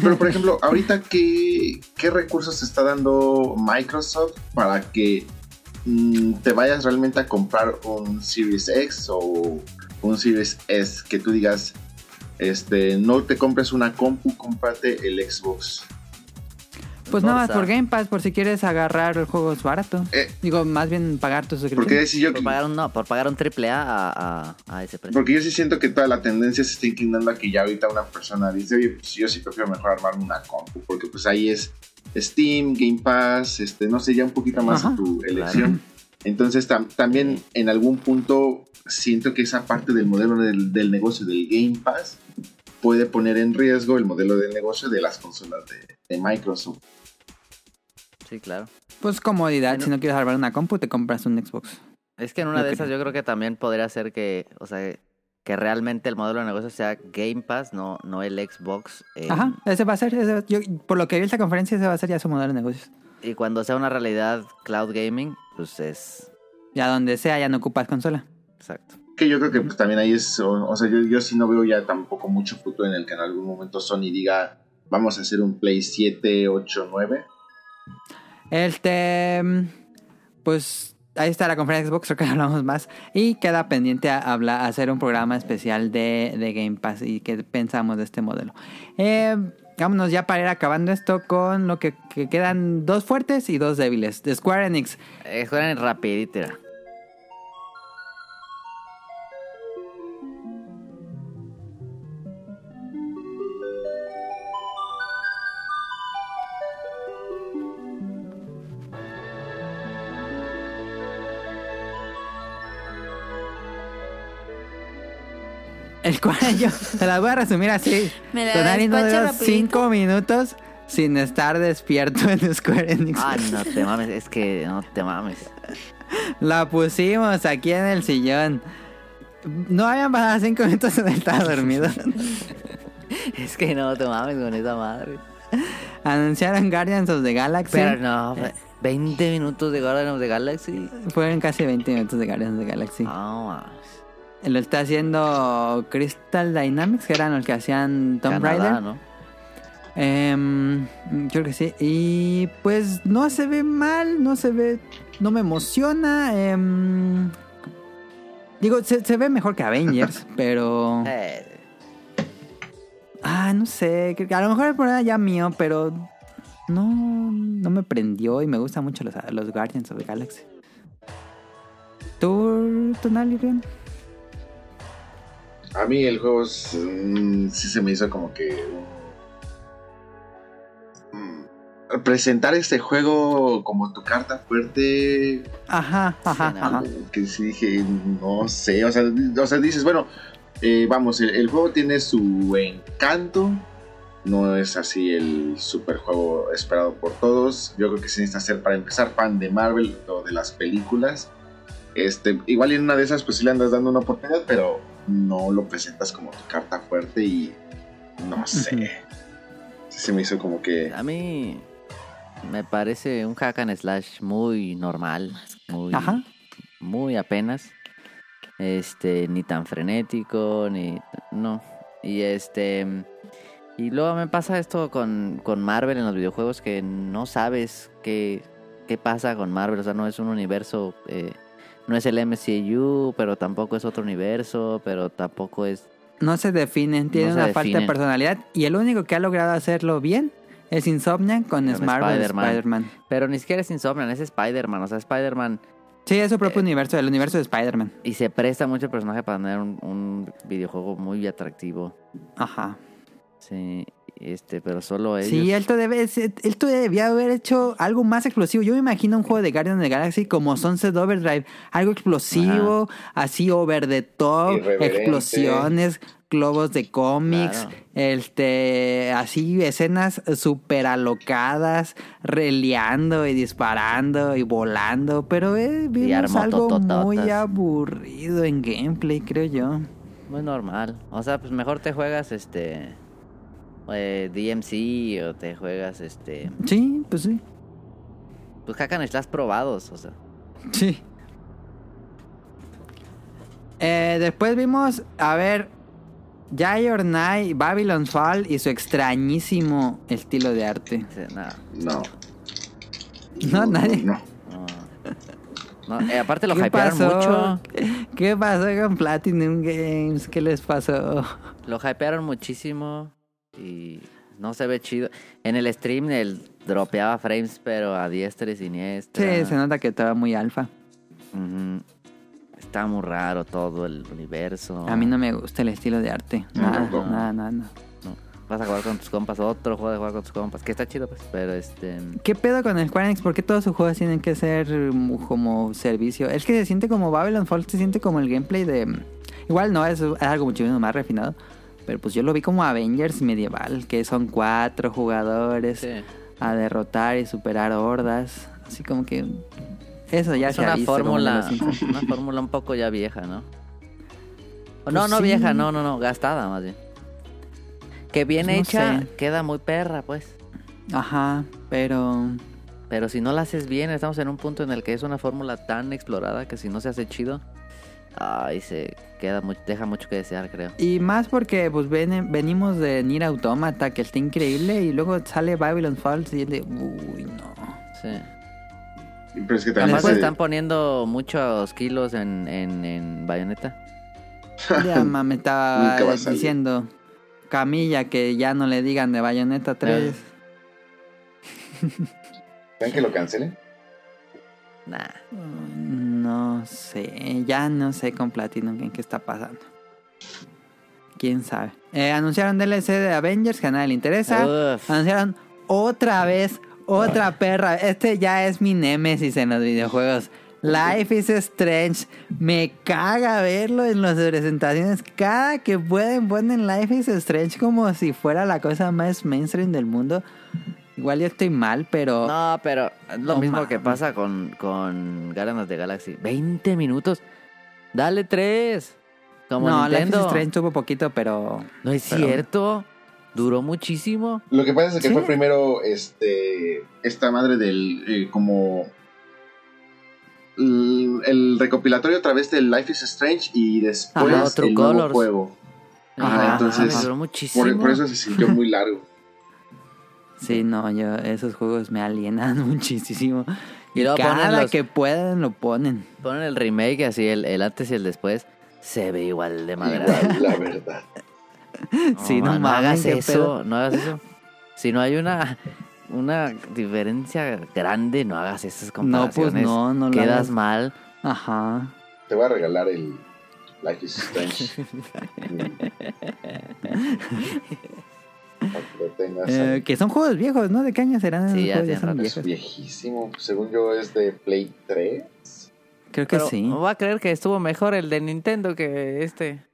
Pero, por ejemplo, ahorita, ¿qué, qué recursos está dando Microsoft para que mm, te vayas realmente a comprar un Series X o un Series S? Que tú digas, este, no te compres una compu, cómprate el Xbox. Pues nada más por Game Pass, por si quieres agarrar juegos baratos. Eh. Digo, más bien pagar tu suscripción. Porque si yo, Por pagar un, no, por pagar un triple A a, a, a ese precio. porque yo sí siento que toda la tendencia se está inclinando a que ya ahorita una persona dice, oye, pues yo sí prefiero mejor armarme una compu, porque pues ahí es Steam, Game Pass, este, no sé, ya un poquito más Ajá. a tu elección. Entonces tam- también en algún punto siento que esa parte del modelo del, del negocio del Game Pass puede poner en riesgo el modelo de negocio de las consolas de, de Microsoft. Sí, claro. Pues comodidad, si no quieres armar una compu, te compras un Xbox. Es que en una de creo. esas yo creo que también podría ser que, o sea, que realmente el modelo de negocio sea Game Pass, no, no el Xbox. eh, Ajá, ese va a ser, ese va- yo, por lo que vi esta conferencia, ese va a ser ya su modelo de negocios. Y cuando sea una realidad cloud gaming, pues es Ya donde sea, ya no ocupas consola. exacto. Que yo creo que pues también ahí es, o, o sea, yo, yo sí no veo ya tampoco mucho futuro en el que en algún momento Sony diga, vamos a hacer un Play 7, 8, 9. Este, mm, pues ahí está la conferencia de Xbox, creo que hablamos más. Y queda pendiente a hablar, hacer un programa especial de, de Game Pass y qué pensamos de este modelo. Eh, vámonos ya para ir acabando esto con lo que, que quedan dos fuertes y dos débiles. De Square Enix. Eh, juegan rapidito. mira. Cual yo te la voy a resumir así. Me no duró cinco minutos sin estar despierto en Square Enix. Ah, no te mames, es que no te mames. La pusimos aquí en el sillón. No habían pasado cinco minutos y estaba dormido. Es que no te mames con esa madre. Anunciaron Guardians of the Galaxy. Pero no, fe- 20 minutos de Guardians of the Galaxy. Fueron casi 20 minutos de Guardians of the Galaxy. No, mames. Lo está haciendo Crystal Dynamics, que eran los que hacían Tomb Raider. ¿no? Em, creo que sí. Y pues no se ve mal, no se ve. No me emociona. em, digo, se, se ve mejor que Avengers, pero. Eh, Ah, no sé. A lo mejor el problema ya mío, pero. No, no me prendió y me gustan mucho los, los Guardians of the Galaxy. ¿Tú, Tonali, bien? A mí el juego es, mm, sí se me hizo como que... mm, presentar este juego como tu carta fuerte, Ajá, ajá, ajá. que sí dije, no sé, o sea, o sea dices, bueno, eh, vamos, el, el juego tiene su encanto, no es así el super juego esperado por todos, yo creo que se necesita ser para empezar fan de Marvel o de las películas, este, igual en una de esas pues sí le andas dando una oportunidad, pero no lo presentas como tu carta fuerte y no sé, se me hizo como que... a mí me parece un hack and slash muy normal. Muy, Ajá. muy apenas. Este, ni tan frenético, ni. No. Y este. Y luego me pasa esto con, con Marvel en los videojuegos que no sabes qué, qué pasa con Marvel. O sea, no es un universo. eh, no es el MCU, pero tampoco es otro universo, pero tampoco es. No se definen, tiene No una falta de personalidad. Y el único que ha logrado hacerlo bien es Insomniac con Con Spider-Man. Pero ni siquiera es Insomniac, es Spider-Man. O sea, Spider-Man. Sí, es su propio Eh, universo, el universo de Spider-Man. Y se presta mucho el personaje para tener un, un videojuego muy atractivo. Ajá. Sí, este, pero solo ellos. Sí, él todavía, él todavía debía haber hecho algo más explosivo. Yo me imagino un juego de Guardians of the Galaxy como Sunset Overdrive. Algo explosivo, así over the top, explosiones, globos de cómics, Claro. este, así escenas súper alocadas, releando y disparando y volando. Pero eh, vimos algo muy aburrido en gameplay, creo yo. Muy normal. O sea, pues mejor te juegas este. Eh, DMC o te juegas este. Sí, pues sí. Pues hack and slash probados, o sea. Sí. Eh, después vimos, a ver, Jai or Night, Babylon's Fall y su extrañísimo estilo de arte. nada, No. No, nadie. No. no. No, eh, aparte lo ¿Qué hypearon pasó? mucho. ¿Qué pasó con Platinum Games? ¿Qué les pasó? Lo hypearon muchísimo. Y no se ve chido. En el stream el dropeaba frames, pero a diestra y siniestra. Sí, se nota que estaba muy alfa. Ujú. Está muy raro todo el universo. A mí no me gusta el estilo de arte. No, Nada, tampoco. nada, nada, nada. No. Vas a jugar con tus compas, otro juego de jugar con tus compas, que está chido, pues, pero este... ¿Qué pedo con el Square Enix? ¿Por qué todos sus juegos tienen que ser mm, como servicio? Es que se siente como Babylon Fall, se siente como el gameplay de... Igual no, es, es algo muchísimo más refinado. Pero pues yo lo vi como Avengers medieval, que son cuatro jugadores Sí. a derrotar y superar hordas. Así como que... Eso ya es se ha una visto, como fórmula, una fórmula un poco ya vieja, ¿no? Pues no, no sí. vieja, no, no, no, gastada más bien. Que bien Pues no hecha, sé. queda muy perra, pues. Ajá, pero... Pero si no la haces bien, estamos en un punto en el que es una fórmula tan explorada que si no se hace chido, ay, se queda mu- deja mucho que desear, creo. Y más porque pues ven- venimos de Nier Automata, que está increíble, y luego sale Babylon Falls y es de... Uy, no. Sí. Pero es que también Además se- están poniendo muchos kilos en, en, en bayoneta. Ya ma, me estaba diciendo Camilla que ya no le digan de Bayonetta 3. ¿Ven que lo cancelen? Nah. Mm, No sé, ya no sé con Platinum en qué está pasando. Quién sabe. Eh, anunciaron DLC de Avengers que a nadie le interesa. Uf. Anunciaron otra vez, otra perra. Este ya es mi némesis en los videojuegos. Life is Strange. Me caga verlo en las presentaciones. Cada que pueden ponen Life is Strange como si fuera la cosa más mainstream del mundo. Igual yo estoy mal, pero... No, pero es lo No mismo que pasa con, con Guardians of the Galaxy. 20 minutos. Dale 3. Como no, Life is Nintendo. Strange tuvo poquito, pero... No es pero- cierto. Duró muchísimo. Lo que pasa es que ¿Sí? fue primero este esta madre del eh, como el, el recopilatorio a través del Life is Strange y después Ajá, el nuevo juego. Ajá, Ajá, entonces duró muchísimo. por, por eso se sintió muy largo. Sí, no, yo esos juegos me alienan muchísimo. Y Y, luego ponen los- que pueden lo ponen. Ponen el remake así, el, el antes y el después. Se ve igual de madre. Igual, la verdad. Sí, no man, mames, hagas eso, pedo. no hagas eso. Si no hay una una diferencia grande, no hagas esas No, comparaciones. pues no, no lo Quedas hagas. mal. Ajá. Te voy a regalar el Life is Strange. Eh, que son juegos viejos, ¿no? ¿De qué año serán Sí, esos ya juegos? Ya son. Es viejísimo. Según yo es de Play 3. Creo que Pero sí. no voy a creer que estuvo mejor el de Nintendo que este.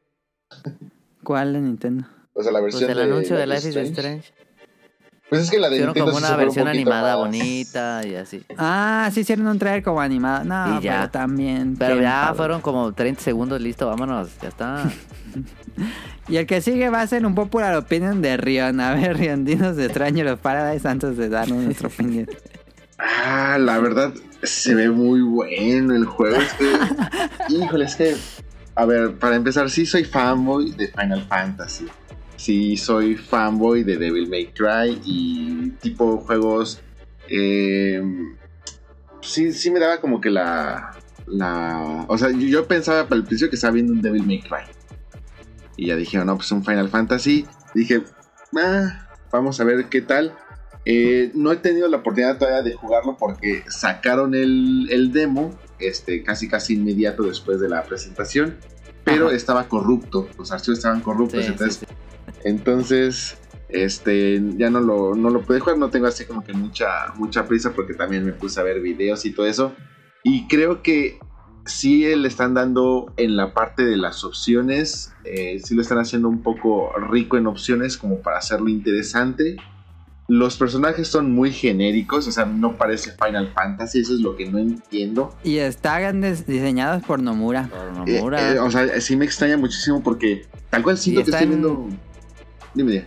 ¿Cuál de Nintendo? O sea, la Pues versión el de anuncio de Life is Strange. Pues es que la de Hicieron Nintendo como una se fue un versión animada más- bonita y así. Ah, sí hicieron un trailer como animado. No, Y ya. pero también. Pero ya fueron como 30 segundos, listo, vámonos, ya está. Y el que sigue va a ser un popular opinion de Rion. A ver, Rion, dinos de extraño los Paradise antes de darnos nuestra opinión. Ah, la verdad, se ve muy bueno el juego. Híjole, es que, a ver, para empezar, sí soy fanboy de Final Fantasy. Sí soy fanboy de Devil May Cry y tipo juegos... eh, sí, sí me daba como que la... la o sea, yo, yo pensaba al principio que estaba viendo un Devil May Cry. Y ya dije, no, pues un Final Fantasy. Dije, ah, vamos a ver qué tal. Eh, no he tenido la oportunidad todavía de jugarlo porque sacaron el, el demo este, casi casi inmediato después de la presentación, pero Ajá. estaba corrupto, los archivos estaban corruptos, Sí, entonces, sí, sí. entonces este, ya no lo, no lo pude jugar, no tengo así como que mucha, mucha prisa porque también me puse a ver videos y todo eso, y creo que sí le están dando en la parte de las opciones, eh, sí lo están haciendo un poco rico en opciones como para hacerlo interesante. Los personajes son muy genéricos, o sea, no parece Final Fantasy, eso es lo que no entiendo. Y están diseñados por Nomura. Por Eh, Nomura. eh, o sea, sí me extraña muchísimo porque tal cual siento que está estoy en- viendo... Dime, dime.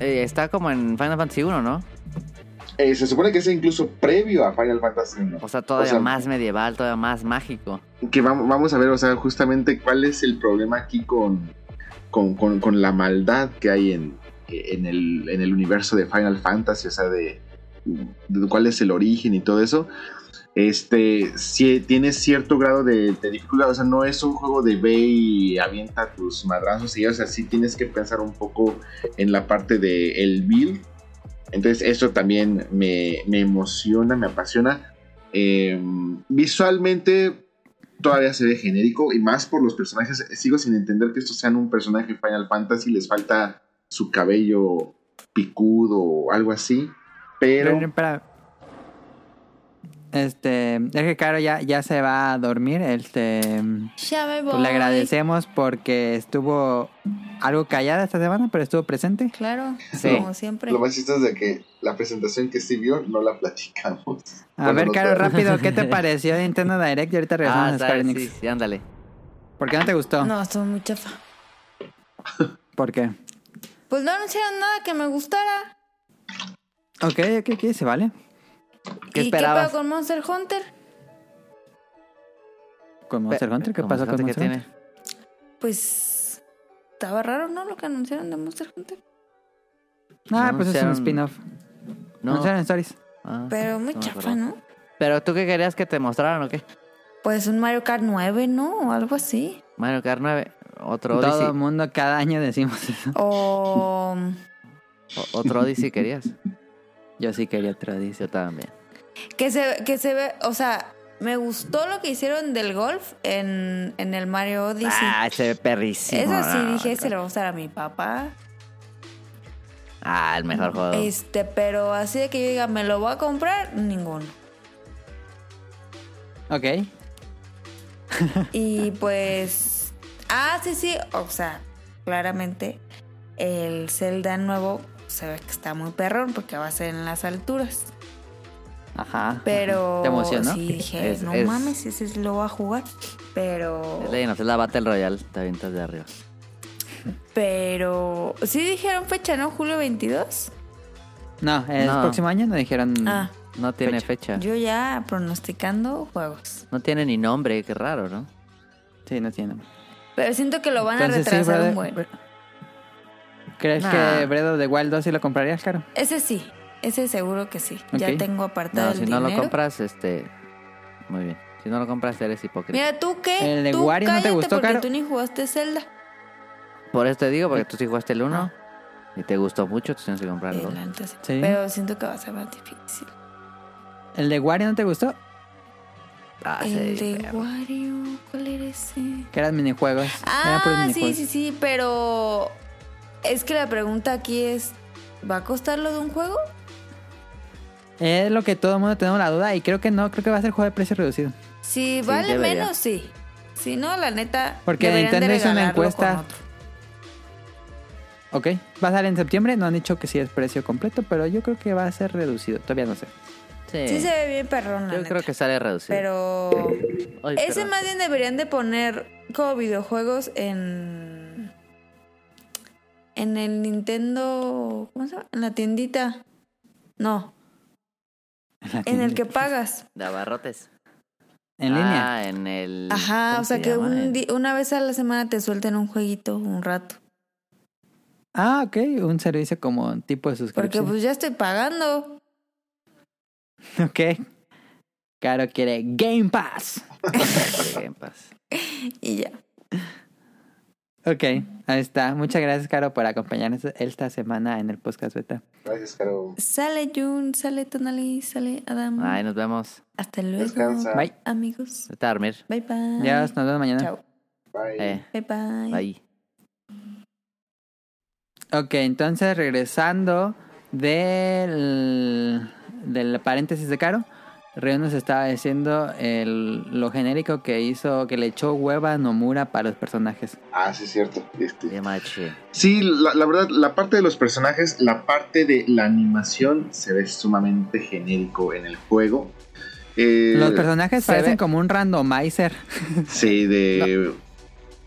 Eh, está como en Final Fantasy 1, ¿no? Eh, se supone que es incluso previo a Final Fantasy 1. O sea, todavía O sea, más medieval, todavía más mágico. que vamos, vamos a ver, o sea, justamente cuál es el problema aquí con, con, con- con la maldad que hay en, en, el, en el universo de Final Fantasy, o sea, de, de cuál es el origen y todo eso. Este, si tiene cierto grado de, de dificultad, o sea, no es un juego de ve y avienta tus madrazos y, o sea, sí tienes que pensar un poco en la parte de el build. Entonces, eso también me, me emociona, me apasiona. Eh, visualmente todavía se ve genérico y más por los personajes. Sigo sin entender que estos sean un personaje Final Fantasy, les falta su cabello picudo o algo así. Pero. Este, es que Caro ya, ya se va a dormir. Este, Ya me voy. pues le agradecemos porque estuvo algo callada esta semana, pero estuvo presente. Claro, Sí. como siempre. lo más chistoso es de que la presentación que sí vio no la platicamos. A Bueno, ver, no Caro, rápido, ¿qué te pareció Nintendo Direct? Y ahorita regresamos Ah, a está, Square Enix. sí, sí, ándale. ¿Por qué no te gustó? No, estuvo muy chafa. ¿Por qué? Pues no anunciaron nada que me gustara. Ok, ok, ok, se vale. ¿Qué ¿Y esperabas? qué pedo con Monster Hunter? ¿Con Monster Hunter? ¿Qué ¿Cómo pasó se con Monster Hunter? tiene? Pues estaba raro, ¿no? Lo que anunciaron de Monster Hunter. Ah, No pues es un anunciaron- spin-off. No. Anunciaron stories. Ah, Pero muy no chafa. ¿no? Pero tú qué querías que te mostraran o qué? Pues un Mario Kart 9, ¿no? O algo así. Mario Kart 9, otro Todo Odyssey. el mundo cada año decimos eso. O... o- Otro Odyssey querías. Yo sí quería. Yo también. que se, que se ve, o sea, me gustó lo que hicieron del golf en, en el Mario Odyssey. Ah, se ve perrísimo. Eso sí no, dije, no. se lo va a gustar a mi papá. Ah, el mejor juego. Este, pero así de que yo diga, me lo voy a comprar, ninguno. Ok. Y pues. Ah, sí, sí. O sea, claramente el Zelda nuevo se ve que está muy perrón porque va a ser en las alturas. Ajá. Pero. ¿Te emocionó? Sí, dije, Es- no es- mames, ese sí lo voy a jugar. Pero. Es Zelda Battle Royale, te avientas de arriba. Pero. Sí dijeron fecha, ¿no? Julio 22. No, el No. próximo año nos dijeron. Ah, No tiene fecha. yo ya pronosticando juegos. No tiene ni nombre, qué raro, ¿no? Sí, no tiene. Pero siento que lo van Entonces, a sí, retrasar brother, un buen. ¿Crees Nah. que of the Wild 2 sí lo comprarías, caro? Ese sí. Ese seguro que sí. Ya tengo apartado No, el si no lo compras, este. Muy bien. Si no lo compras, eres hipócrita. Mira, ¿tú qué? ¿El de Tú Wario no te gustó, porque Caro? tú ni jugaste Zelda. Por eso te digo, porque tú sí jugaste el 1 Ah. y te gustó mucho, tú tienes que comprar el Eh, 2. la neta sí. Pero siento que va a ser más difícil. ¿El de Wario no te gustó? Ah, el sí, de perro. Wario, ¿cuál era ese? Que eran minijuegos. eran Ah, sí, sí, sí, pero es que la pregunta aquí es, ¿va a costar lo de un juego? Es lo que todo el mundo tenemos la duda y creo que no, creo que va a ser juego de precio reducido. Si Sí, vale debería. menos, sí. Si no, la neta, Porque Nintendo hizo una encuesta. Ok, va a salir en septiembre. No han dicho que sí es precio completo, pero yo creo que va a ser reducido. Todavía no sé. Sí. Sí se ve bien perrón, la Yo neta. creo que sale reducido. Pero Ay, ese perdón. más bien deberían de poner como videojuegos en en el Nintendo, ¿cómo se llama? En la tiendita. No, en el que pagas. De abarrotes. En línea. Ah, en el. Ajá, ¿cómo o sea se que un una vez a la semana te suelten un jueguito un rato. Ah, ok. Un servicio como tipo de Porque suscripción. pues ya estoy pagando. Ok. Caro quiere Game Pass. Game Pass. Y ya. Ok, ahí está. Muchas gracias, Caro, por acompañarnos esta semana en el podcast beta. Gracias, Caro. Sale Jun, sale Tonali, sale Adam. Ay, nos vemos. Hasta luego. Descansa. Bye. Amigos. Vete a dormir. Bye bye. Ya nos vemos mañana. Chao. Bye. Eh, Bye bye. bye. Ok, entonces regresando del, del paréntesis de Caro, Ryo nos estaba diciendo el, lo genérico que hizo, que le echó hueva a Nomura para los personajes. Ah, sí, es cierto. Este. Sí, la, la verdad, la parte de los personajes, la parte de la animación se ve sumamente genérico en el juego. Eh, Los personajes se parecen ve- como un randomizer. Sí, de...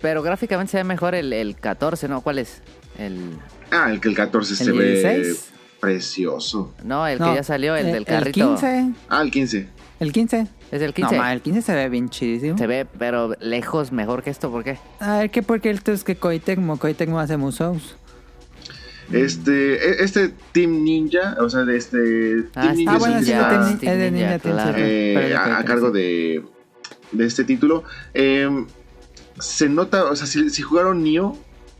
Pero gráficamente se ve mejor el, el 14, ¿no? ¿Cuál es? El. Ah, el que el 14 se ¿El ve 16? Precioso. No, el No, que ya salió, el, del El carrito. 15. Ah, el 15. El 15. Es el 15. No, ma, el 15 se ve bien chidísimo. Se ve, pero lejos mejor que esto, ¿por qué? A ver, ¿qué? Porque esto es que Koei Tecmo, Koei Tecmo hace Musous. Este, e- este Team Ninja, o sea, de este Ah, Team Ninja Ah, es bueno, el sí, está, Team- Team es de Ninja, Ninja Team, claro. eh, es a, a cargo de, de este título. Eh, se nota, o sea, si, si jugaron Nioh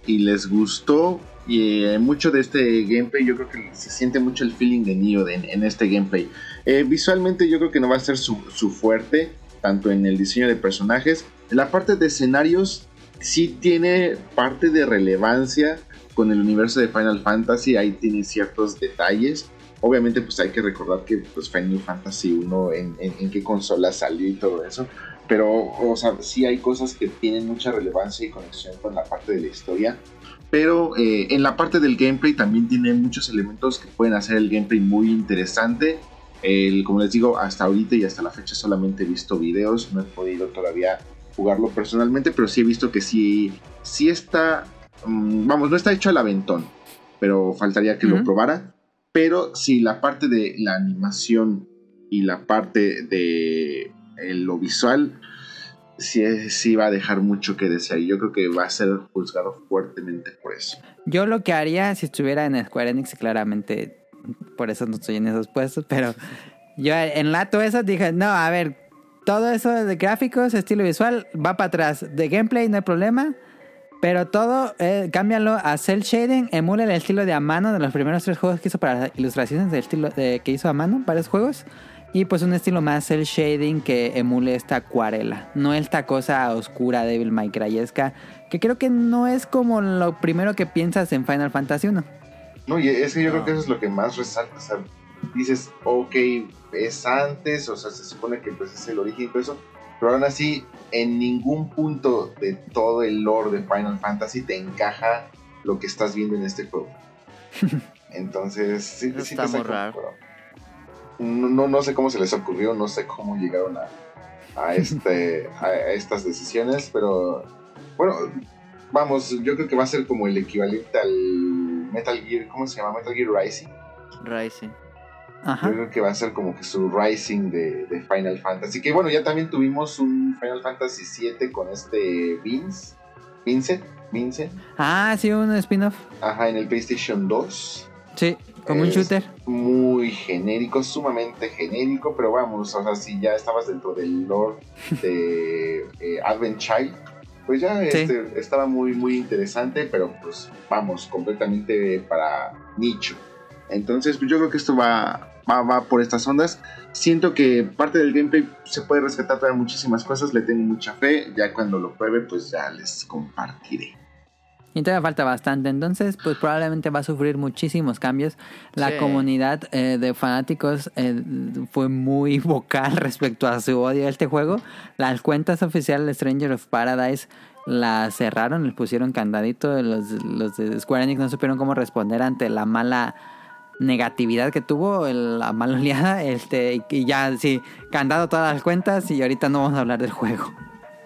y les gustó y eh, mucho de este gameplay, yo creo que se siente mucho el feeling de Nioh en, en este gameplay. Eh, visualmente yo creo que no va a ser su, su fuerte, tanto en el diseño de personajes. En la parte de escenarios sí tiene parte de relevancia con el universo de Final Fantasy, ahí tiene ciertos detalles. Obviamente pues hay que recordar que pues, Final Fantasy 1 en, en- en qué consola salió y todo eso. Pero, o sea, sí hay cosas que tienen mucha relevancia y conexión con la parte de la historia. Pero eh, en la parte del gameplay también tiene muchos elementos que pueden hacer el gameplay muy interesante. El- como les digo, hasta ahorita y hasta la fecha solamente he visto videos, no he podido todavía jugarlo personalmente, pero sí he visto que sí, sí está, mm, vamos, no está hecho al aventón, pero faltaría que lo probara. Pero sí, la parte de la animación y la parte de eh, lo visual, sí, sí va a dejar mucho que desear. Y yo creo que va a ser juzgado fuertemente por eso. Yo lo que haría si estuviera en Square Enix, claramente por eso no estoy en esos puestos, pero yo en lato eso dije, no, a ver, todo eso de gráficos, estilo visual, va para atrás. De gameplay no hay problema, pero todo, eh, cámbialo a cel shading, emula el estilo de a mano de los primeros tres juegos que hizo para ilustraciones del estilo de- que hizo a mano para los juegos. Y pues un estilo más cel shading que emule esta acuarela. No esta cosa oscura, débil, minecrayesca. Que creo que no es como lo primero que piensas en Final Fantasy 1. No, y es que yo No. creo que eso es lo que más resalta. O sea, dices, ok, es antes, o sea, se supone que pues es el origen y todo eso, pero aún así, en ningún punto de todo el lore de Final Fantasy te encaja lo que estás viendo en este juego. Entonces, sí, sí está te muy raro. No, no, no sé cómo se les ocurrió, no sé cómo llegaron a, a, este, a estas decisiones, pero bueno, vamos, yo creo que va a ser como el equivalente al Metal Gear, ¿cómo se llama? Metal Gear Rising. Rising. Yo Ajá. creo que va a ser como que su Rising de, de Final Fantasy. Que bueno, ya también tuvimos un Final Fantasy 7 con este Vince. Vincent, Vincent. Ah, sí, un spin-off. Ajá, en el PlayStation 2. Sí, como un shooter. Muy genérico, sumamente genérico, pero vamos, o sea, si ya estabas dentro del lore de eh, Advent Child, pues ya Sí. este, estaba muy, muy interesante, pero pues vamos, completamente para nicho. Entonces, pues yo creo que esto va, va, va por estas ondas. Siento que parte del gameplay se puede rescatar todavía muchísimas cosas, le tengo mucha fe, ya cuando lo pruebe, pues ya les compartiré. Y todavía falta bastante, entonces pues probablemente va a sufrir muchísimos cambios. La Sí. comunidad eh, de fanáticos eh, fue muy vocal respecto a su odio a este juego. Las cuentas oficiales de Stranger of Paradise las cerraron, les pusieron candadito. Los, los de Square Enix no supieron cómo responder ante la mala negatividad que tuvo, el- la mala oleada. Este, y ya, sí, candado todas las cuentas y ahorita no vamos a hablar del juego.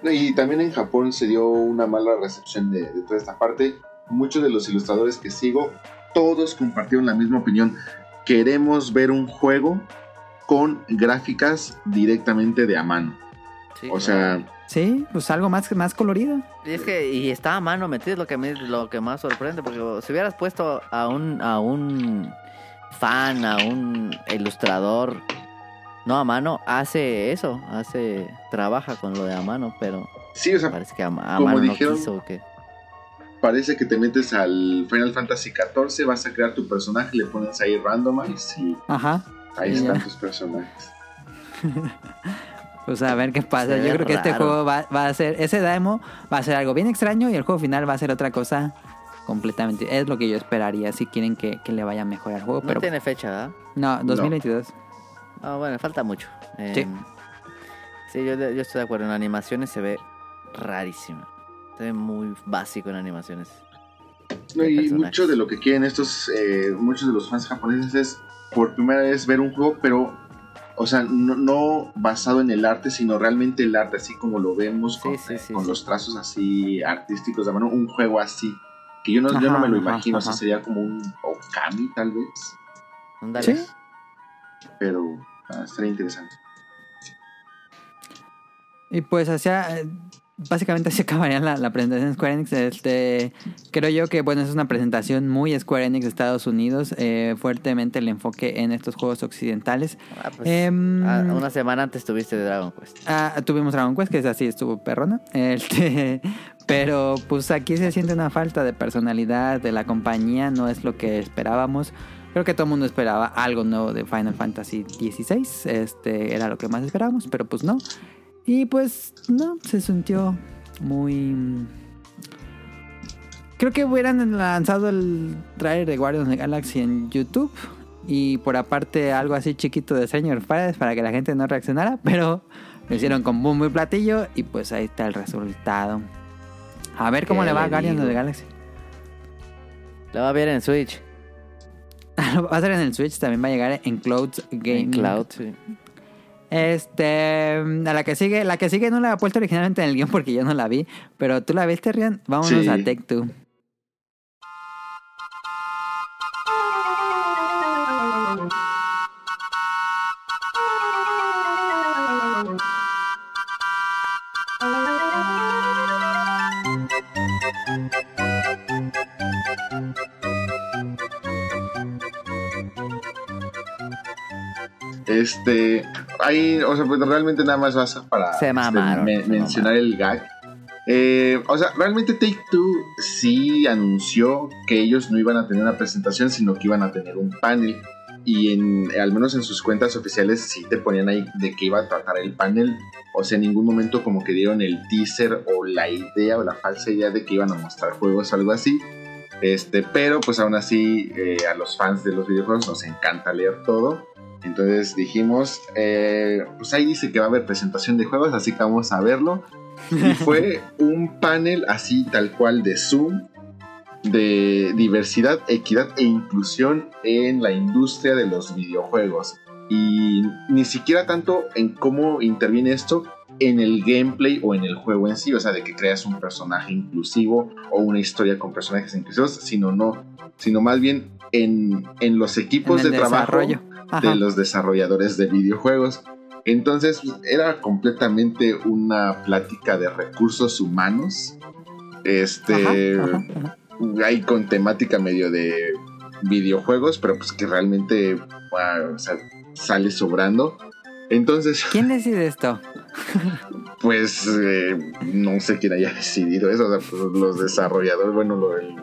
Y también en Japón se dio una mala recepción de, de toda esta parte. Muchos de los ilustradores que sigo, todos compartieron la misma opinión. Queremos ver un juego con gráficas directamente de a mano. Sí, O claro. sea, Sí, pues algo más, más colorido. Y es que y está a mano metido es lo que me, lo que más sorprende porque si hubieras puesto a un a un fan, a un ilustrador no a mano, hace eso, hace trabaja con lo de a mano, pero sí, o sea, parece que a, a como mano dijeron- no quiso o qué. parece que te metes al Final Fantasy XIV, vas a crear tu personaje, le pones ahí randomize y Ajá. ahí Sí, están ya. tus personajes. Pues a ver qué pasa. Se Yo creo que este juego va, va a ser, ese demo va a ser algo bien extraño y el juego final va a ser otra cosa completamente. Es lo que yo esperaría si quieren que, que le vaya mejor al juego. No pero tiene fecha, ¿verdad? no, 2022. Ah, bueno, falta mucho. Sí. Eh, sí, yo, yo estoy de acuerdo. En animaciones se ve rarísimo. Se ve muy básico en animaciones. No, y personajes. mucho de lo que quieren estos, eh, muchos de los fans japoneses es por primera vez ver un juego, pero, o sea, no, no basado en el arte, sino realmente el arte, así como lo vemos, Sí, con, sí, eh, sí, con sí. los trazos así artísticos de mano, un juego así. Que yo no, yo no me lo ajá, imagino, o sea, ajá. sería como un Okami tal vez. Sí. Pero ah, estaría interesante. Y pues hacia básicamente se acabaría la, la presentación de Square Enix. Este, creo yo que bueno es una presentación muy Square Enix de Estados Unidos. eh, fuertemente el enfoque en estos juegos occidentales. Ah, pues, ah, una semana antes tuviste de Dragon Quest. Ah, tuvimos Dragon Quest, que es así, estuvo perrona. Este, pero pues aquí se siente una falta de personalidad de la compañía, no es lo que esperábamos. Creo que todo el mundo esperaba algo nuevo de Final Fantasy XVI. Este era lo que más esperábamos, pero pues no. Y pues no, se sintió muy. Creo que hubieran lanzado el trailer de Guardians of the Galaxy en YouTube. Y por aparte algo así chiquito de Señor Paredes para que la gente no reaccionara. Pero lo hicieron con bombo y platillo. Y pues ahí está el resultado. A ver cómo ¿Qué le va a Guardians of the Galaxy. Le va bien en Switch. Va a ser en el Switch, también va a llegar en Cloud Game. En Cloud, sí. Este, a la que sigue, la que sigue no la he puesto originalmente en el guion porque yo no la vi, pero tú la viste, Rian. Vámonos Sí. a Take Two. Este, ahí, o sea, pues realmente nada más va a ser para Se este, mamaron, me- se mencionar el gag. Eh, o sea, realmente Take Two sí anunció que ellos no iban a tener una presentación, sino que iban a tener un panel. Y en, al menos en sus cuentas oficiales sí te ponían ahí de qué iba a tratar el panel. O sea, en ningún momento como que dieron el teaser o la idea o la falsa idea de que iban a mostrar juegos o algo así. Este, pero pues aún así eh, a los fans de los videojuegos nos encanta leer todo. Entonces dijimos, eh, pues ahí dice que va a haber presentación de juegos, así que vamos a verlo. Y fue un panel así tal cual de Zoom de diversidad, equidad e inclusión en la industria de los videojuegos. Y ni siquiera tanto en cómo interviene esto, en el gameplay o en el juego en sí, o sea, de que creas un personaje inclusivo o una historia con personajes inclusivos, sino no, sino más bien en, en los equipos En de trabajo desarrollo. Ajá. de los desarrolladores de videojuegos. Entonces era completamente una plática de recursos humanos. Este, Ajá, hay con temática medio de videojuegos, pero pues que realmente wow, o sea, sale sobrando. Entonces, ¿Quién decide esto? pues eh, no sé quién haya decidido eso. O sea, pues, los desarrolladores, bueno, lo- el-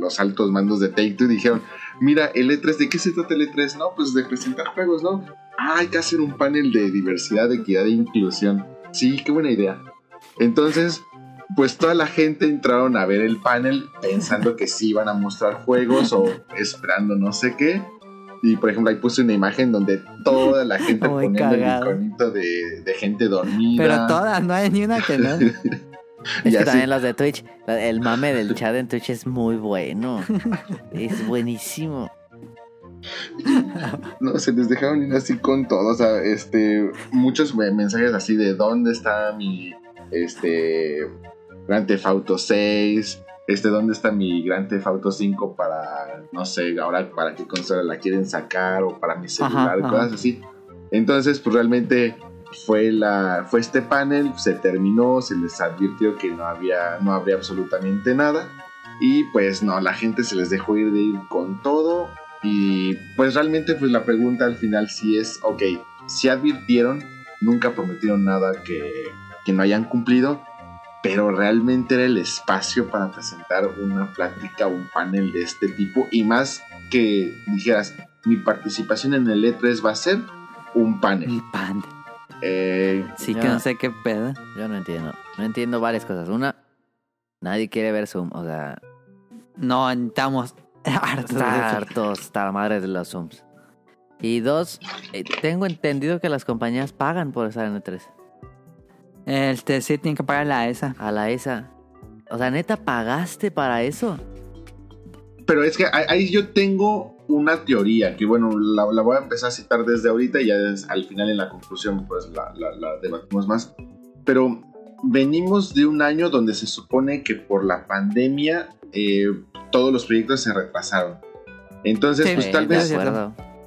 los altos mandos de Take Two dijeron: Mira, el E3, ¿de qué se trata el E3? No, pues de presentar juegos, ¿no? Ah, hay que hacer un panel de diversidad, equidad e inclusión. Sí, qué buena idea. Entonces, pues toda la gente entraron a ver el panel pensando que sí iban a mostrar juegos o esperando no sé qué. Y por ejemplo, ahí puse una imagen donde toda la gente Muy poniendo cagado. el iconito de, de gente dormida. Pero todas, no hay ni una que no. Es que también los de Twitch, el mame del chat en Twitch es muy bueno. Es buenísimo. No, se les dejaron ir así con todo. O sea, este, muchos me- mensajes así de dónde está mi, este, Theft Auto 6, este, dónde está mi Theft Auto 5 para, no sé, ahora para qué consola la quieren sacar o para mi celular, Ajá, cosas así. Entonces, pues realmente fue la, fue este panel, se terminó, se les advirtió que no había, no habría absolutamente nada. Y pues no, la gente se les dejó ir de ir con todo. Y pues realmente pues la pregunta al final sí es, ok, si advirtieron, nunca prometieron nada que, que no hayan cumplido, pero realmente era el espacio para presentar una plática, un panel de este tipo y más que dijeras, mi participación en el E3 va a ser un panel. El pan. Eh, Sí que no sé qué pedo. Yo no entiendo. No entiendo varias cosas. Una, nadie quiere ver Zoom. O sea, No, estamos hartos hartos, está la madre de los Zooms. Y dos, eh, tengo entendido que las compañías pagan por estar en E3. Este sí tienen que pagar la ESA. A la ESA. O sea, neta, ¿pagaste para eso? Pero es que ahí yo tengo una teoría que, bueno, la, la voy a empezar a citar desde ahorita y ya des- al final en la conclusión, pues la, la- la debatimos más. Pero venimos de un año donde se supone que por la pandemia eh, todos los proyectos se retrasaron. Entonces, Sí, pues tal vez es.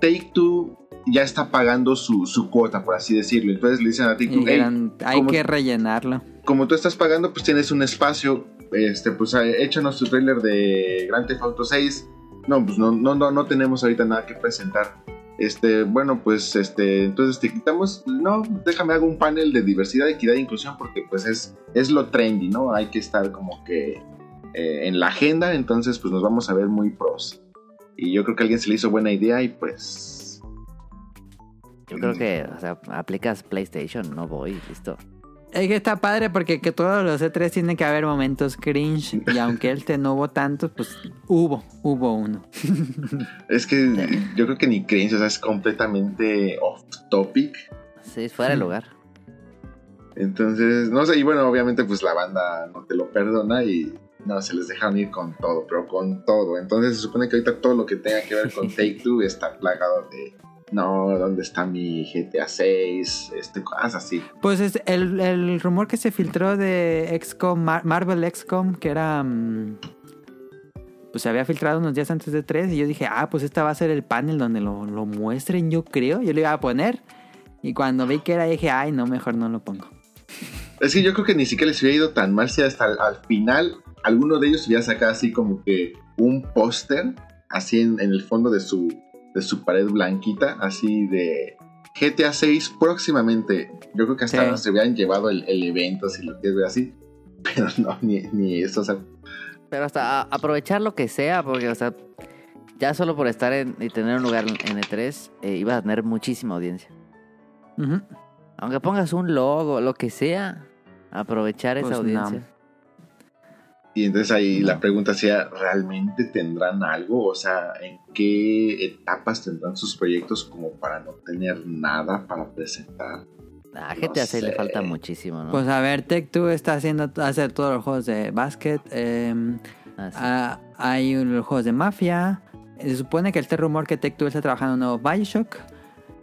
Take Two ya está pagando su, su cuota, por así decirlo. Entonces le dicen a Take Two, "Hey, hay ¿cómo- que rellenarlo. como tú estás pagando, pues tienes un espacio. Este, pues eh, échanos tu trailer de Grand Theft Auto 6. No, pues no, no, no, no tenemos ahorita nada que presentar. Este, bueno, pues este, entonces te quitamos. No, déjame hago un panel de diversidad, equidad e inclusión, porque pues es, es lo trendy, ¿no? Hay que estar como que eh, en la agenda, entonces pues nos vamos a ver muy pros. Y yo creo que a alguien se le hizo buena idea y pues. Yo creo que, o sea, aplicas PlayStation, no voy, listo. Es que está padre porque que todos los E3 tienen que haber momentos cringe. Y aunque este no hubo tantos, pues hubo, hubo uno. Es que yo creo que ni creencia, o sea, es completamente off topic. Sí, fuera de lugar. Entonces, no sé, y bueno, obviamente pues la banda no te lo perdona y no, se les dejaron ir con todo, pero con todo. Entonces se supone que ahorita todo lo que tenga que ver con Take Two está plagado de, no, ¿dónde está mi GTA 6? Este, cosas así. Pues es el, el rumor que se filtró de XCOM, Mar- Marvel XCOM, que era... mm, Pues se había filtrado unos días antes de 3 y yo dije, ah, pues esta va a ser el panel donde lo, lo muestren, yo creo. Yo lo iba a poner. Y cuando vi que era, dije, ay, no, mejor no lo pongo. Es que yo creo que ni siquiera les hubiera ido tan mal si hasta al, al final alguno de ellos hubiera sacado así como que un póster, así en, en el fondo de su, de su pared blanquita, así de GTA 6 próximamente. Yo creo que hasta Sí. se hubieran llevado el, el evento, si lo quieres ver así. Pero no, ni, ni eso. O sea, Pero hasta a- aprovechar lo que sea, porque, o sea, ya solo por estar en, y tener un lugar en E3, eh, ibas a tener muchísima audiencia. Aunque pongas un logo, lo que sea, aprovechar esa Pues audiencia. Y entonces ahí la pregunta sería, ¿realmente tendrán algo? O sea, ¿en qué etapas tendrán sus proyectos como para no tener nada para presentar? A GTA 6 le falta muchísimo, ¿no? Pues a ver, Tech 2 está haciendo hacer todos los juegos de básquet. eh, Ah, sí. ah, hay los juegos de mafia. Se supone que este rumor que Tech 2 está trabajando en un nuevo Bioshock.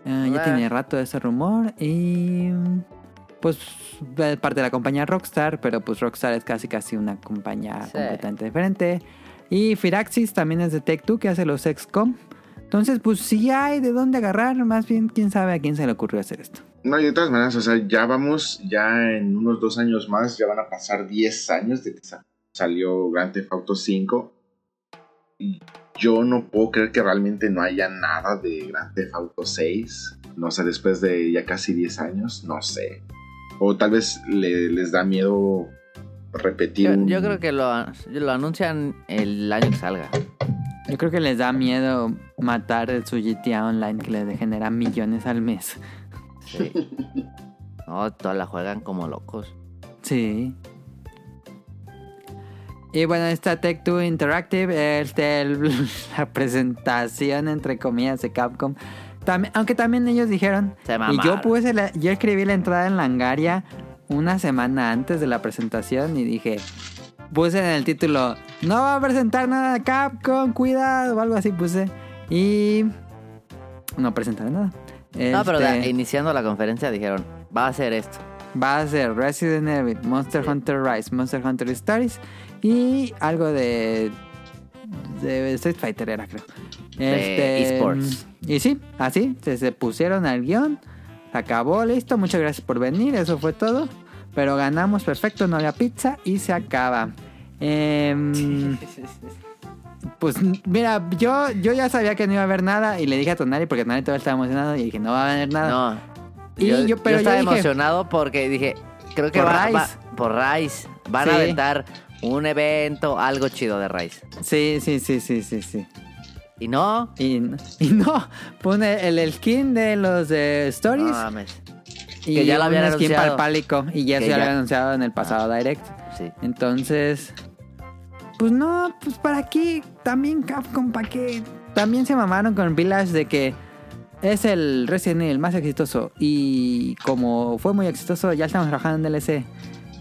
Eh, ya Ah. tiene rato ese rumor. Y. pues es parte de la compañía Rockstar, pero pues Rockstar es casi casi una compañía Sí. completamente diferente. Y Firaxis también es de Take Two, que hace los XCOM. Entonces, pues sí hay de dónde agarrar, más bien quién sabe a quién se le ocurrió hacer esto. No, y de todas maneras, o sea, ya vamos, ya en unos dos años más, ya van a pasar 10 años de que sa- salió Grand Theft Auto 5. Y yo no puedo creer que realmente no haya nada de Grand Theft Auto 6. No sé, después de ya casi 10 años, no sé. O tal vez le- les da miedo repetir. Yo, un- yo creo que lo, lo anuncian el año que salga. Yo creo que les da miedo matar su GTA Online que les genera millones al mes. Sí. No, todas la juegan como locos. Sí. Y bueno, esta Tech 2 Interactive, este, el- la presentación entre comillas de Capcom. También, aunque también ellos dijeron, Se y yo puse la- yo escribí la entrada en Langaria una semana antes de la presentación y dije, puse en el título, no va a presentar nada de Capcom, cuidado, o algo así puse. Y no presentaron nada. No, pero Este, de- iniciando la conferencia dijeron, va a ser esto. Va a ser Resident Evil, Monster Sí. Hunter Rise, Monster Hunter Stories y algo de, de Street Fighter era creo. De esports. Y sí, así, se, se pusieron al guion, se acabó, listo, muchas gracias por venir, eso fue todo. Pero ganamos, perfecto, no había pizza y se acaba. Em, pues mira, yo, yo ya sabía que no iba a haber nada y le dije a Tonari porque Tonari todavía estaba emocionado y dije no va a haber nada. No. Y yo, yo- pero yo estaba yo dije- emocionado porque dije, creo que Por va, Rise. va- por Rise. Van Sí. a aventar un evento, algo chido de Rise. Sí, sí, sí, sí, sí, sí. Y no, Y, y no, pone el, el skin de los de no Stories mames. y que ya lo habían anunciado. para el pálico y ya se ya- lo habían anunciado en el pasado Direct. Sí. Entonces, pues no, pues para qué, también Capcom, para qué. También se mamaron con Village de que es el Resident Evil más exitoso y como fue muy exitoso ya estamos trabajando en DLC.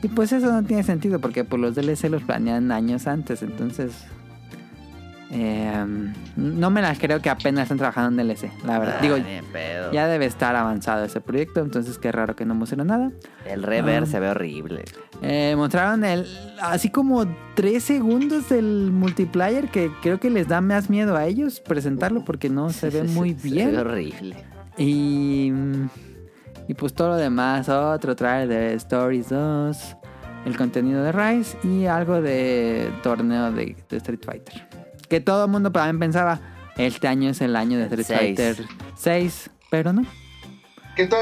Y pues eso no tiene sentido porque pues los DLC los planean años antes, entonces... eh, no me las creo que apenas están trabajando en DLC, la verdad. Ah, Digo, pedo. ya debe estar avanzado ese proyecto, entonces qué raro que no mostraron nada. El rever se ve horrible. Eh, mostraron el así como 3 segundos del multiplayer que creo que les da más miedo a ellos presentarlo porque no se ve muy Se ve bien. horrible. Y, y pues todo lo demás, otro trailer de Stories 2, el contenido de Rise y algo de torneo de, de Street Fighter. Que todo el mundo también pensaba, este año es el año de Street Seis. Fighter 6, pero no.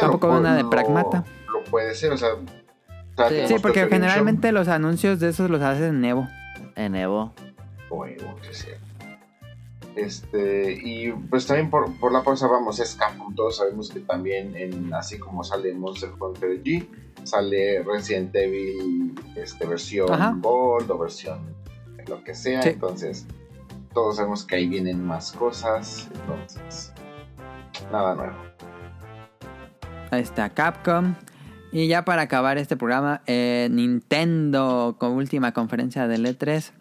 Tampoco nada de Pragmata. Lo puede ser, o sea. o sea, Sí. tenemos porque Tokyo generalmente los anuncios de esos los hacen en Evo. En Evo. Bueno, sí, sí. Este, y pues también por, por la pausa vamos, es Capcom. Todos sabemos que también, en, así como sale Monster Hunter G, sale Resident Evil este, versión Ajá. Gold o versión lo que sea. Sí. Entonces, todos sabemos que ahí vienen más cosas. Entonces, nada nuevo. Ahí está Capcom. Y ya para acabar este programa, eh, Nintendo con última conferencia del E E3.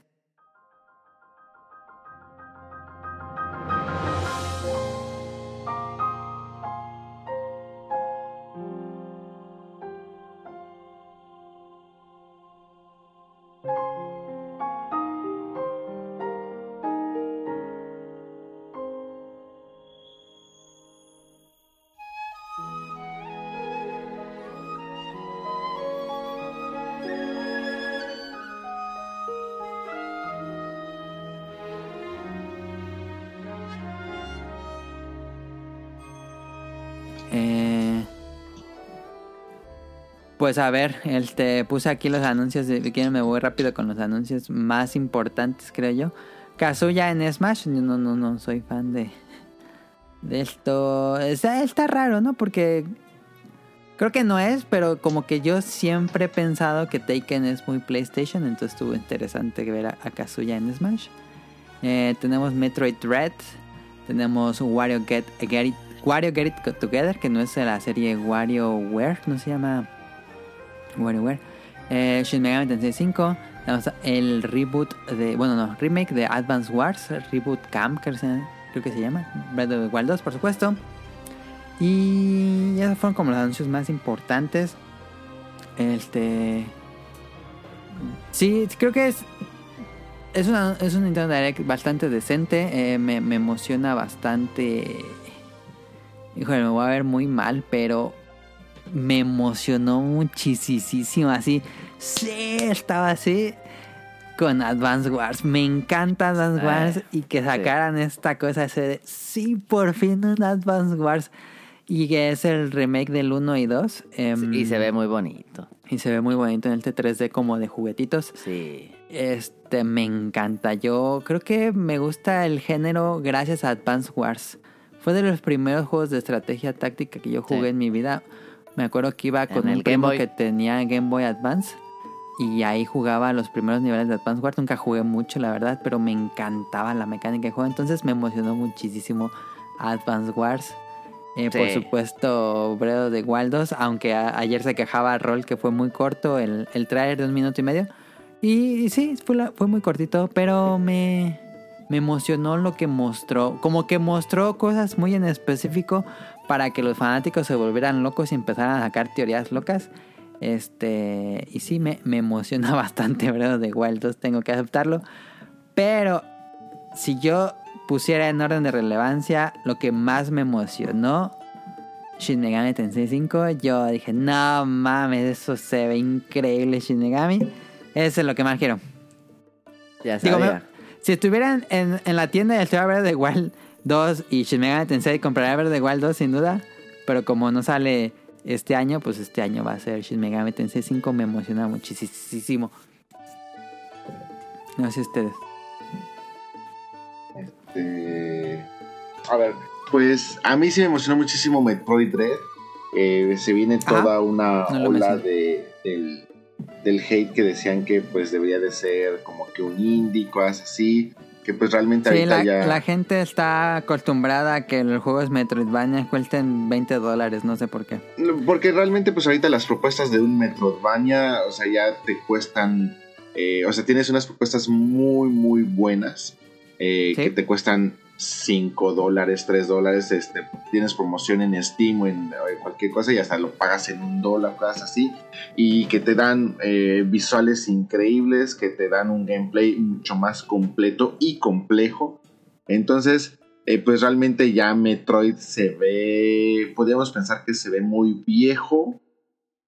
Pues a ver, este, puse aquí los anuncios. De, me voy rápido con los anuncios más importantes, creo yo. Kazuya en Smash. No, no, no soy fan de, de esto. Está, raro, ¿no? Porque creo que no es, pero como que yo siempre he pensado que Taken es muy PlayStation. Entonces estuvo interesante ver a, a Kazuya en Smash. Eh, tenemos Metroid Dread. Tenemos Wario Get, It, Wario Get Together, que no es de la serie WarioWare, no se llama WarioWare. Eh, Shin Megami Tensei 5. Tenemos el reboot de, bueno, no, remake de Advance Wars, Reboot Camp, creo que se, llama. Breath of the Wild 2, por supuesto. Y ya fueron como los anuncios más importantes. Este. Sí, creo que es. Es, una, es un Nintendo Direct bastante decente. eh, me, me emociona bastante. Híjole, me voy a ver muy mal, pero me emocionó muchísimo. Así, sí, estaba así con Advance Wars. Me encanta Advance Ah, Wars y que sacaran esta cosa ese de, sí, por fin un Advance Wars. Y que es el remake del 1 y 2. em, Y se ve muy bonito. y se ve muy bonito en el T3D como de juguetitos. Sí. Este, me encanta. Yo creo que me gusta el género gracias a Advance Wars. Fue de los primeros juegos de estrategia táctica que yo jugué Sí. en mi vida. Me acuerdo que iba con el un primo Game Boy. que tenía Game Boy Advance. Y ahí jugaba los primeros niveles de Advance Wars. Nunca jugué mucho, la verdad, pero me encantaba la mecánica de juego. Entonces me emocionó muchísimo Advance Wars. Eh, Por supuesto, Bredo de Waldos, aunque ayer se quejaba Rol que fue muy corto el, el trailer de un minuto y medio. Y, y sí, fue, la- fue muy cortito, pero me, me emocionó lo que mostró. Como que mostró cosas muy en específico para que los fanáticos se volvieran locos y empezaran a sacar teorías locas. Este, y sí, me, me emociona bastante Bredo de Waldos, tengo que aceptarlo. Pero si yo pusiera en orden de relevancia lo que más me emocionó, Shin Megami Tensei 5, yo dije, no mames, eso se ve increíble Shin Megami. Eso es lo que más quiero. Ya Digo, sabía. me- si estuvieran en, en la tienda Breath of the Wild 2 y Shin Megami Tensei, compraría the Wild 2 sin duda. Pero como no sale este año, pues este año va a ser Shin Megami Tensei 5. Me emociona muchísimo. No sé ustedes. Este, a ver, pues a mí sí me emocionó muchísimo Metroid Dread. Eh, se viene Ajá. toda una No ola de, del, del hate que decían que pues debería de ser como que un indie, cosas así. Que pues realmente Sí, ahorita la, ya... la gente está acostumbrada a que los juegos Metroidvania cuesten 20 dólares, no sé por qué. Porque realmente, pues ahorita las propuestas de un Metroidvania, o sea, ya te cuestan. eh, o sea, tienes unas propuestas muy, muy buenas eh, Sí. que te cuestan 5 dólares, 3 dólares. Este, tienes promoción en Steam o en, cualquier cosa y hasta lo pagas en un dólar, cosas así. Y que te dan eh, visuales increíbles, que te dan un gameplay mucho más completo y complejo. Entonces, eh, pues realmente ya Metroid se ve, podríamos pensar que se ve muy viejo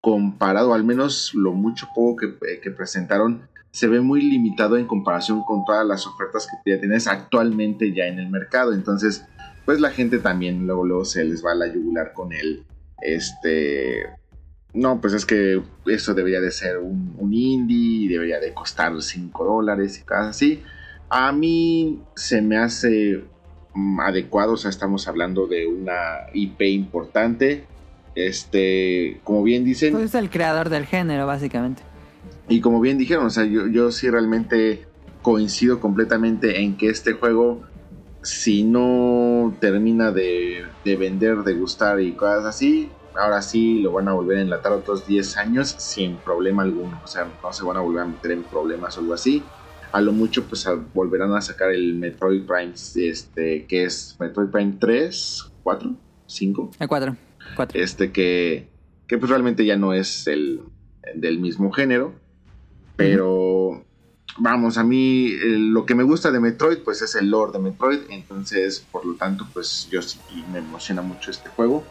comparado, al menos lo mucho poco que, eh, que presentaron, se ve muy limitado en comparación con todas las ofertas que ya tienes actualmente ya en el mercado. Entonces, pues la gente también luego, se les va a la yugular con el, este, no, pues es que eso debería de ser un, un indie, debería de costar 5 dólares y cosas así. A mí se me hace mm, adecuado, o sea, estamos hablando de una IP importante. Este, como bien dicen, Pues es el creador del género, básicamente. Y como bien dijeron, o sea, yo, yo sí realmente coincido completamente en que este juego, si no termina de, de vender, de gustar y cosas así, ahora sí lo van a volver a enlatar otros 10 años sin problema alguno. O sea, no se van a volver a meter en problemas o algo así. A lo mucho, pues a- volverán a sacar el Metroid Prime, este, que es Metroid Prime 3, 4, 5 El 4. 4. este que, que pues realmente ya no es el del mismo género pero vamos a mí eh, lo que me gusta de Metroid pues es el lore de Metroid entonces por lo tanto pues yo sí me emociona mucho este juego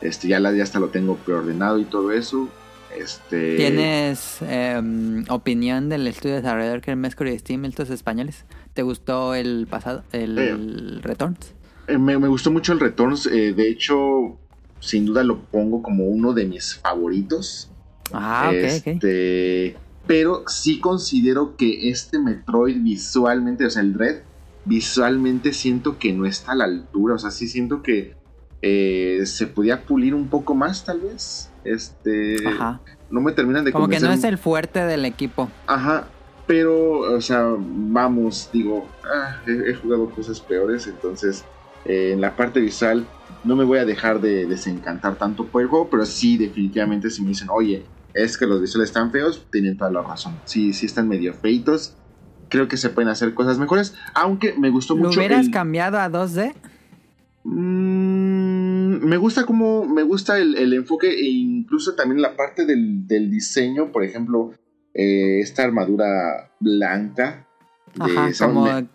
este ya la ya hasta lo tengo preordenado y todo eso este ¿Tienes em, opinión del estudio desarrollador que es Mercury Steam, estos españoles? ¿Te gustó el pasado, el Returns? Eh, me, me gustó mucho el Returns eh, de hecho sin duda lo pongo como uno de mis favoritos Ah, ok, ok. Este, Pero sí considero que este Metroid visualmente, o sea, el Red, visualmente siento que no está a la altura. O sea, sí siento que eh, se podía pulir un poco más, tal vez. Este. Ajá. No me terminan de Como que no es el fuerte del equipo. Ajá. Pero, o sea, vamos, digo, ah, he, he jugado cosas peores, entonces eh, en la parte visual no me voy a dejar de desencantar tanto por el juego, pero sí, definitivamente si me dicen, oye, es que los visuales están feos, tienen toda la razón. Sí, sí están medio feitos. Creo que se pueden hacer cosas mejores, aunque me gustó ¿Lo mucho. hubieras el- cambiado a 2D? Mm, me gusta como, me gusta el, el enfoque e incluso también la parte del, del diseño, por ejemplo, eh, esta armadura blanca. de Ajá, como me-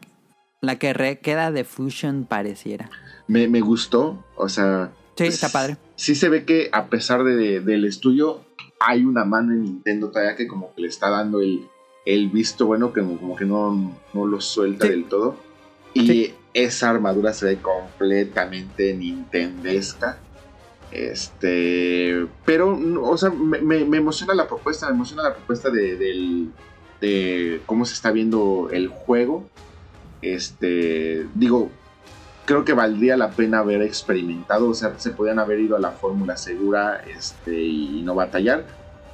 la que re- queda de Fusion pareciera. me, me gustó, o sea... Sí, está padre. Sí se ve que a pesar de, del estudio, hay una mano en Nintendo todavía que como que le está dando el, el visto bueno, que como que no, no lo suelta Sí. del todo. Y Sí. esa armadura se ve completamente nintendesca. Este, pero, o sea, me, me- me emociona la propuesta, me emociona la propuesta de, del- de cómo se está viendo el juego. Este, digo, creo que valdría la pena haber experimentado, o sea, se podían haber ido a la fórmula segura este, y no batallar.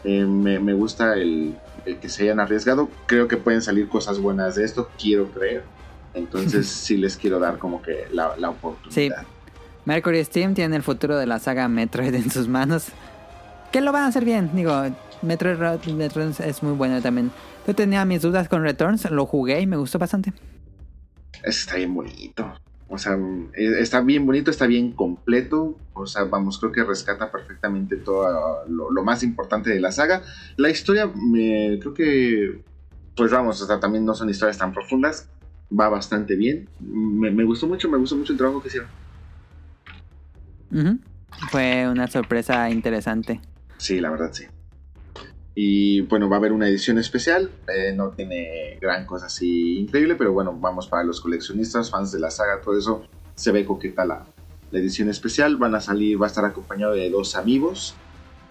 Eh, me, me gusta el, el que se hayan arriesgado, creo que pueden salir cosas buenas de esto, quiero creer. Entonces sí les quiero dar como que la, la oportunidad. Mercury Steam tiene el futuro de la saga Metroid en sus manos. Que lo van a hacer bien. Digo, Metroid Returns es muy bueno también. Yo tenía mis dudas con Returns, lo jugué y me gustó bastante. Está bien bonito. O sea, eh, está bien bonito, está bien completo. O sea, vamos, creo que rescata perfectamente todo lo, lo más importante de la saga. La historia, me, creo que, pues vamos, o sea, también no son historias tan profundas. Va bastante bien. Me, me gustó mucho, me gustó mucho el trabajo que hicieron. Fue una sorpresa interesante. Sí, la verdad, sí. Y bueno, va a haber una edición especial. eh, no tiene gran cosa así increíble, pero bueno, vamos para los coleccionistas, fans de la saga, todo eso. Se ve coqueta la, la edición especial. Van a salir, va a estar acompañado de dos amigos.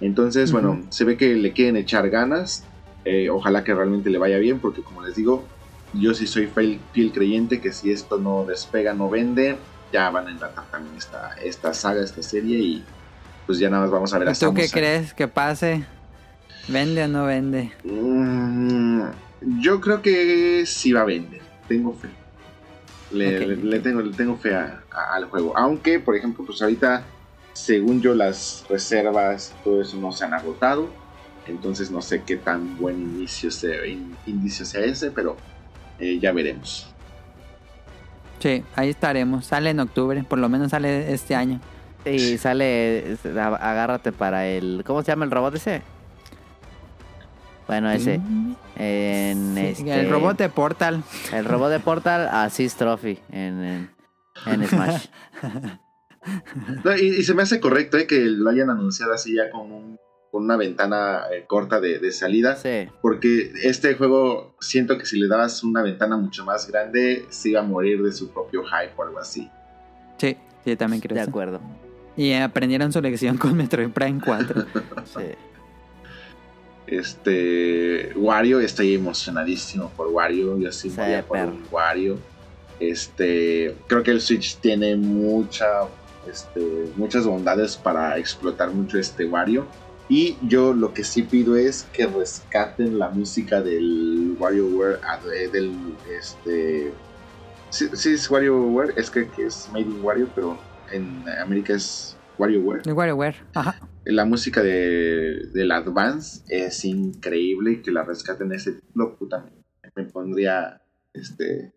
Entonces, Ujú. bueno, se ve que le quieren echar ganas. eh, ojalá que realmente le vaya bien, porque como les digo, yo sí soy fiel, fiel creyente que si esto no despega, no vende, ya van a enlatar también esta, esta saga, esta serie y pues ya nada más vamos a ver a ¿Y ¿Tú qué crees que pase? ¿Vende o no vende? Mm, yo creo que sí va a vender. Tengo fe. Le, Ok. le- le tengo, le tengo fe a- a- al juego. Aunque, por ejemplo, pues ahorita, según yo, las reservas, todo eso no se han agotado. Entonces no sé qué tan buen inicio sea, in- indicio sea ese, pero eh, ya veremos. Sí, ahí estaremos. Sale en octubre, por lo menos sale este año. Y sale, agárrate para el, ¿cómo se llama el robot ese? Bueno, ese. En sí, este, El robot de Portal. El robot de Portal, Assist Trophy en, en, en Smash. No, y, y se me hace correcto eh, que lo hayan anunciado así ya con, un- con una ventana eh, corta de, de salida. Sí. Porque este juego siento que si le dabas una ventana mucho más grande, se iba a morir de su propio hype o algo así. Sí, yo también creo De eso. acuerdo. Y aprendieron su lección con Metroid Prime 4. Sí. Este. Wario, estoy emocionadísimo por Wario. Yo sí Sí, moría por un Wario. Este. Creo que el Switch tiene mucha. Este, muchas bondades para explotar mucho este Wario. Y yo lo que sí pido es que rescaten la música del WarioWare. eh, Del. Este. Sí, sí es WarioWare. Es que, que es Made in Wario, pero en América es WarioWare. WarioWare. Ajá. La música de, del Advance es increíble que la rescaten ese título, puta, me, me pondría este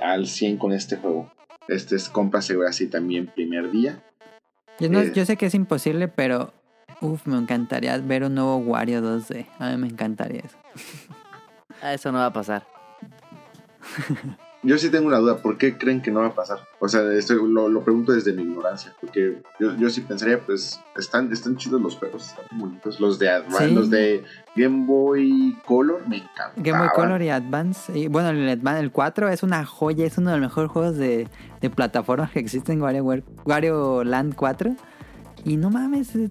al 100 con este juego. Este es compra segura así también primer día. Yo, no- Eh. yo sé que es imposible, pero uf, me encantaría ver un nuevo Wario 2D. A mí me encantaría eso. Ah, Eso no va a pasar. Yo sí tengo una duda, ¿por qué creen que no va a pasar? O sea, esto lo, lo pregunto desde mi ignorancia, porque yo, yo sí pensaría, pues, están, están chidos los juegos, están muy bonitos. Los de Advance, Sí. los de Game Boy Color me encantan. Game Boy Color y Advance. Y bueno, el, Advan- el 4 es una joya, es uno de los mejores juegos de, de plataformas que existen, WarioWare, Wario Land 4. Y no mames, eh,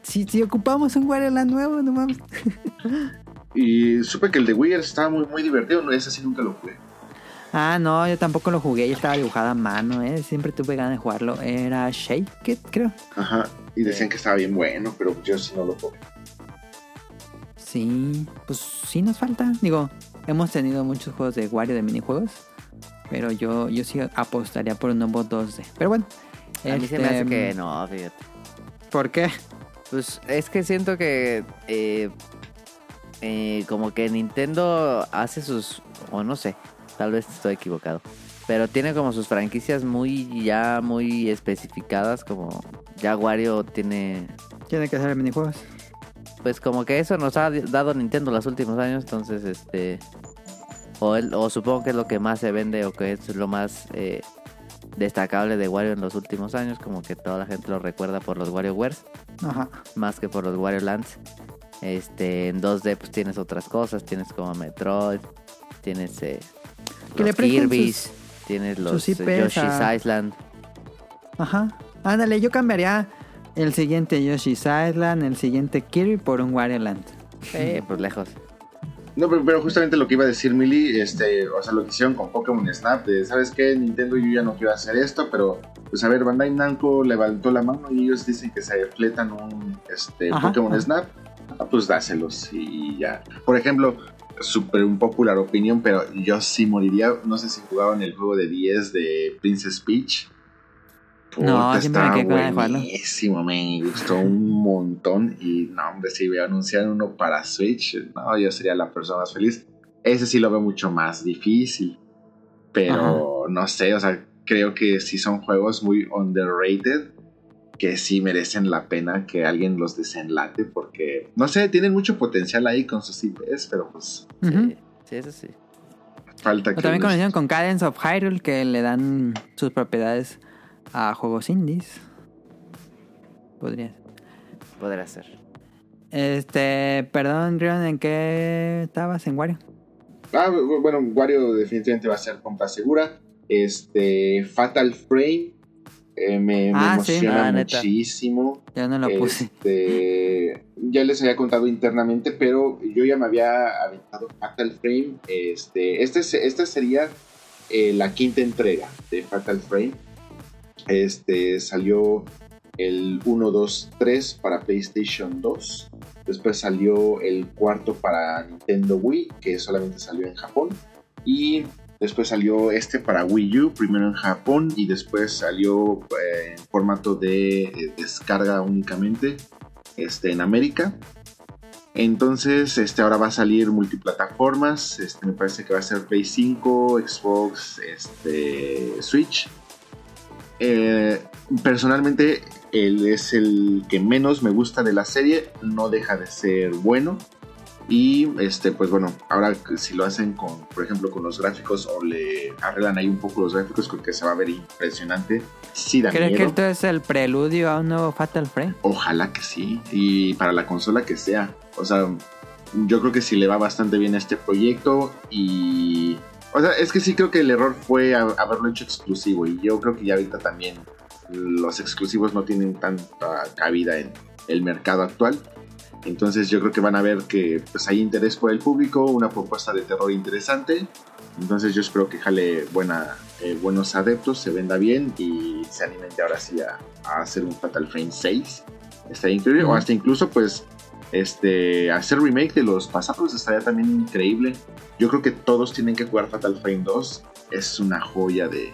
si, si ocupamos un Wario Land nuevo, no mames. Y supe que el de Wii estaba muy, muy divertido, no ese sí nunca lo jugué. Ah, no, yo tampoco lo jugué, ya estaba dibujado a mano, eh. Siempre tuve ganas de jugarlo. Era Shake It, creo. Ajá, y decían que estaba bien bueno, pero yo sí no lo jugué. Sí, pues sí nos falta. Digo, hemos tenido muchos juegos de Wario de minijuegos. Pero yo, yo sí apostaría por un nuevo 2D. Pero bueno. A mí se me este, hace que no, fíjate. ¿Por qué? Pues es que siento que eh, eh, como que Nintendo hace sus... O no sé, tal vez estoy equivocado. Pero tiene como sus franquicias muy ya muy especificadas, como ya Wario tiene Tiene que hacer minijuegos. pues como que eso nos ha dado Nintendo los últimos años, entonces este o, el- o supongo que es lo que más se vende o que es lo más eh, destacable de Wario en los últimos años, como que toda la gente lo recuerda por los WarioWares Ajá. más que por los Wario Lands. Este, en 2D pues tienes otras cosas, tienes como Metroid, tienes eh, Que le los presten Kirby's, tienes los sus eh, IPs Yoshi's a- Island. Ajá. Ándale, yo cambiaría el siguiente Yoshi's Island, el siguiente Kirby por un Wario Land. Eh, pues lejos. No, pero, pero justamente lo que iba a decir Mili, este, o sea, lo que hicieron con Pokémon Snap, de, ¿sabes qué? Nintendo, yo ya no quiero hacer esto, pero, pues a ver, Bandai Namco levantó la mano y ellos dicen que se fletan un este, Ajá, Pokémon ajá. Snap, ah, pues dáselos y ya. Por ejemplo, súper un popular opinión, pero yo sí moriría, no sé si jugaban el juego de 10 de Princess Peach. No, Puta, siempre me quedé con ganas de jugarlo. buenísimo, me gustó un montón. Y no, hombre, si me anunciaran uno para Switch, no, yo sería la persona más feliz. Ese sí lo veo mucho más difícil. Pero no sé, o sea, creo que sí son juegos muy underrated. Que sí merecen la pena que alguien los desenlate. Porque, no sé, tienen mucho potencial ahí con sus IPs, pero pues. Sí, sí, eso sí. falta O que. también hicieron con Cadence of Hyrule, que le dan sus propiedades a juegos indies. Podría ser. Podrá ser. Este, perdón, Rion, ¿en qué estabas? ¿En Wario? Ah, bu- bueno, Wario definitivamente va a ser compra segura. Este, Fatal Frame eh, me, Ah, emociona muchísimo. Yo no lo puse. Este, ya les había contado internamente, pero yo ya me había aventado Fatal Frame. Este, este, sería eh, la quinta entrega de Fatal Frame. Este salió el 1, 2, 3 para PlayStation 2. Después salió el cuarto para Nintendo Wii, que solamente salió en Japón. Y después salió este para Wii U, primero en Japón y después salió eh, en formato de eh, descarga únicamente este, en América. Entonces, este ahora va a salir multiplataformas. Este, me parece que va a ser Play 5, Xbox, este, Switch. Eh, personalmente, él es el que menos me gusta de la serie. No deja de ser bueno. Y este, pues bueno, ahora si lo hacen con, por ejemplo, con los gráficos o le arreglan ahí un poco los gráficos, creo que se va a ver impresionante. Sí da ¿Crees que esto es el preludio a un nuevo Fatal Frame? Ojalá que sí. Y para la consola que sea. O sea, yo creo que sí le va bastante bien a este proyecto. Y. O sea, es que sí creo que el error fue haberlo hecho exclusivo. Y yo creo que ya ahorita también los exclusivos no tienen tanta cabida en el mercado actual. Entonces yo creo que van a ver que pues hay interés por el público, una propuesta de terror interesante. Entonces yo espero que jale buena, eh, buenos adeptos, se venda bien y se animen ahora sí a, a hacer un Fatal Frame 6. Estaría increíble. O hasta incluso pues este hacer remake de los pasados estaría también increíble. Yo creo que todos tienen que jugar Fatal Frame 2. Es una joya de,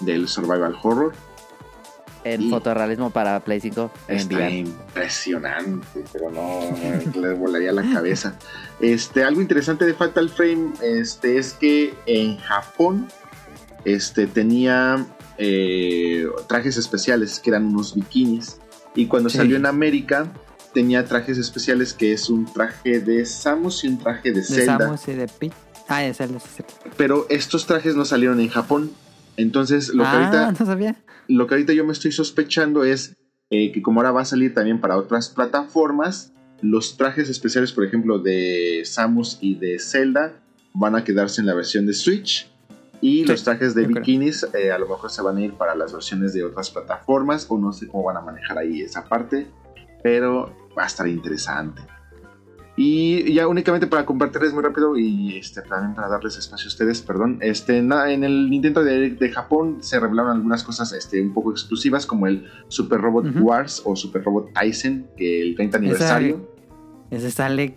del survival horror. En Y- fotorrealismo para Play 5 en Está impresionante, pero no, le volaría la cabeza. Este, algo interesante de Fatal Frame este, es que en Japón este, tenía eh, trajes especiales que eran unos bikinis. Y cuando Sí. salió en América tenía trajes especiales que es un traje de Samus y un traje de De Zelda. Samus y de Peach. Ah, de Zelda, sí, sí. Pero estos trajes no salieron en Japón. Entonces lo que ah, ahorita no sabía. Lo que ahorita yo me estoy sospechando es eh, que como ahora va a salir también para otras plataformas, los trajes especiales, por ejemplo, de Samus y de Zelda, van a quedarse en la versión de Switch. Y Sí, los trajes de bikinis eh, a lo mejor se van a ir para las versiones de otras plataformas o no sé cómo van a manejar ahí esa parte, pero va a estar interesante. Y ya únicamente para compartirles muy rápido y este, también para darles espacio a ustedes, perdón. Este, en el Nintendo de, de Japón se revelaron algunas cosas este, un poco exclusivas, como el Super Robot. Wars o Super Robot Tyson, que el 30 aniversario. Ese sale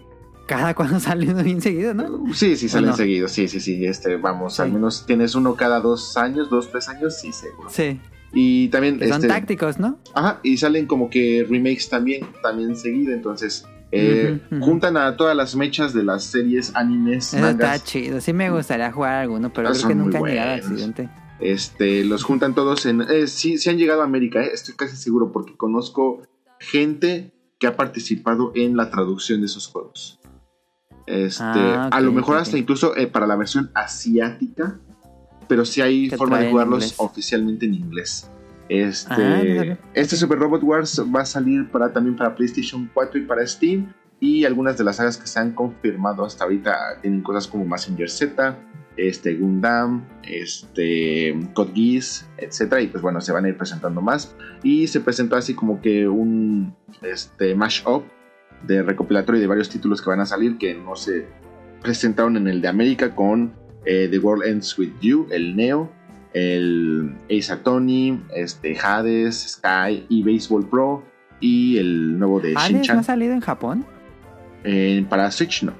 cada cuando sale uno bien seguido, ¿no? Sí, sí, salen ¿O no? seguidos. Sí, sí, sí. Este, vamos, Sí. al menos tienes uno cada dos años, dos, tres años, sí, seguro. Sí. Y también. Que son este, tácticos, ¿no? Ajá, y salen como que remakes también, también seguido. Entonces, eh, juntan a todas las mechas de las series, animes, Eso está mangas. chido. Sí me gustaría jugar alguno, pero Ah, creo que nunca han llegado accidente. Este, los juntan todos en... Eh, sí, sí han llegado a América, eh, estoy casi seguro, porque conozco gente que ha participado en la traducción de esos juegos. Este, Ah, a lo mejor hasta incluso para la versión asiática, pero sí hay forma de jugarlos oficialmente en inglés. Este, Ah, este Super Robot Wars va a salir para, también para PlayStation 4 y para Steam. Y algunas de las sagas que se han confirmado hasta ahorita tienen cosas como Messenger Z, este, Gundam, este, Code Geass, etc. Y pues bueno, se van a ir presentando más. Y se presentó así como que un este, mashup de recopilatorio de varios títulos que van a salir que no se presentaron en el de América con eh, The World Ends With You, el Neo, el Ace Attorney, este, Hades, Sky y Baseball Pro y el nuevo de ¿Hades no ha Shin-Chan. salido en Japón? Eh, para Switch no,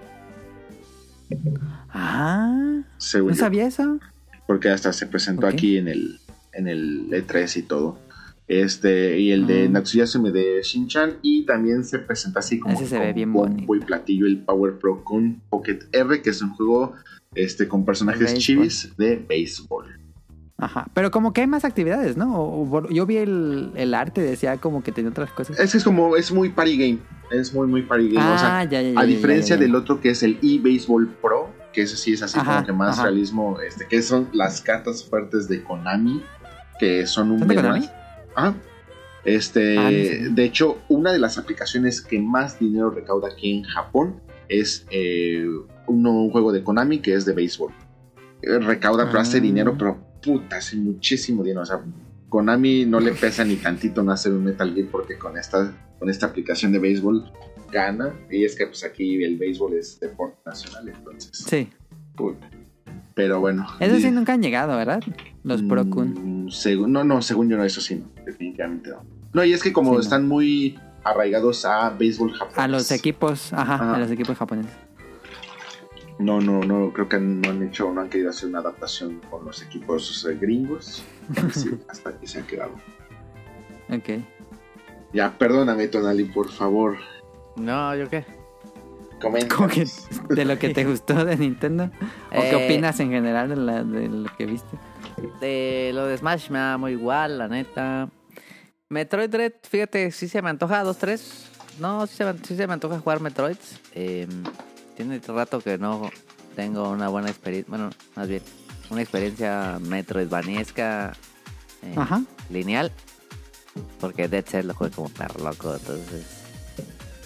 Ah, según no yo, sabía eso. porque hasta se presentó aquí en el, en el E3 y todo. Este, y el de. Natsuyasu de Shin-Chan y también se presenta así como Ese se con ve bien bombo bonito. y platillo el Power Pro con Pocket R, que es un juego este, con personajes chivis de béisbol. Ajá. Pero como que hay más actividades, ¿no? O- yo vi el, el arte, decía como que tenía otras cosas. Es que es como, es muy party game. Es muy, muy party game. o sea, ah, ya, ya, ya, a diferencia del otro que es el eBaseball Pro, que ese sí es así Ajá, como que más ajá. realismo, este, que son las cartas fuertes de Konami, que son un ¿Son de Konami? Ajá. Este, Ah, de hecho, una de las aplicaciones que más dinero recauda aquí en Japón es eh, un juego de Konami que es de béisbol. Eh, Recauda, pero hace Ah. dinero, pero puta, hace muchísimo dinero. O sea, Konami no le pesa ni tantito no hacer un Metal Gear porque con esta, con esta aplicación de béisbol gana. Y es que pues aquí el béisbol es deporte nacional, entonces. Sí. puta. Pero bueno. Eso sí nunca han llegado, ¿verdad? Los Pro Kun. Mm, según- no, no, según yo no, eso sí, no, definitivamente no. No, y es que como Sí, no. están muy arraigados a béisbol japonés. A los equipos, ajá, Ajá. a los equipos japoneses. No, no, no, creo que no han hecho, no han querido hacer una adaptación con los equipos eh, gringos. Sí, hasta aquí se han quedado. Ok. Ya, perdóname, Tonali, por favor. No, ¿yo qué? Comenta. ¿Cómo que de lo que te gustó de Nintendo? ¿O qué Eh, opinas en general de, la- de lo que viste? De lo de Smash me da muy igual, la neta. Metroid Dread, fíjate, sí se me antoja dos, tres. No, sí se me, sí se me antoja jugar Metroid. Eh, tiene rato que no tengo una buena experiencia. Bueno, más bien, una experiencia Metroidvaniesca eh, Ajá. lineal. Porque Dead Cell lo jugué como perro loco, entonces.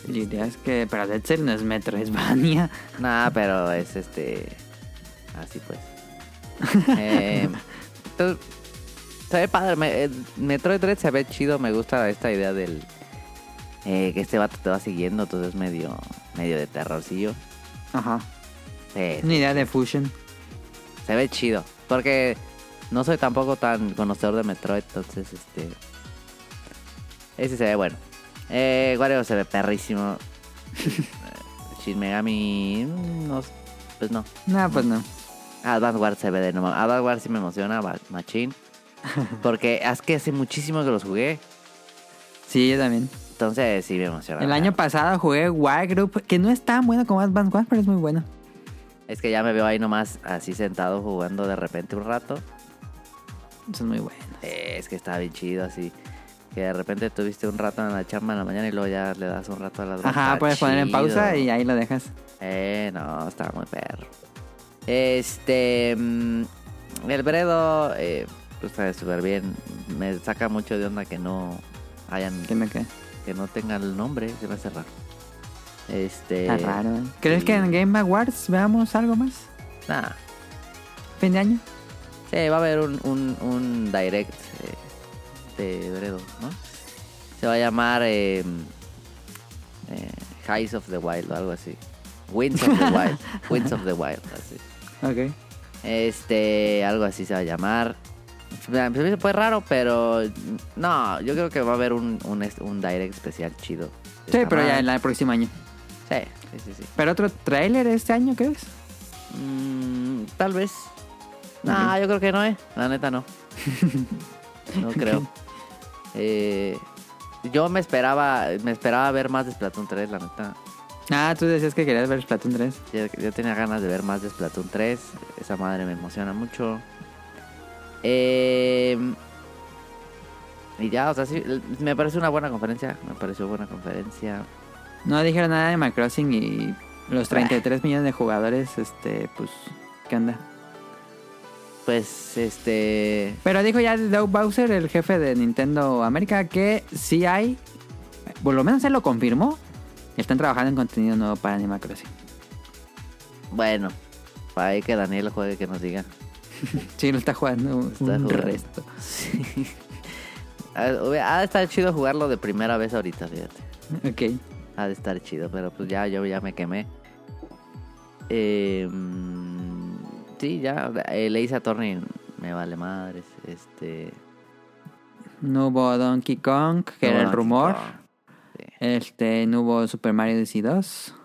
La idea es que, pero Dead Cell no es Metroidvania. Nada, pero es este. Así pues. Eh, entonces, se ve padre. me- eh, Metroid Dread se ve chido. Me gusta esta idea del. eh, que este vato te va siguiendo. Entonces medio. Medio de terrorcillo. Ajá. Sí, Una idea de Fusion. se ve chido. Porque no soy tampoco tan conocedor de Metroid. Entonces, este. Ese se ve bueno. Eh, Wario se ve perrísimo. Shin Megami. No, pues no. No, pues no. Advance Wars se ve de nuevo. Advance Wars sí me emociona, machín. Porque es que hace muchísimo que los jugué. Sí, yo también. Entonces sí me emociona. El año pasado jugué Wild Group, que no es tan bueno como Advance Wars, pero es muy bueno. Es que ya me veo ahí nomás así sentado jugando de repente un rato. Son muy buenos. Eh, es que está bien chido así. Que de repente tuviste un rato en la chamba en la mañana y luego ya le das un rato a la Ajá, puedes poner en pausa y ahí lo dejas. Eh, no, está muy perro. Este. mm, el Bredo, eh, pues está súper bien. Me saca mucho de onda que no hayan. ¿Qué me queda? Que no tenga el nombre, se me hace raro. Este. Está raro. ¿Crees sí. que en Game Awards veamos algo más? Nah. ¿Fin de año? Sí, va a haber un, un, un direct eh, de Bredo, ¿no? Se va a llamar eh, eh, Highs of the Wild o algo así. Winds of the Wild. Winds of the Wild, así. Ok. Este, algo así se va a llamar. Me me hizo, pues raro, pero no, yo creo que va a haber un, un, direct especial chido. Sí, pero ya mal. el próximo año. Sí, sí, sí. sí. ¿Pero otro tráiler este año crees? Mm, tal vez. No, yo creo que no, eh. La neta no. No creo. Eh, yo me esperaba, me esperaba ver más de Splatoon 3, la neta. Ah, tú decías que querías ver Splatoon 3. Yo, yo tenía ganas de ver más de Splatoon 3. Esa madre me emociona mucho. Eh, y ya, o sea, sí, me parece una buena conferencia. Me pareció buena conferencia. No dijeron nada de Animal Crossing y los 33 millones de jugadores, este, pues, ¿qué onda? Pues, este. Pero dijo ya Doug Bowser, el jefe de Nintendo América, que sí hay, por lo menos él lo confirmó, están trabajando en contenido nuevo para Animal Crossing. Bueno, para ahí que Daniel juegue que nos diga. Sí, lo está jugando Está un jugando. resto. Sí. Ha de estar chido jugarlo de primera vez ahorita, fíjate. Ok. Ha de estar chido, pero pues ya yo ya me quemé. Eh, mm, sí, ya. eh, le hice a Tony, me vale madres. Este. No hubo Donkey Kong, que era el rumor. Sí. Este, no hubo Super Mario Odyssey 2.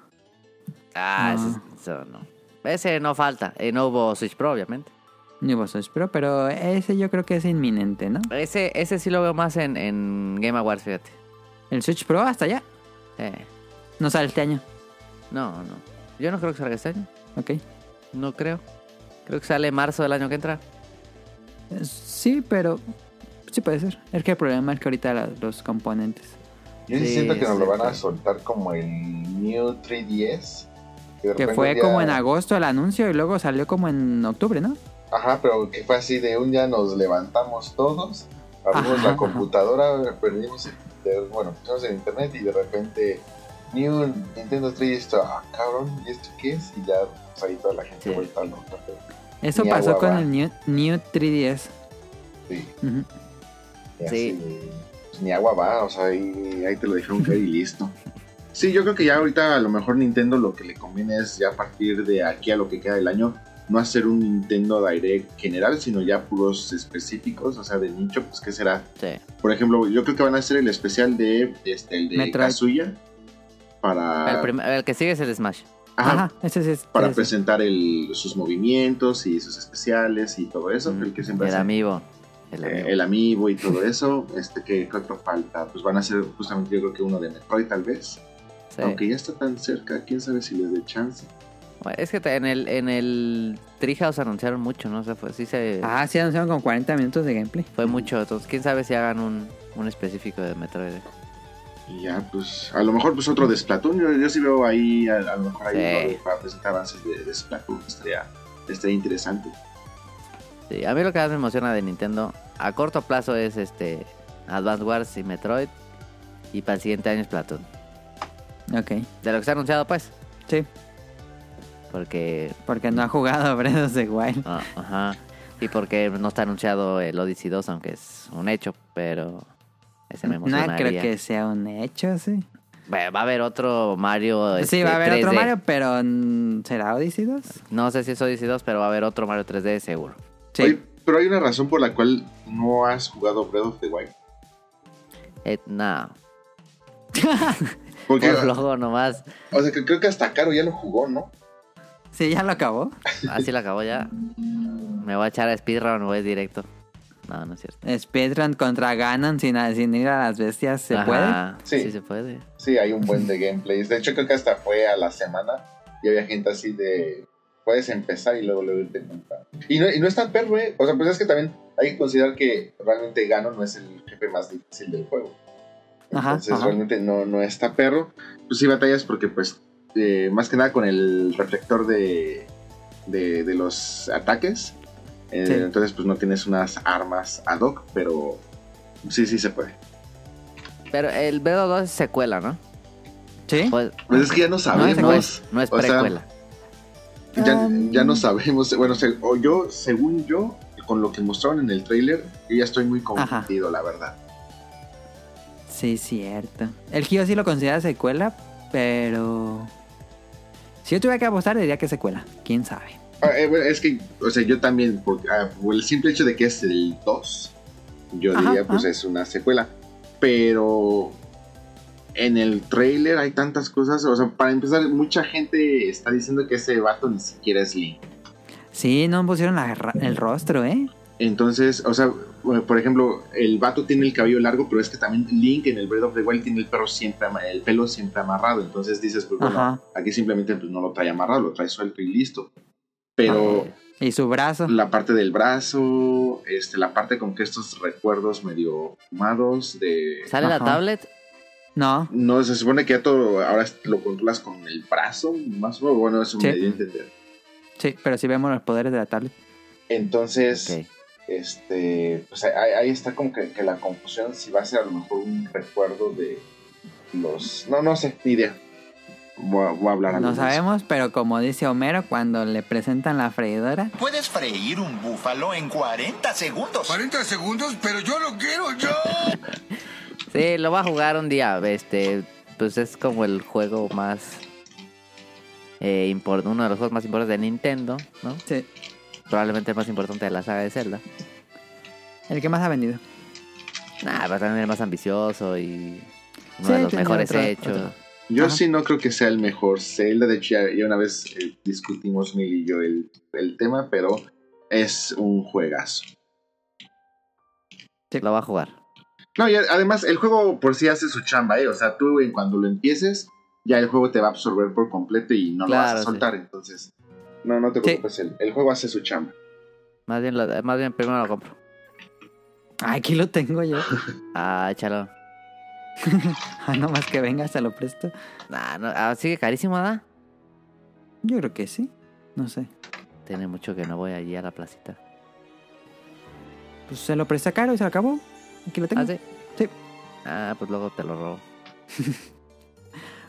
Ah, No. ese, eso no. Ese no falta. Eh, no hubo Switch Pro, obviamente. No hubo Switch Pro, pero ese yo creo que es inminente, ¿no? Ese, ese sí lo veo más en, en Game Awards, fíjate. El Switch Pro hasta allá. Eh, No sale este año. no, no. Yo no creo que salga este año. Ok. No creo. Creo que sale marzo del año que entra. Sí, pero sí puede ser. Es que el problema es que ahorita la- los componentes. Yo sí Sí, siento que nos lo sí, van a soltar como el New 3DS. de Que fue ya- como en agosto el anuncio y luego salió como en octubre, ¿no? Ajá, pero que fue así de un día nos levantamos todos, abrimos Ajá. la computadora, perdimos el, bueno, pusimos el internet y de repente New Nintendo 3 ah, cabrón, ¿y esto qué es? Y ya pues, ahí toda la gente Sí. vuelta loca. Eso Ni pasó con va. el New, New 3DS. Sí, y Sí. así pues, ni agua va, o sea, ahí, ahí te lo dejaron caer y listo. Sí, yo creo que ya ahorita a lo mejor Nintendo lo que le conviene es ya a partir de aquí a lo que queda del año no hacer un Nintendo Direct general, sino ya puros específicos, o sea, de nicho, pues qué será. Sí. Por ejemplo, yo creo que van a hacer el especial de este el de Metroid. Kazuya para El, el que sigue es el Smash. ajá, Ajá, ese sí es. para ese. presentar el, sus movimientos y sus especiales y todo eso, el que siempre el hace. amiibo. El Eh, el y todo eso, este que ¿qué otro falta, pues van a ser justamente yo creo que uno de Metroid tal vez, Sí. aunque ya está tan cerca, quién sabe si les dé chance. Es que en el, en el Treehouse anunciaron mucho, ¿no? O sea, fue, sí se, Ah, sí, anunciaron con 40 minutos de gameplay. fue mucho. Entonces, quién sabe si hagan un, un específico de Metroid. Y ya, pues, a lo mejor pues otro de Splatoon, yo, yo sí veo ahí, a, a lo mejor ahí Sí. uno de- para presentar avances de, de Splatoon, estaría, estaría interesante. Sí, a mí lo que más me emociona de Nintendo a corto plazo es este Advance Wars y Metroid. Y para el siguiente año Splatoon. Ok. De lo que se ha anunciado, pues. Sí, Porque. porque no ha jugado Breath of the Wild. ah, ajá. Y porque no está anunciado el Odyssey 2, aunque es un hecho, pero. Ese me No emocionaría. creo que sea un hecho, sí. Bueno, Va a haber otro Mario. sí, este, va a haber otro 3D. Mario, pero mm, ¿será Odyssey 2? No sé si es Odyssey 2, pero va a haber otro Mario 3D seguro. Sí. Oye, pero hay una razón por la cual no has jugado Breath of the Wild. Eh, no, Porque, por flojo nomás. o sea, que creo que hasta Caro ya lo jugó, ¿no? Sí, ya lo acabó. Así lo acabó ya. Me voy a echar a speedrun, voy directo. No, no es cierto. Speedrun contra Ganon sin, sin ir a las bestias, ¿se Ajá, puede? Sí. Sí. se puede. Sí, hay un buen de gameplays. De hecho, creo que hasta fue a la semana y había gente así de. Puedes empezar y luego luego irte. Y no, y no es tan perro, ¿eh? O sea, pues es que también hay que considerar que realmente Ganon no es el jefe más difícil del juego. Ajá, Entonces, ajá. realmente no, no está perro. Pues sí, batallas porque, pues, eh, más que nada con el reflector de, de, de los ataques. Eh, Sí. Entonces, pues no tienes unas armas ad hoc, pero sí, sí se puede. Pero el Breath of the Wild es secuela, ¿no? ¿Sí? Pues, Pues es que ya no sabemos. no es, no es o sea, precuela. Ya, Um, ya no sabemos, bueno, se- o yo, según yo, con lo que mostraron en el tráiler, yo ya estoy muy confundido, la verdad. Sí, cierto. El Gio sí lo considera secuela, pero... Si yo tuviera que apostar, diría que secuela. ¿Quién sabe? Ah, eh, bueno, es que, o sea, yo también, por, ah, por el simple hecho de que es el 2, yo Ajá, diría, pues ajá. es una secuela. Pero en el tráiler hay tantas cosas, o sea, para empezar, mucha gente está diciendo que ese vato ni siquiera es Link. Sí, no pusieron la el rostro, ¿eh? Entonces, o sea, por ejemplo, el vato tiene el cabello largo, pero es que también Link en el Breath of the Wild tiene el, perro siempre el pelo siempre amarrado. Entonces dices, pues bueno, Ajá. aquí simplemente pues, no lo trae amarrado, lo trae suelto y listo. Pero Y su brazo. la parte del brazo, este, la parte con que estos recuerdos medio fumados de... ¿Sale la tablet? No. No, se supone que ya todo ahora lo controlas con el brazo, más o menos, bueno, eso Sí. me dio a entender. Sí, pero si vemos los poderes de la tablet. Entonces, Ok. Este, pues ahí, ahí está como que, que la confusión, si va a ser a lo mejor un recuerdo de los... No, no sé, ni idea. Voy a, voy a hablar No sabemos, pero como dice Homero, cuando le presentan la freidora, Puedes freír un búfalo en 40 segundos. 40 segundos, pero yo lo quiero yo. Sí, lo va a jugar un día. Este, pues es como el juego más eh, uno de los juegos más importantes de Nintendo, ¿no? sí, Probablemente el más importante de la saga de Zelda. el que más ha vendido. Nah, va a tener el más ambicioso y uno Sí, de los mejores otro- hechos. otro. Yo Ajá. sí no creo que sea el mejor Zelda. De hecho, ya, ya una vez eh, discutimos Mil y yo el, el tema, pero es un juegazo. Lo va a jugar. No, y además el juego por sí hace su chamba, ¿eh? O sea, tú en cuando lo empieces, ya el juego te va a absorber por completo y no lo vas a sí. soltar. Entonces, no, no te Sí. preocupes, el, el juego hace su chamba. Más bien, lo- más bien primero lo compro. Ah, Aquí lo tengo yo. Ah, échalo. Ah, no más que venga, se lo presto. Nah, no, ah, sigue carísimo, ¿da? Yo creo que sí. No sé. Tiene mucho que no voy allí a la placita. Pues se lo presté caro y se lo acabó. Aquí lo tengo. ¿Ah, sí? Sí. Ah, pues luego te lo robo.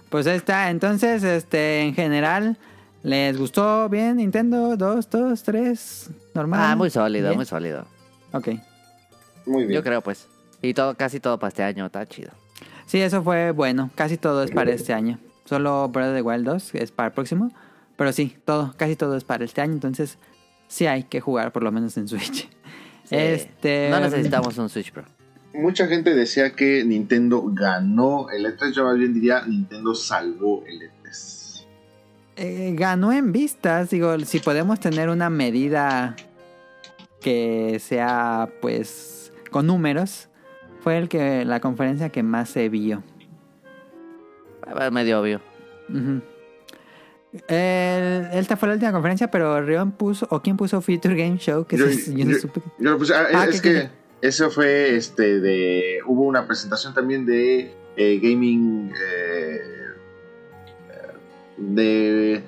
Pues ahí está. Entonces, este, en general, ¿les gustó bien Nintendo? ¿Dos, dos, tres? ¿Normal? Ah, muy sólido, ¿Bien? muy sólido. Ok. Muy bien. Yo creo, pues. Y todo, casi todo para este año, está chido. Sí, eso fue bueno. Casi todo es para este año. Solo Breath of the Wild 2 es para el próximo. Pero sí, todo, casi todo es para este año. Entonces, sí hay que jugar por lo menos en Switch. Sí. Este. No necesitamos un Switch Pro. Mucha gente decía que Nintendo ganó el E3. Yo más bien diría Nintendo salvó el E E3. Eh, ganó en vistas. Digo, si podemos tener una medida que sea, pues, con números, fue el que la conferencia que más se vio. Ah, Medio obvio. El- esta fue la última conferencia, pero Rion puso, o quién puso Future Game Show, que Yo- se- yo no yo- supe. Yo lo puse- ah, Ah, es ¿qué, que qué, eso fue este de. Hubo una presentación también de eh, gaming. eh, de.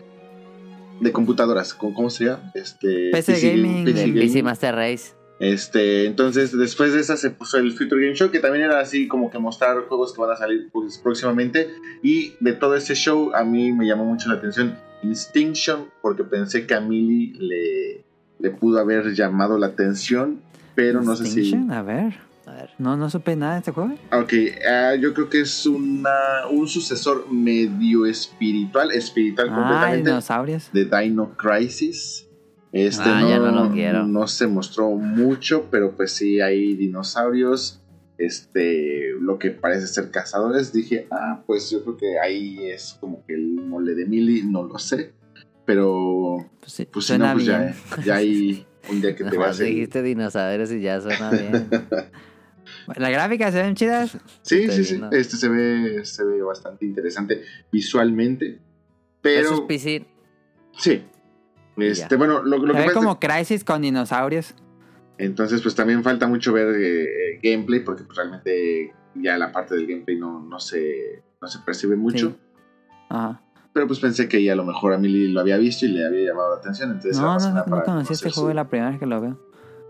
de computadoras. ¿Cómo, cómo se llama? Este, PC Gaming. PC Gaming. PC Master Race. Este, entonces después de esa se puso el Future Game Show, que también era así como que mostrar juegos que van a salir pues, próximamente. Y de todo este show a mí me llamó mucho la atención Instinction, porque pensé que a Millie le, le pudo haber llamado la atención, pero no sé si... A ver, A ver. no, no supe nada de este juego. Ok, ah, yo creo que es una, un sucesor medio espiritual, espiritual Ah, completamente, dinosaurios. de Dino Crisis. Este Ah, no, ya no lo quiero. no se mostró mucho, pero pues sí hay dinosaurios. Este, lo que parece ser cazadores. Dije, ah, pues yo creo que ahí es como que el mole de Mili, no lo sé. Pero, Pues, sí, pues si no, pues ya, ya hay un día que te Nomás vas a dijiste dinosaurios y ya suena bien. Las gráficas se ven chidas. Sí, Estoy sí, sí. Este se ve, se ve bastante interesante visualmente. Eso es Pero, PC. sí. Este, bueno, lo, lo Se que ve pasa es como Crisis con dinosaurios. Entonces, pues también falta mucho ver eh, gameplay, porque pues, realmente ya la parte del gameplay no, no, se, no se percibe mucho. Sí. Ajá. Pero pues pensé que ya a lo mejor a Millie lo había visto y le había llamado la atención. Entonces, No, no, no para conocí este juego, su- es la primera vez que lo veo.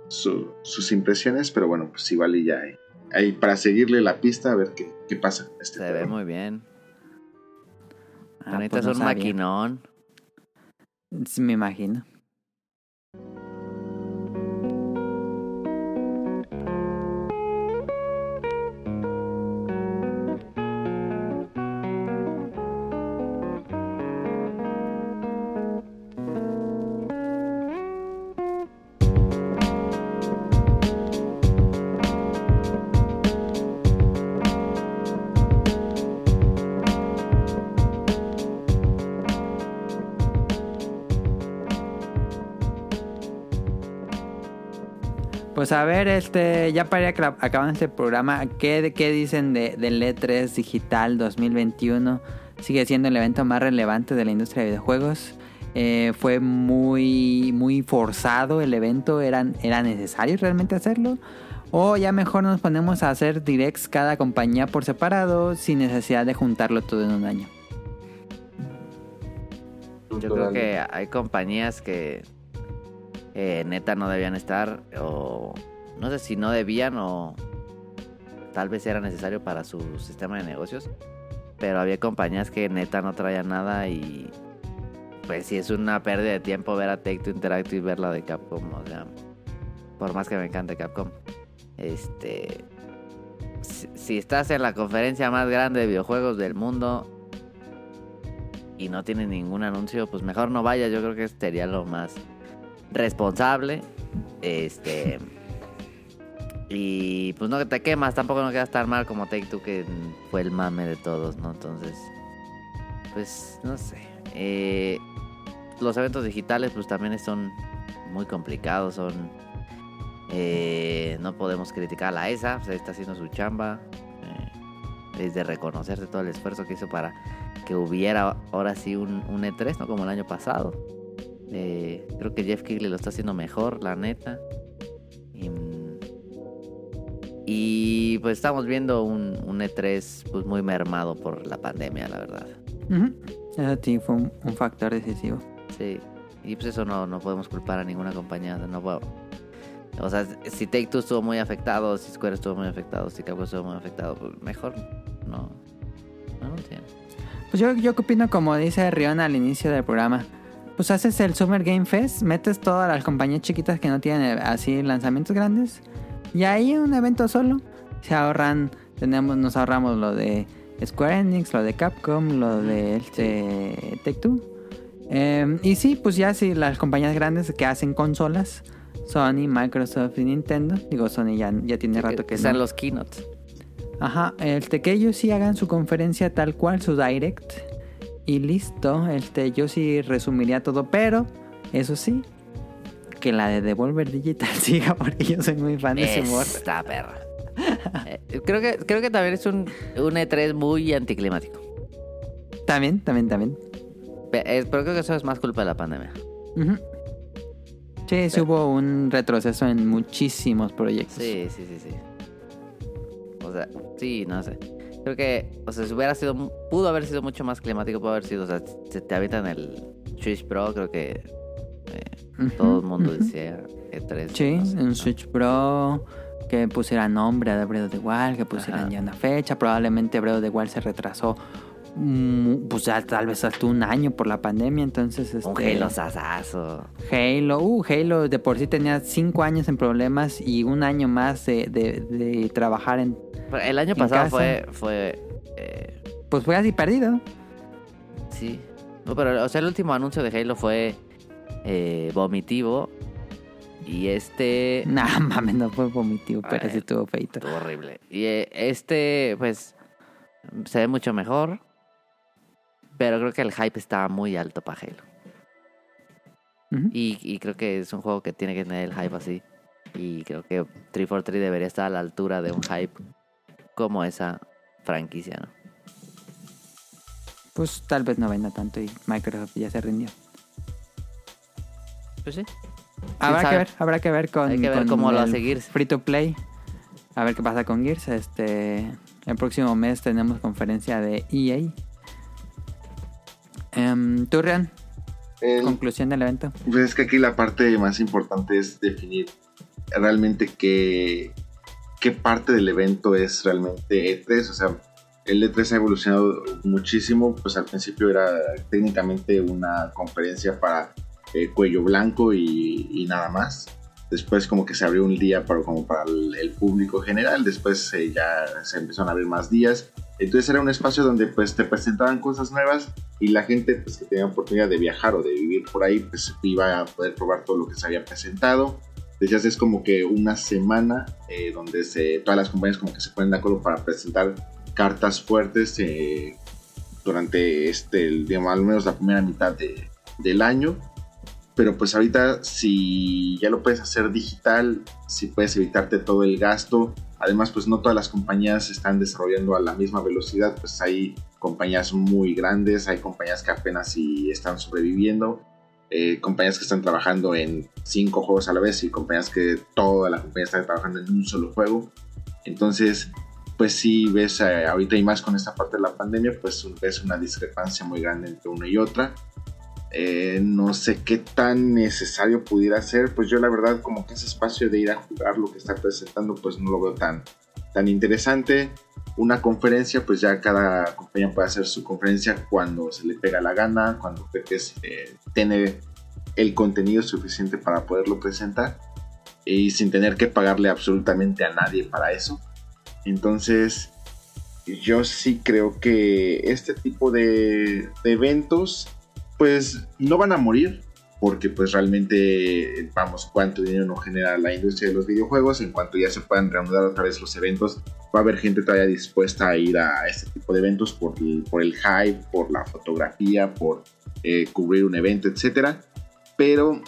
su- sus impresiones, pero bueno, pues igual y ya hay, hay para seguirle la pista a ver qué, qué pasa. Este Se ve muy bien. Ah, Ahorita pues es un sabía. maquinón. Sí, me imagino. A ver, este, ya para ir acabando este programa, ¿qué, qué dicen de, del E3 Digital 2021? Sigue siendo el evento más relevante de la industria de videojuegos. eh, fue muy, muy forzado el evento, era, era necesario realmente hacerlo. O ya mejor nos ponemos a hacer directs cada compañía por separado sin necesidad de juntarlo todo en un año. Yo creo que hay compañías que eh, neta no debían estar o no sé si no debían o tal vez era necesario para su sistema de negocios. Pero había compañías que neta no traían nada y pues sí es una pérdida de tiempo ver a Take Two Interactive y ver la de Capcom. O sea, por más que me encante Capcom. Este... Si, estás en la conferencia más grande de videojuegos del mundo y no tiene ningún anuncio, pues mejor no vayas. Yo creo que sería lo más responsable. Este. Y pues no te quemas, tampoco no quedas tan mal como Take Two, que fue el mame de todos, ¿no? Entonces, pues no sé. Eh, los eventos digitales, pues también son muy complicados, son. eh, no podemos criticar a la ESA, sea, está haciendo su chamba. Eh, es de reconocerse todo el esfuerzo que hizo para que hubiera ahora sí un E3, no como el año pasado. Eh, creo que Jeff Kigley lo está haciendo mejor, la neta. Y, y, pues estamos viendo un, un E3 pues muy mermado por la pandemia, la verdad. Ujú. Eso sí fue un, un factor decisivo. Sí. Y pues eso no, no podemos culpar a ninguna compañía. No puedo- O sea, si Take Two estuvo muy afectado, si Square estuvo muy afectado, si Capcom estuvo muy afectado, pues mejor no. No lo entiendo. Pues yo, yo opino como dice Rion al inicio del programa. Pues haces el Summer Game Fest, metes todas las compañías chiquitas que no tienen eh, así lanzamientos grandes. Y ahí un evento solo. Se ahorran, tenemos, nos ahorramos lo de Square Enix, lo de Capcom, lo de este Take Two. Eh, y sí, pues ya sí, las compañías grandes que hacen consolas, Sony, Microsoft y Nintendo. Digo, Sony ya, ya tiene rato que sean no. los keynotes. Ajá, este, que ellos sí hagan su conferencia tal cual, su direct. Y listo, este, yo sí resumiría todo, pero eso sí, que la de Devolver Digital siga, porque yo soy muy fan de ese humor. Esta perra. Eh, creo, que, creo que también es un, un E3 muy anticlimático. También, también, también. Pe- Pero creo que eso es más culpa de la pandemia. Ujú. Sí, sí hubo un retroceso en muchísimos proyectos. Sí, sí, sí, sí. O sea, sí, no sé. Creo que, o sea, si hubiera sido, pudo haber sido mucho más climático, pudo haber sido, o sea, se te avientan el Switch Pro, creo que eh, todo el mundo decía E3. Sí, no sé, en ¿no? Switch Pro, que pusieran nombre a Breath of the Wild, que pusieran Ajá. ya una fecha. Probablemente Breath of the Wild se retrasó, pues ya tal vez hasta un año por la pandemia. Entonces, Un este, Halo sasazo. Halo, uh, Halo de por sí tenía 5 años en problemas y un año más de, de- de trabajar en. El año En pasado casa. fue, fue, eh, Pues fue así perdido. sí. No, pero, o sea, el último anuncio de Halo fue eh, vomitivo. Y este... Nah, mames, no fue vomitivo, pero sí estuvo feito. Estuvo horrible. Y eh, este, pues, se ve mucho mejor. Pero creo que el hype estaba muy alto para Halo. Y, y creo que es un juego que tiene que tener el hype así. Y creo que 343 debería estar a la altura de un hype como esa franquicia, ¿no? Pues tal vez no venda tanto y Microsoft ya se rindió. Pues sí. Habrá que sabe? ver, habrá que ver con, Hay que ver con cómo lo el hace Gears. Free to play. A ver qué pasa con Gears. Este, el próximo mes tenemos conferencia de EA. Um, Turrian, El- conclusión del evento. Pues es que aquí la parte más importante es definir realmente qué, qué parte del evento es realmente E3. O sea, el E3 ha evolucionado muchísimo. Pues al principio era técnicamente una conferencia para eh, cuello blanco y, y nada más. Después como que se abrió un día para, como para el, público general. Después eh, ya se empezaron a abrir más días. Entonces era un espacio donde pues te presentaban cosas nuevas y la gente pues, que tenía oportunidad de viajar o de vivir por ahí pues iba a poder probar todo lo que se había presentado. Decías es como que una semana eh, donde se, todas las compañías como que se ponen de acuerdo para presentar cartas fuertes eh, durante este, el- digamos, al menos la primera mitad de- del año. Pero pues ahorita si ya lo puedes hacer digital, si puedes evitarte todo el gasto, además pues no todas las compañías están desarrollando a la misma velocidad, pues hay compañías muy grandes, hay compañías que apenas si están sobreviviendo. eh, compañías que están trabajando en cinco juegos a la vez y compañías que toda la compañía está trabajando en un solo juego. Entonces, pues sí ves eh, ahorita y más con esta parte de la pandemia, pues ves una discrepancia muy grande entre una y otra. Eh, no sé qué tan necesario pudiera ser, pues yo la verdad como que ese espacio de ir a jugar lo que está presentando, pues no lo veo tan, tan interesante. Una conferencia, pues ya cada compañía puede hacer su conferencia cuando se le pega la gana, cuando cree eh, tiene el contenido suficiente para poderlo presentar y sin tener que pagarle absolutamente a nadie para eso. Entonces, yo sí creo que este tipo de eventos, pues no van a morir, porque pues realmente, vamos, cuánto dinero no genera la industria de los videojuegos, en cuanto ya se puedan reanudar otra vez los eventos, va a haber gente todavía dispuesta a ir a este tipo de eventos por el, por el hype, por la fotografía, por eh, cubrir un evento, etc. Pero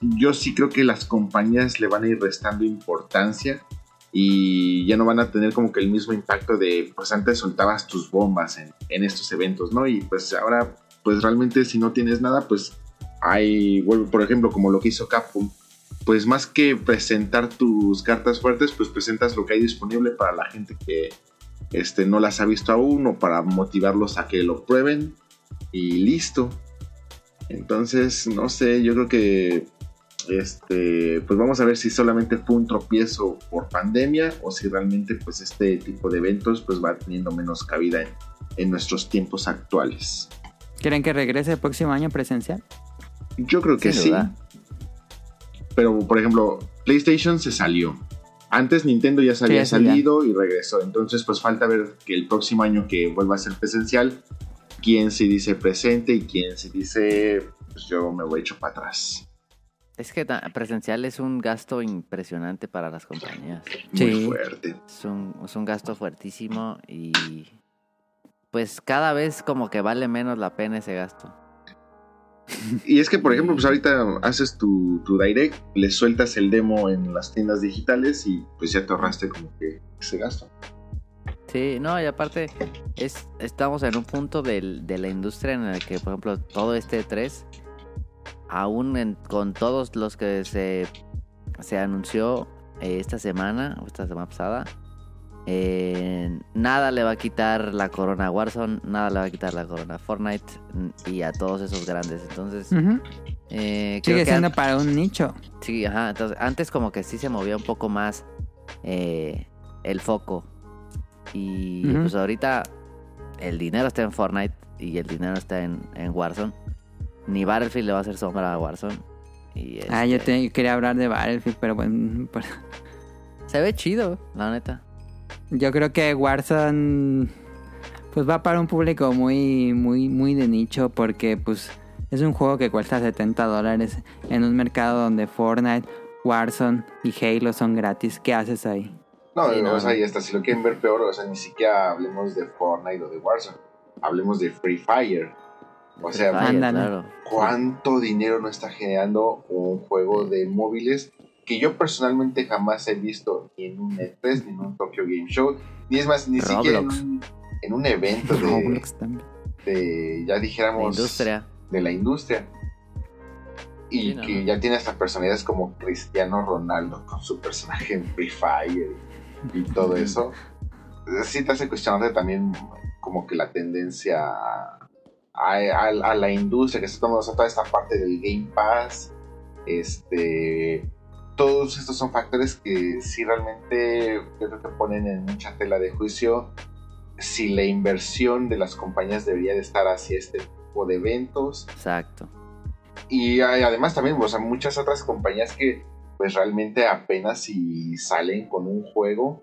yo sí creo que las compañías le van a ir restando importancia y ya no van a tener como que el mismo impacto de, pues antes soltabas tus bombas en, en estos eventos, ¿no? Y pues ahora, pues realmente si no tienes nada, pues hay, por ejemplo, como lo que hizo Capcom, pues más que presentar tus cartas fuertes, pues presentas lo que hay disponible para la gente que este, no las ha visto aún o para motivarlos a que lo prueben y listo. Entonces, no sé, yo creo que este, pues vamos a ver si solamente fue un tropiezo por pandemia o si realmente pues este tipo de eventos pues va teniendo menos cabida en, en nuestros tiempos actuales. ¿Quieren que regrese el próximo año presencial? Yo creo que Sin sí. duda. Pero, por ejemplo, PlayStation se salió. Antes Nintendo ya se había Sí, sí, ya. salido y regresó. Entonces, pues falta ver que el próximo año que vuelva a ser presencial, quién se dice presente y quién se dice, pues yo me voy hecho para atrás. Es que presencial es un gasto impresionante para las compañías. Muy Sí. fuerte. Es un, es un gasto fuertísimo y pues cada vez como que vale menos la pena ese gasto. Y es que, por ejemplo, pues ahorita haces tu, tu direct, le sueltas el demo en las tiendas digitales y pues ya te ahorraste como que ese gasto. Sí, no, y aparte es, estamos en un punto del- de la industria en el que, por ejemplo, todo este 3, aún en- con todos los que se, se anunció eh, esta semana, o esta semana pasada, eh, nada le va a quitar la corona a Warzone, nada le va a quitar la corona a Fortnite mm, y a todos esos grandes. Entonces, eh, creo Sigue que siendo para un nicho. Sí, ajá. Entonces, antes como que sí se movía un poco más eh, el foco. Y pues ahorita el dinero está en Fortnite y el dinero está en, en Warzone. Ni Battlefield le va a hacer sombra a Warzone. Y Ah, yo, este, te- yo quería hablar de Battlefield, pero bueno, Se ve chido, la neta. Yo creo que Warzone pues va para un público muy, muy, muy de nicho porque pues es un juego que cuesta 70 dólares en un mercado donde Fortnite, Warzone y Halo son gratis. ¿Qué haces ahí? No, Sí, no, o sea, y hasta si lo quieren ver peor, o sea, ni siquiera hablemos de Fortnite o de Warzone. Hablemos de Free Fire. O sea, ándale. ¿cuánto dinero no está generando un juego de móviles que yo personalmente jamás he visto ni en un E3 ni en un Tokyo Game Show? Ni es más, ni siquiera en un, en un evento de, ya La dijéramos, industria. de la industria. Y Sí, no, que no. ya tiene hasta personalidades como Cristiano Ronaldo con su personaje en Free Fire y todo eso. Sí te hace cuestionarte también como que la tendencia a, a- a la industria que está tomando o sea, toda esta parte del Game Pass. Este, todos estos son factores que sí realmente yo creo que ponen en mucha tela de juicio si la inversión de las compañías debería de estar hacia este tipo de eventos Exacto. y además también, o sea, muchas otras compañías que pues realmente apenas si salen con un juego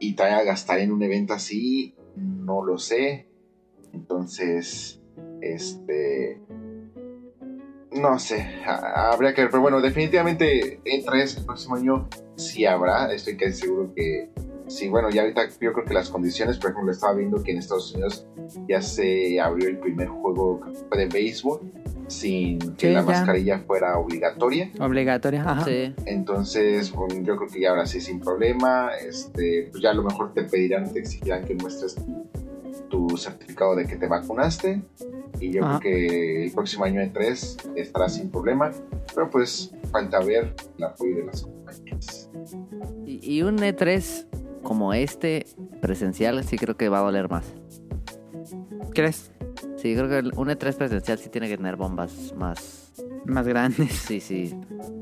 y te a gastar en un evento así, no lo sé. Entonces, este... No sé, ha- habría que ver, pero bueno, definitivamente E3 el próximo año sí habrá, estoy casi seguro que sí, bueno, ya ahorita yo creo que las condiciones, por ejemplo, estaba viendo que en Estados Unidos ya se abrió el primer juego de béisbol sin que Sí, la ya. mascarilla fuera obligatoria. Obligatoria. Ajá. Sí. Entonces, bueno, yo creo que ya ahora sí sin problema. Este, pues ya a lo mejor te pedirán, te exigirán que muestres tu, certificado de que te vacunaste. Y yo creo que el próximo año en 3 estará sin problema. Pero pues falta ver el apoyo de las compañías. Y, y un E3 como este, presencial, sí creo que va a doler más. ¿Crees? Sí, creo que el- un E3 presencial sí tiene que tener bombas más... Más grandes. Sí, sí,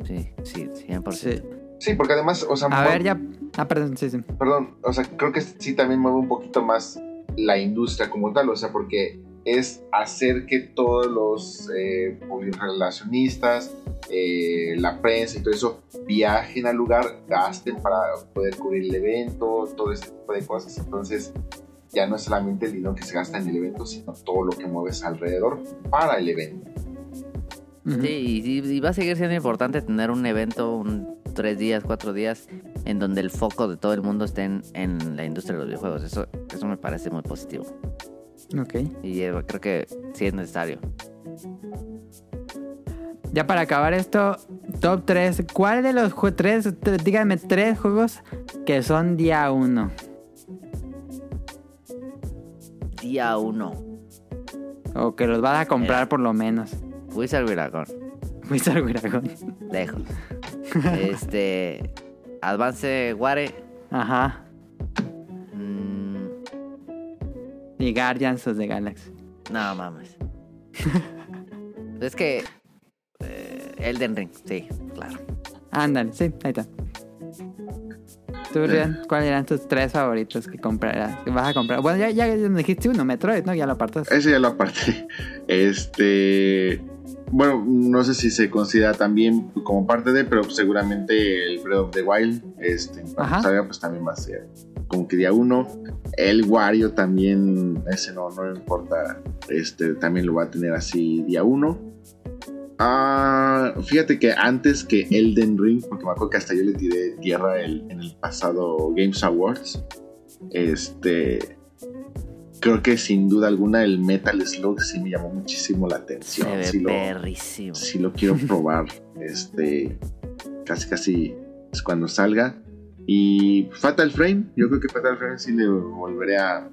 sí, sí, 100%. Sí. Sí, porque además, o sea, A ver, ya. Ah, perdón, sí, sí. perdón, o sea, creo que sí también mueve un poquito más la industria como tal, o sea, porque es hacer que todos los eh, relacionistas, eh, la prensa y todo eso viajen al lugar, gasten para poder cubrir el evento, todo ese tipo de cosas. Entonces, ya no es solamente el dinero que se gasta en el evento, sino todo lo que mueves alrededor para el evento. Sí, y, y va a seguir siendo importante tener un evento, un tres días, cuatro días, en donde el foco de todo el mundo esté en, en la industria de los videojuegos. Eso, eso me parece muy positivo. Ok. Y eh, creo que sí es necesario. Ya para acabar esto, top 3. ¿Cuál de los jue- tres, tre- díganme tres juegos que son día 1? Día uno. O que los vas a comprar Eh. por lo menos. Wizard Dragon. Wizard Dragon. Lejos. este. Advance Ware. Ajá. mm, Y Guardians of the Galaxy. no mames. es que. eh, Elden Ring, sí, claro. Ándale, sí, ahí está. Tú, Rian, ¿cuáles eran tus tres favoritos que comprarás? Que vas a comprar. Bueno, ya, ya dijiste uno, Metroid, ¿no? Ya lo apartas. Ese ya lo aparté. Este. Bueno, no sé si se considera también como parte de, pero seguramente el Breath of the Wild, este, Ajá. salga, pues también va a ser como que día uno. El Wario también, ese no, no me importa, este, también lo va a tener así día uno. Ah, fíjate que antes que Elden Ring, porque me acuerdo que hasta yo le tiré tierra el- en el pasado Games Awards, este, creo que sin duda alguna el Metal Slug sí me llamó muchísimo la Se atención. ve Sí lo, perrísimo. sí lo quiero probar. este, casi casi es cuando salga. Y Fatal Frame, yo creo que Fatal Frame sí le volveré a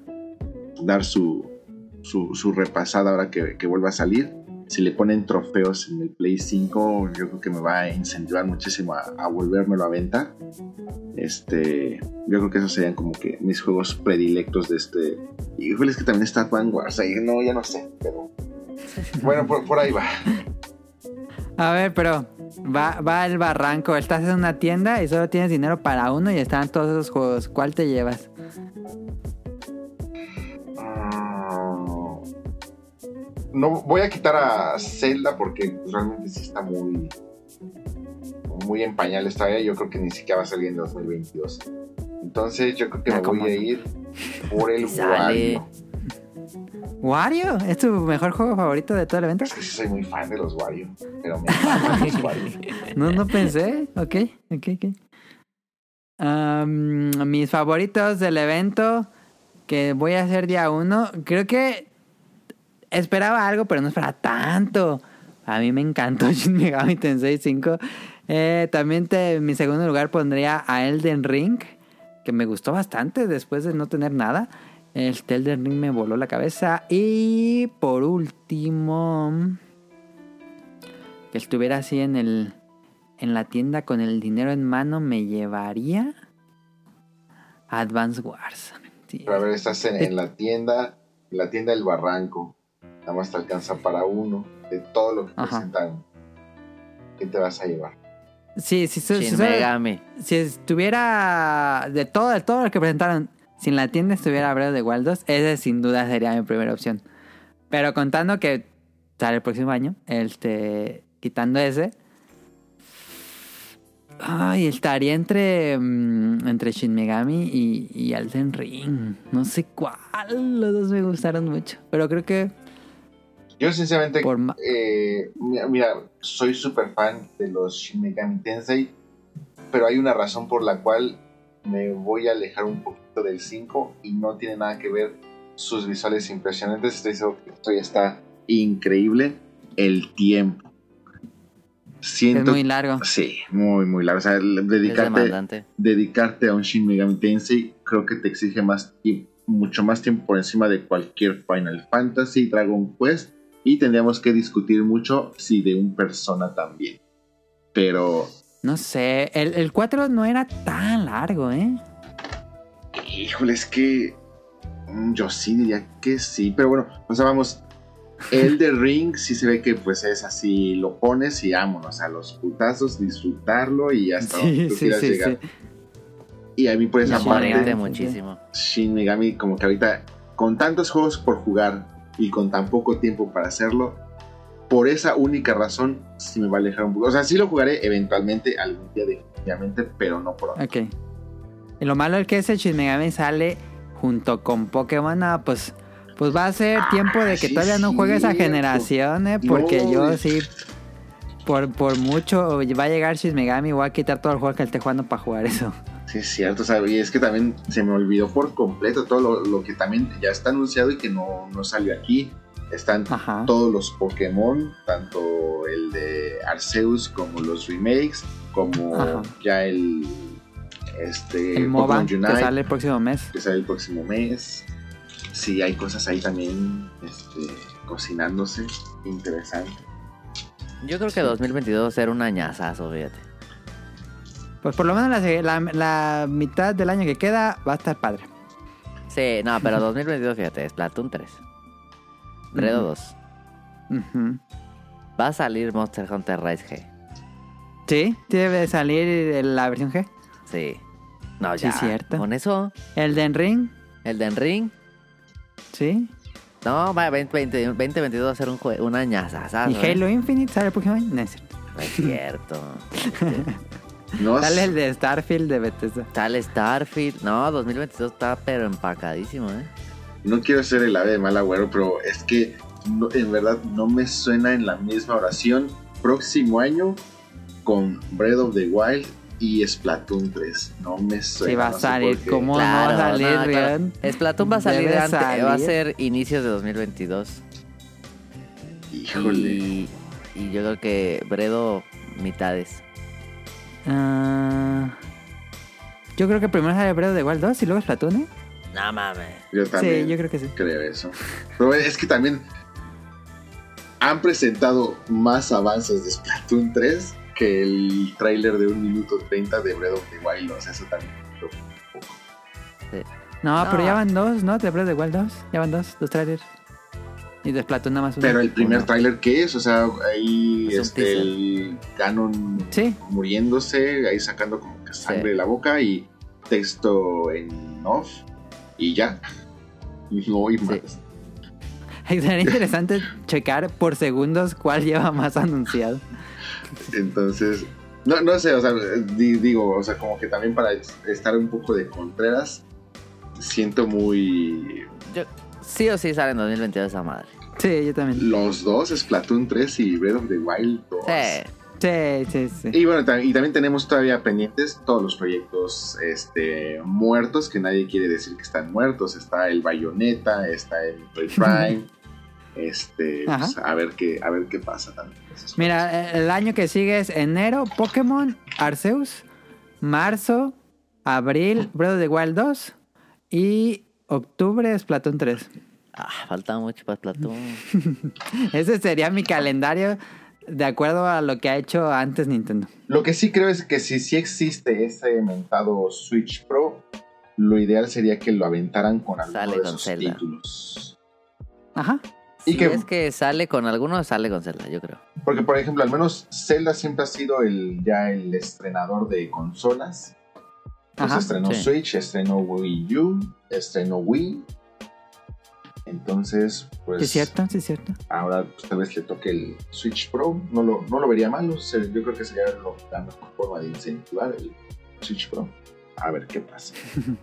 dar su, su, su repasada ahora que, que vuelva a salir. Si le ponen trofeos en el Play 5, yo creo que me va a incentivar muchísimo a, a volvérmelo a venta. Este, yo creo que esos serían como que mis juegos predilectos de este. Híjole, es que también está Vanguard. ahí, no, ya no sé, pero. Bueno, por, ahí va. A ver, pero va, va el barranco. Estás en una tienda y solo tienes dinero para uno y están todos esos juegos. ¿Cuál te llevas? No voy a quitar a Zelda porque realmente sí está muy muy en pañales todavía. Yo creo que ni siquiera va a salir en 2022. Entonces yo creo que me voy ¿cómo a ir por el. Wario. ¿Wario? ¿Es tu mejor juego favorito de todo el evento? Es que sí soy muy fan de los Wario, pero me los Wario. No, no pensé. Ok, ok, ok. Am, mis favoritos del evento que voy a hacer día uno. Creo que esperaba algo, pero no esperaba tanto. A mí me encantó Shin Megami Tensei 5. Eh, también te- en mi segundo lugar pondría a Elden Ring, que me gustó bastante después de no tener nada. Este Elden Ring me voló la cabeza. Y por último, que estuviera así en el en la tienda con el dinero en mano, me llevaría Advance Wars. Sí. Pero a ver, estás en, en la tienda, en la tienda del Barranco. Nada más te alcanza para uno de todo lo que Ajá. presentan. ¿Qué te vas a llevar? Sí, sí, Shin sí, Megami. si estuviera de todo, de todo lo que presentaron, si en la tienda estuviera Breath of the Wild 2, ese sin duda sería mi primera opción. Pero contando que sale el próximo año, este, quitando ese, ay, estaría entre, mm, entre Shin Megami y, y Elden Ring. No sé cuál, los dos me gustaron mucho, pero creo que Yo sinceramente, eh, mira, mira, soy súper fan de los Shin Megami Tensei, pero hay una razón por la cual me voy a alejar un poquito del 5 y no tiene nada que ver sus visuales impresionantes. Estoy seguro que esto ya está increíble. El tiempo. es muy largo. Sí, muy, muy largo. O sea, dedicarte a un Shin Megami Tensei creo que te exige más tiempo mucho más tiempo por encima de cualquier Final Fantasy, Dragon Quest, y tendríamos que discutir mucho si de un persona también. Pero, No sé, el, el 4 no era tan largo, ¿eh? híjole, es que mm, yo sí diría que sí, pero bueno, o sea, vamos, el de Ring sí se ve que pues es así, lo pones y vámonos a los putazos, disfrutarlo y hasta donde Sí, tú sí, quieras sí, llegar. Y a mí por esa parte... Muchísimo. Shin Megami como que ahorita con tantos juegos por jugar y con tan poco tiempo para hacerlo, por esa única razón sí me va a alejar un poco. O sea, sí lo jugaré eventualmente algún día definitivamente, pero no por ahora. Ok. Y lo malo es que ese Shin Megami sale junto con Pokémon. ah, pues, pues va a ser Ah, tiempo de que sí, todavía no juegue esa generación, ¿eh? Porque No, yo sí. Por, por mucho va a llegar Shin Megami. Voy a quitar todo el juego que esté jugando para jugar eso. Sí, es cierto, o sea, y es que también se me olvidó por completo todo lo, lo que también ya está anunciado y que no, no salió aquí. Están Ajá. todos los Pokémon, tanto el de Arceus como los remakes, como Ajá. ya el este El MOBA Pokémon que Unite. sale el próximo mes. que sale el próximo mes. Sí, hay cosas ahí también este, cocinándose. Interesante. Yo creo que 2022 será un añazazo, fíjate. Pues por lo menos la, la- la mitad del año que queda va a estar padre. Sí, no, pero 2022, fíjate, es Platoon 3. Bredo 2. Ujú. Va a salir Monster Hunter Rise G. Sí, debe de salir la versión G. Sí. No, Sí, ya. cierto. Con eso, El de Ring, el de Ring. sí. No, va, 2020 2022 va a ser un, un añazazazo. y ¿eh? Halo Infinite sale año. No es cierto. No es cierto. No Sale sé- el de Starfield de Bethesda. Sale Starfield. No, 2022 está pero empacadísimo, ¿eh? no quiero ser el ave de mal agüero, pero es que no- en verdad no me suena en la misma oración. Próximo año con Breath of the Wild y Splatoon 3. No me suena. Sí, va a no sé salir. ¿Cómo no va a salir, no, claro. Splatoon va a salir Debe antes, va a salir. ser inicios de 2022. Híjole. Y, y yo creo que Bredo mitades. Ah, yo creo que primero sale Breath of the Wild 2 y luego Splatoon, ¿eh? No mames. Yo también Sí, yo creo que sí. creo eso. Pero es que también han presentado más avances de Splatoon 3 que el tráiler de un minuto 30 de Breath of the Wild. O sea, eso también. lo- No, No. pero ya van dos, ¿no? De Breath of the Wild 2. Ya van dos, dos trailers. Y de Splatoon nada más. Pero el primer Uno. tráiler, ¿qué es? O sea, ahí Es este, el Ganon Sí, muriéndose, ahí sacando como que sangre Sí. de la boca y texto en off y ya. No hay más. sería interesante checar por segundos cuál lleva más anunciado. Entonces, no, no sé, o sea, di- digo, o sea, como que también para estar un poco de contreras, siento muy... Yo, sí o sí sale en 2022 esa madre. Sí, yo también. Los dos, Splatoon 3 y Breath of the Wild 2. Sí. Sí, sí, sí. Y bueno, y también tenemos todavía pendientes todos los proyectos este, muertos, que nadie quiere decir que están muertos. Está el Bayonetta, está el Metroid Prime. este, pues, a ver qué, a ver qué pasa también. Mira, el año que sigue es enero, Pokémon, Arceus, marzo, abril, Breath of the Wild 2 y octubre, Splatoon 3. Ah, falta mucho para Platoon. Ese sería mi calendario de acuerdo a lo que ha hecho antes Nintendo. Lo que sí creo es que si sí existe ese mentado Switch Pro, lo ideal sería que lo aventaran con alguno Sale de con sus Zelda. títulos. Ajá. Y si que- es que sale con alguno, sale con Zelda, yo creo. Porque, por ejemplo, al menos Zelda siempre ha sido el ya el estrenador de consolas. Pues Ajá, estrenó sí. Switch, estrenó Wii U, estrenó Wii. Entonces, pues Sí, es cierto, sí, es cierto. ahora pues, tal vez le toque el Switch Pro. No lo, no lo vería mal. o sea, yo creo que sería lo- la mejor forma de incentivar el Switch Pro. A ver qué pasa.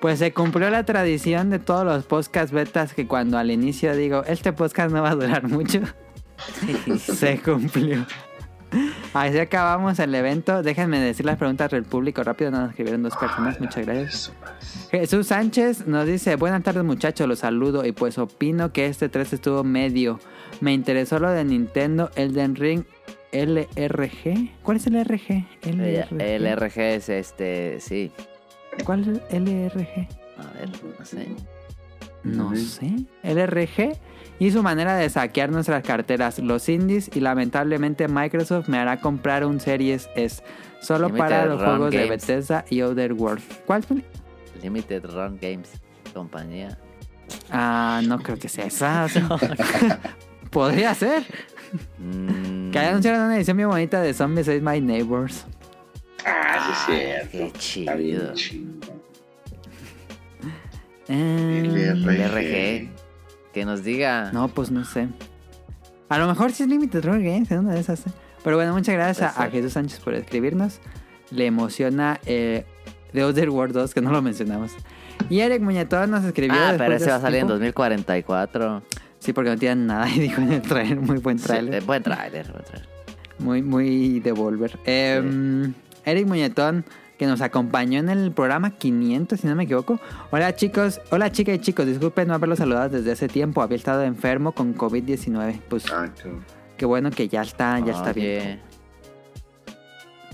Pues se cumplió la tradición de todos los podcast betas que cuando al inicio digo, este podcast no va a durar mucho, se cumplió. Así acabamos el evento. Déjenme decir las preguntas del público rápido. Nos escribieron dos personas. Muchas gracias. Jesús Sánchez nos dice, buenas tardes muchachos, los saludo y pues opino que este 3 estuvo medio. Me interesó lo de Nintendo Elden Ring LRG. ¿Cuál es el RG? LRG. el RG es este, sí. ¿Cuál es el LRG? A ver, no sé. No sé. LRG y su manera de saquear nuestras carteras, los indies y lamentablemente Microsoft me hará comprar un Series S solo Limited para los Run juegos de. Bethesda y Other World. ¿Cuál? Tony? Limited Run Games, compañía. Ah, no creo que sea esa. Podría ser. Mm, Que haya anunciado una edición bien bonita de Zombies Ate My Neighbors. Ah, sí, es cierto. qué Está bien chido. chido. Eh, LRG. Que nos diga. No, pues no sé. A lo mejor sí es Limited Run Games, en una de esas. ¿eh? Pero bueno, muchas gracias a. Jesús Sánchez por escribirnos. Le emociona eh, The Other World 2, que no lo mencionamos. Y Eric Muñetón nos escribió. Ah, pero ese va a salir en tiempo. 2044. Sí, porque no tienen nada y dijo en el trailer. Muy buen trailer. eh, buen trailer, buen trailer. Muy, muy Devolver. Eh, Eric Muñetón, que nos acompañó en el programa 500, si no me equivoco. Hola chicos, hola chicas y chicos, disculpen no haberlos saludado desde hace tiempo. Había estado enfermo con COVID-19. Pues Ah, qué- qué bueno que ya está, ya está bien.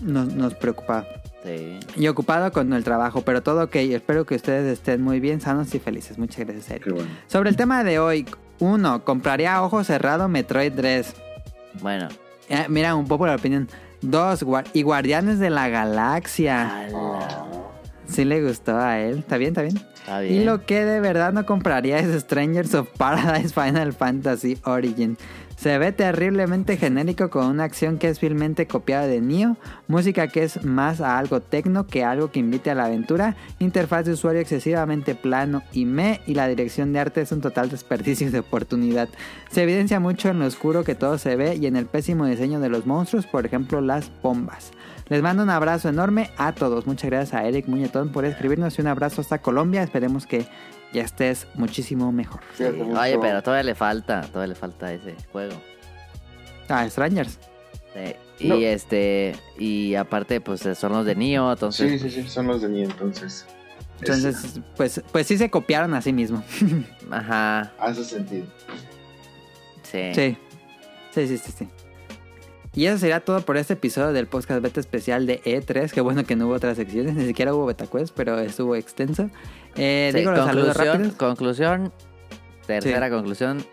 Nos, nos preocupa. Sí. Y ocupado con el trabajo, pero todo ok. Espero que ustedes estén muy bien, sanos y felices. Muchas gracias, Eric. qué bueno. Sobre el tema de hoy, uno, compraría a ojo cerrado Metroid 3. Bueno. Eh, mira, un poco la opinión. Dos, guar- y Guardianes de la Galaxia. ala, Sí le gustó a él. ¿Está bien? ¿Está bien? Está bien. Y lo que de verdad no compraría es Strangers of Paradise Final Fantasy Origin. Se ve terriblemente genérico con una acción que es fielmente copiada de Nioh, música que es más a algo tecno que algo que invite a la aventura, interfaz de usuario excesivamente plano y me, y la dirección de arte es un total desperdicio de oportunidad. Se evidencia mucho en lo oscuro que todo se ve y en el pésimo diseño de los monstruos, por ejemplo las bombas. Les mando un abrazo enorme a todos. Muchas gracias a Eric Muñetón por escribirnos y un abrazo hasta Colombia. Esperemos que ya estés muchísimo mejor. Oye, pero todavía le falta, todavía le falta ese juego. Ah, Strangers. Sí. No. Y este, y aparte, pues son los de Nio, entonces. Sí, sí, sí, son los de mí entonces. Entonces, pues, pues sí se copiaron a sí mismo. Ajá, Hace sentido. sí. Sí. Sí, sí, sí, sí. Y eso sería todo por este episodio del podcast beta especial de E3. Qué bueno que no hubo otras secciones, ni siquiera hubo beta quest, pero estuvo extenso. Eh, Sí, digo los saludos conclusión, rápidos. conclusión, tercera conclusión,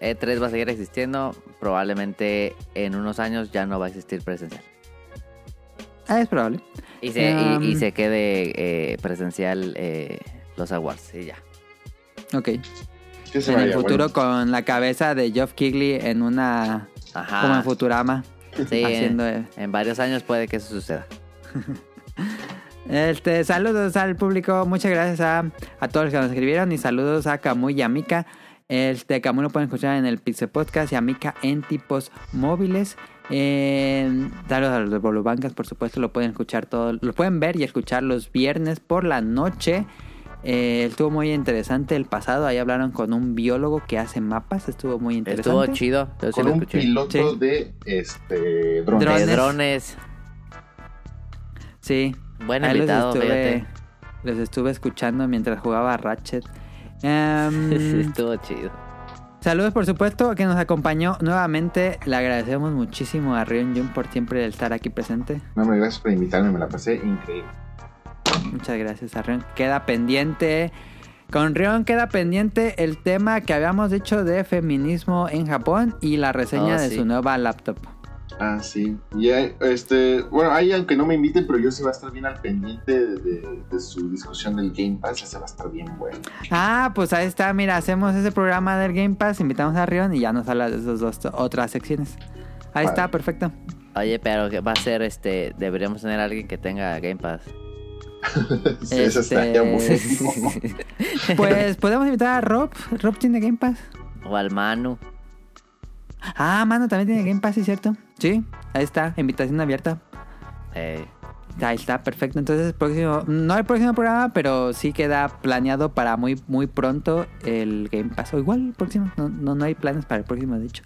E3 va a seguir existiendo, probablemente en unos años ya no va a existir presencial. Ah, es probable. Y se, y- Um, y, se quede eh, presencial eh, los awards, y ya. Ok. ¿Qué se En el futuro bueno. con la cabeza de Geoff Keighley en una... Ajá. Como en Futurama. Sí, haciendo, en, eh, en varios años puede que eso suceda. Este, saludos al público, muchas gracias a, a todos los que nos escribieron y saludos a Camu y a Mika. Este, Camu lo pueden escuchar en el Pixel Podcast y a Mika en tipos móviles. Eh, saludos a los de Bolubancas, por supuesto, lo pueden escuchar todo, lo pueden ver y escuchar los viernes por la noche. Eh, estuvo muy interesante el pasado, ahí hablaron con un biólogo que hace mapas, estuvo muy interesante. Estuvo chido. Yo sí Con lo un escuché. piloto Sí. de este drone. Drones. De drones. Sí, Buen Ahí invitado, los estuve, fíjate. los estuve escuchando mientras jugaba Ratchet. Em, Sí, estuvo chido. saludos, por supuesto, que nos acompañó nuevamente. Le agradecemos muchísimo a Rion Jun por siempre estar aquí presente. No, me gracias por invitarme, me la pasé increíble. Muchas gracias a Rion. Queda pendiente. Con Rion queda pendiente el tema que habíamos dicho de feminismo en Japón y la reseña Oh, de sí. su nueva laptop. Ah, sí. Y este, bueno, ahí aunque no me inviten, pero yo sí va a estar bien al pendiente de, de- de su discusión del Game Pass, ese va a estar bien bueno. Ah, pues ahí está, mira, hacemos ese programa del Game Pass, invitamos a Rion y ya nos habla de esas dos otras secciones. Ahí Vale. está, perfecto. Oye, pero que va a ser este. Deberíamos tener a alguien que tenga Game Pass. Sí, eso Este, estaría buenísimo. Pues podemos invitar a Rob. Rob tiene Game Pass. O al Manu. Ah, mano, también tiene Game Pass, ¿sí cierto? Sí, ahí está, invitación abierta. Eh, Ahí está, perfecto. Entonces, próximo, no el próximo programa, pero sí queda planeado para muy, muy pronto el Game Pass. O igual el próximo, no, no, no hay planes para el próximo, de hecho.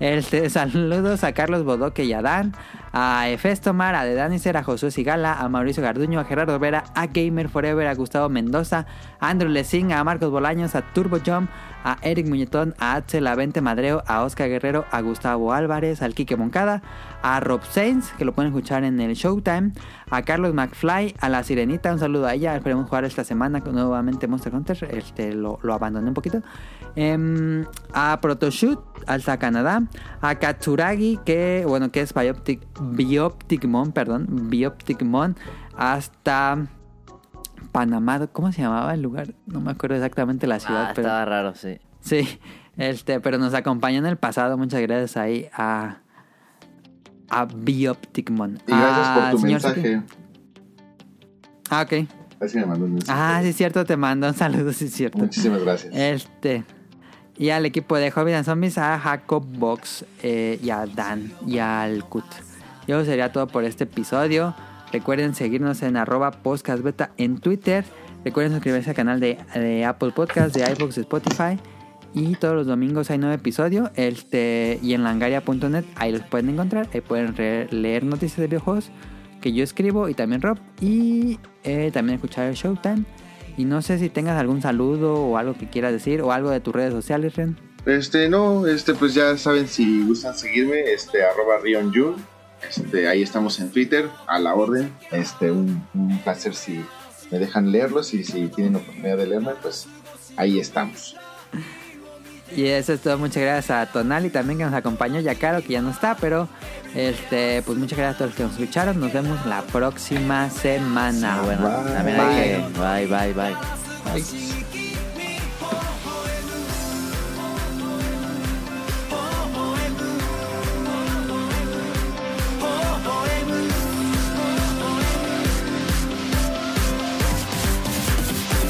Este, saludos a Carlos Bodoque y a Dan, a Efestomar, a Dedanicer, a Josué Sigala, a Mauricio Garduño, a Gerardo Vera, a Gamer Forever, a Gustavo Mendoza, a Andrew Lessing, a Marcos Bolaños, a Turbo Jump, a Eric Muñetón, a Axel Avente Madreo, a Oscar Guerrero, a Gustavo Álvarez, al Quique Moncada, a Rob Sainz, que lo pueden escuchar en el Showtime, a Carlos McFly, a la Sirenita, un saludo a ella, esperemos jugar esta semana nuevamente Monster Hunter, este, lo abandoné un poquito, Em, a Protoshoot, hasta Canadá, a Katsuragi, que bueno, que es Bioptic, Bioptic Mon, perdón, Bioptic Mon, hasta Panamá, ¿cómo se llamaba el lugar? No me acuerdo exactamente la ciudad, Ah, pero estaba raro, sí. sí, este, pero nos acompañó en el pasado, muchas gracias ahí a a Bioptic Mon. Y gracias Ah, por tu señor mensaje. Suki. Ah, ok. Así me mandó un mensaje. Ah, sí es cierto, te mando un saludo, sí es cierto. Muchísimas gracias. Este. Y al equipo de Hobbies and Zombies, a Jacob Box eh, y a Dan y al Kut. Y eso sería todo por este episodio. Recuerden seguirnos en arroba podcastbeta en Twitter. Recuerden suscribirse al canal de, Apple Podcast, de iVoox, de Spotify. Y todos los domingos hay nuevo episodio. Este, y en langaria.net ahí los pueden encontrar. Ahí pueden leer noticias de videojuegos que yo escribo y también Rob. Y eh, también escuchar el Showtime. Y no sé si tengas algún saludo o algo que quieras decir o algo de tus redes sociales, Ren. Este, no, este, pues ya saben si gustan seguirme, este, arroba Rion Jun. Este, ahí estamos en Twitter, a la orden. Este, un, un placer si me dejan leerlos y si tienen oportunidad de leerme, pues ahí estamos. Y eso es todo. Muchas gracias a Tonali también que nos acompañó. Y a Caro que ya no está, pero este, pues muchas gracias a todos los que nos escucharon. Nos vemos la próxima semana. Ah, bueno, Bye. también hay que... Bye, bye, bye.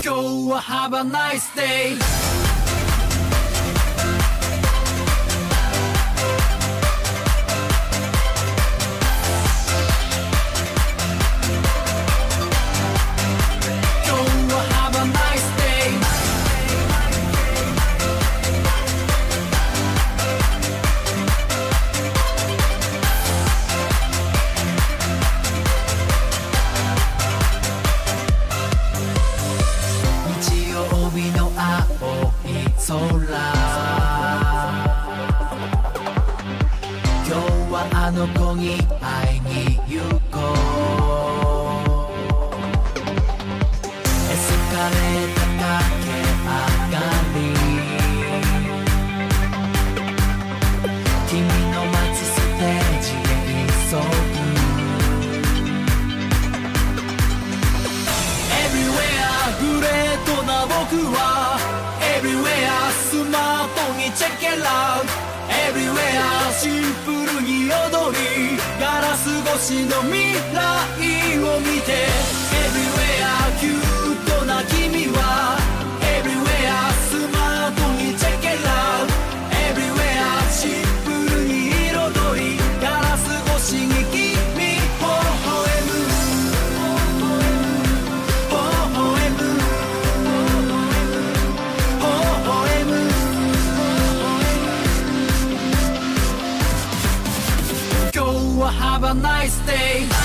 Go have a nice day. 산호공이 私の未来を見て a nice day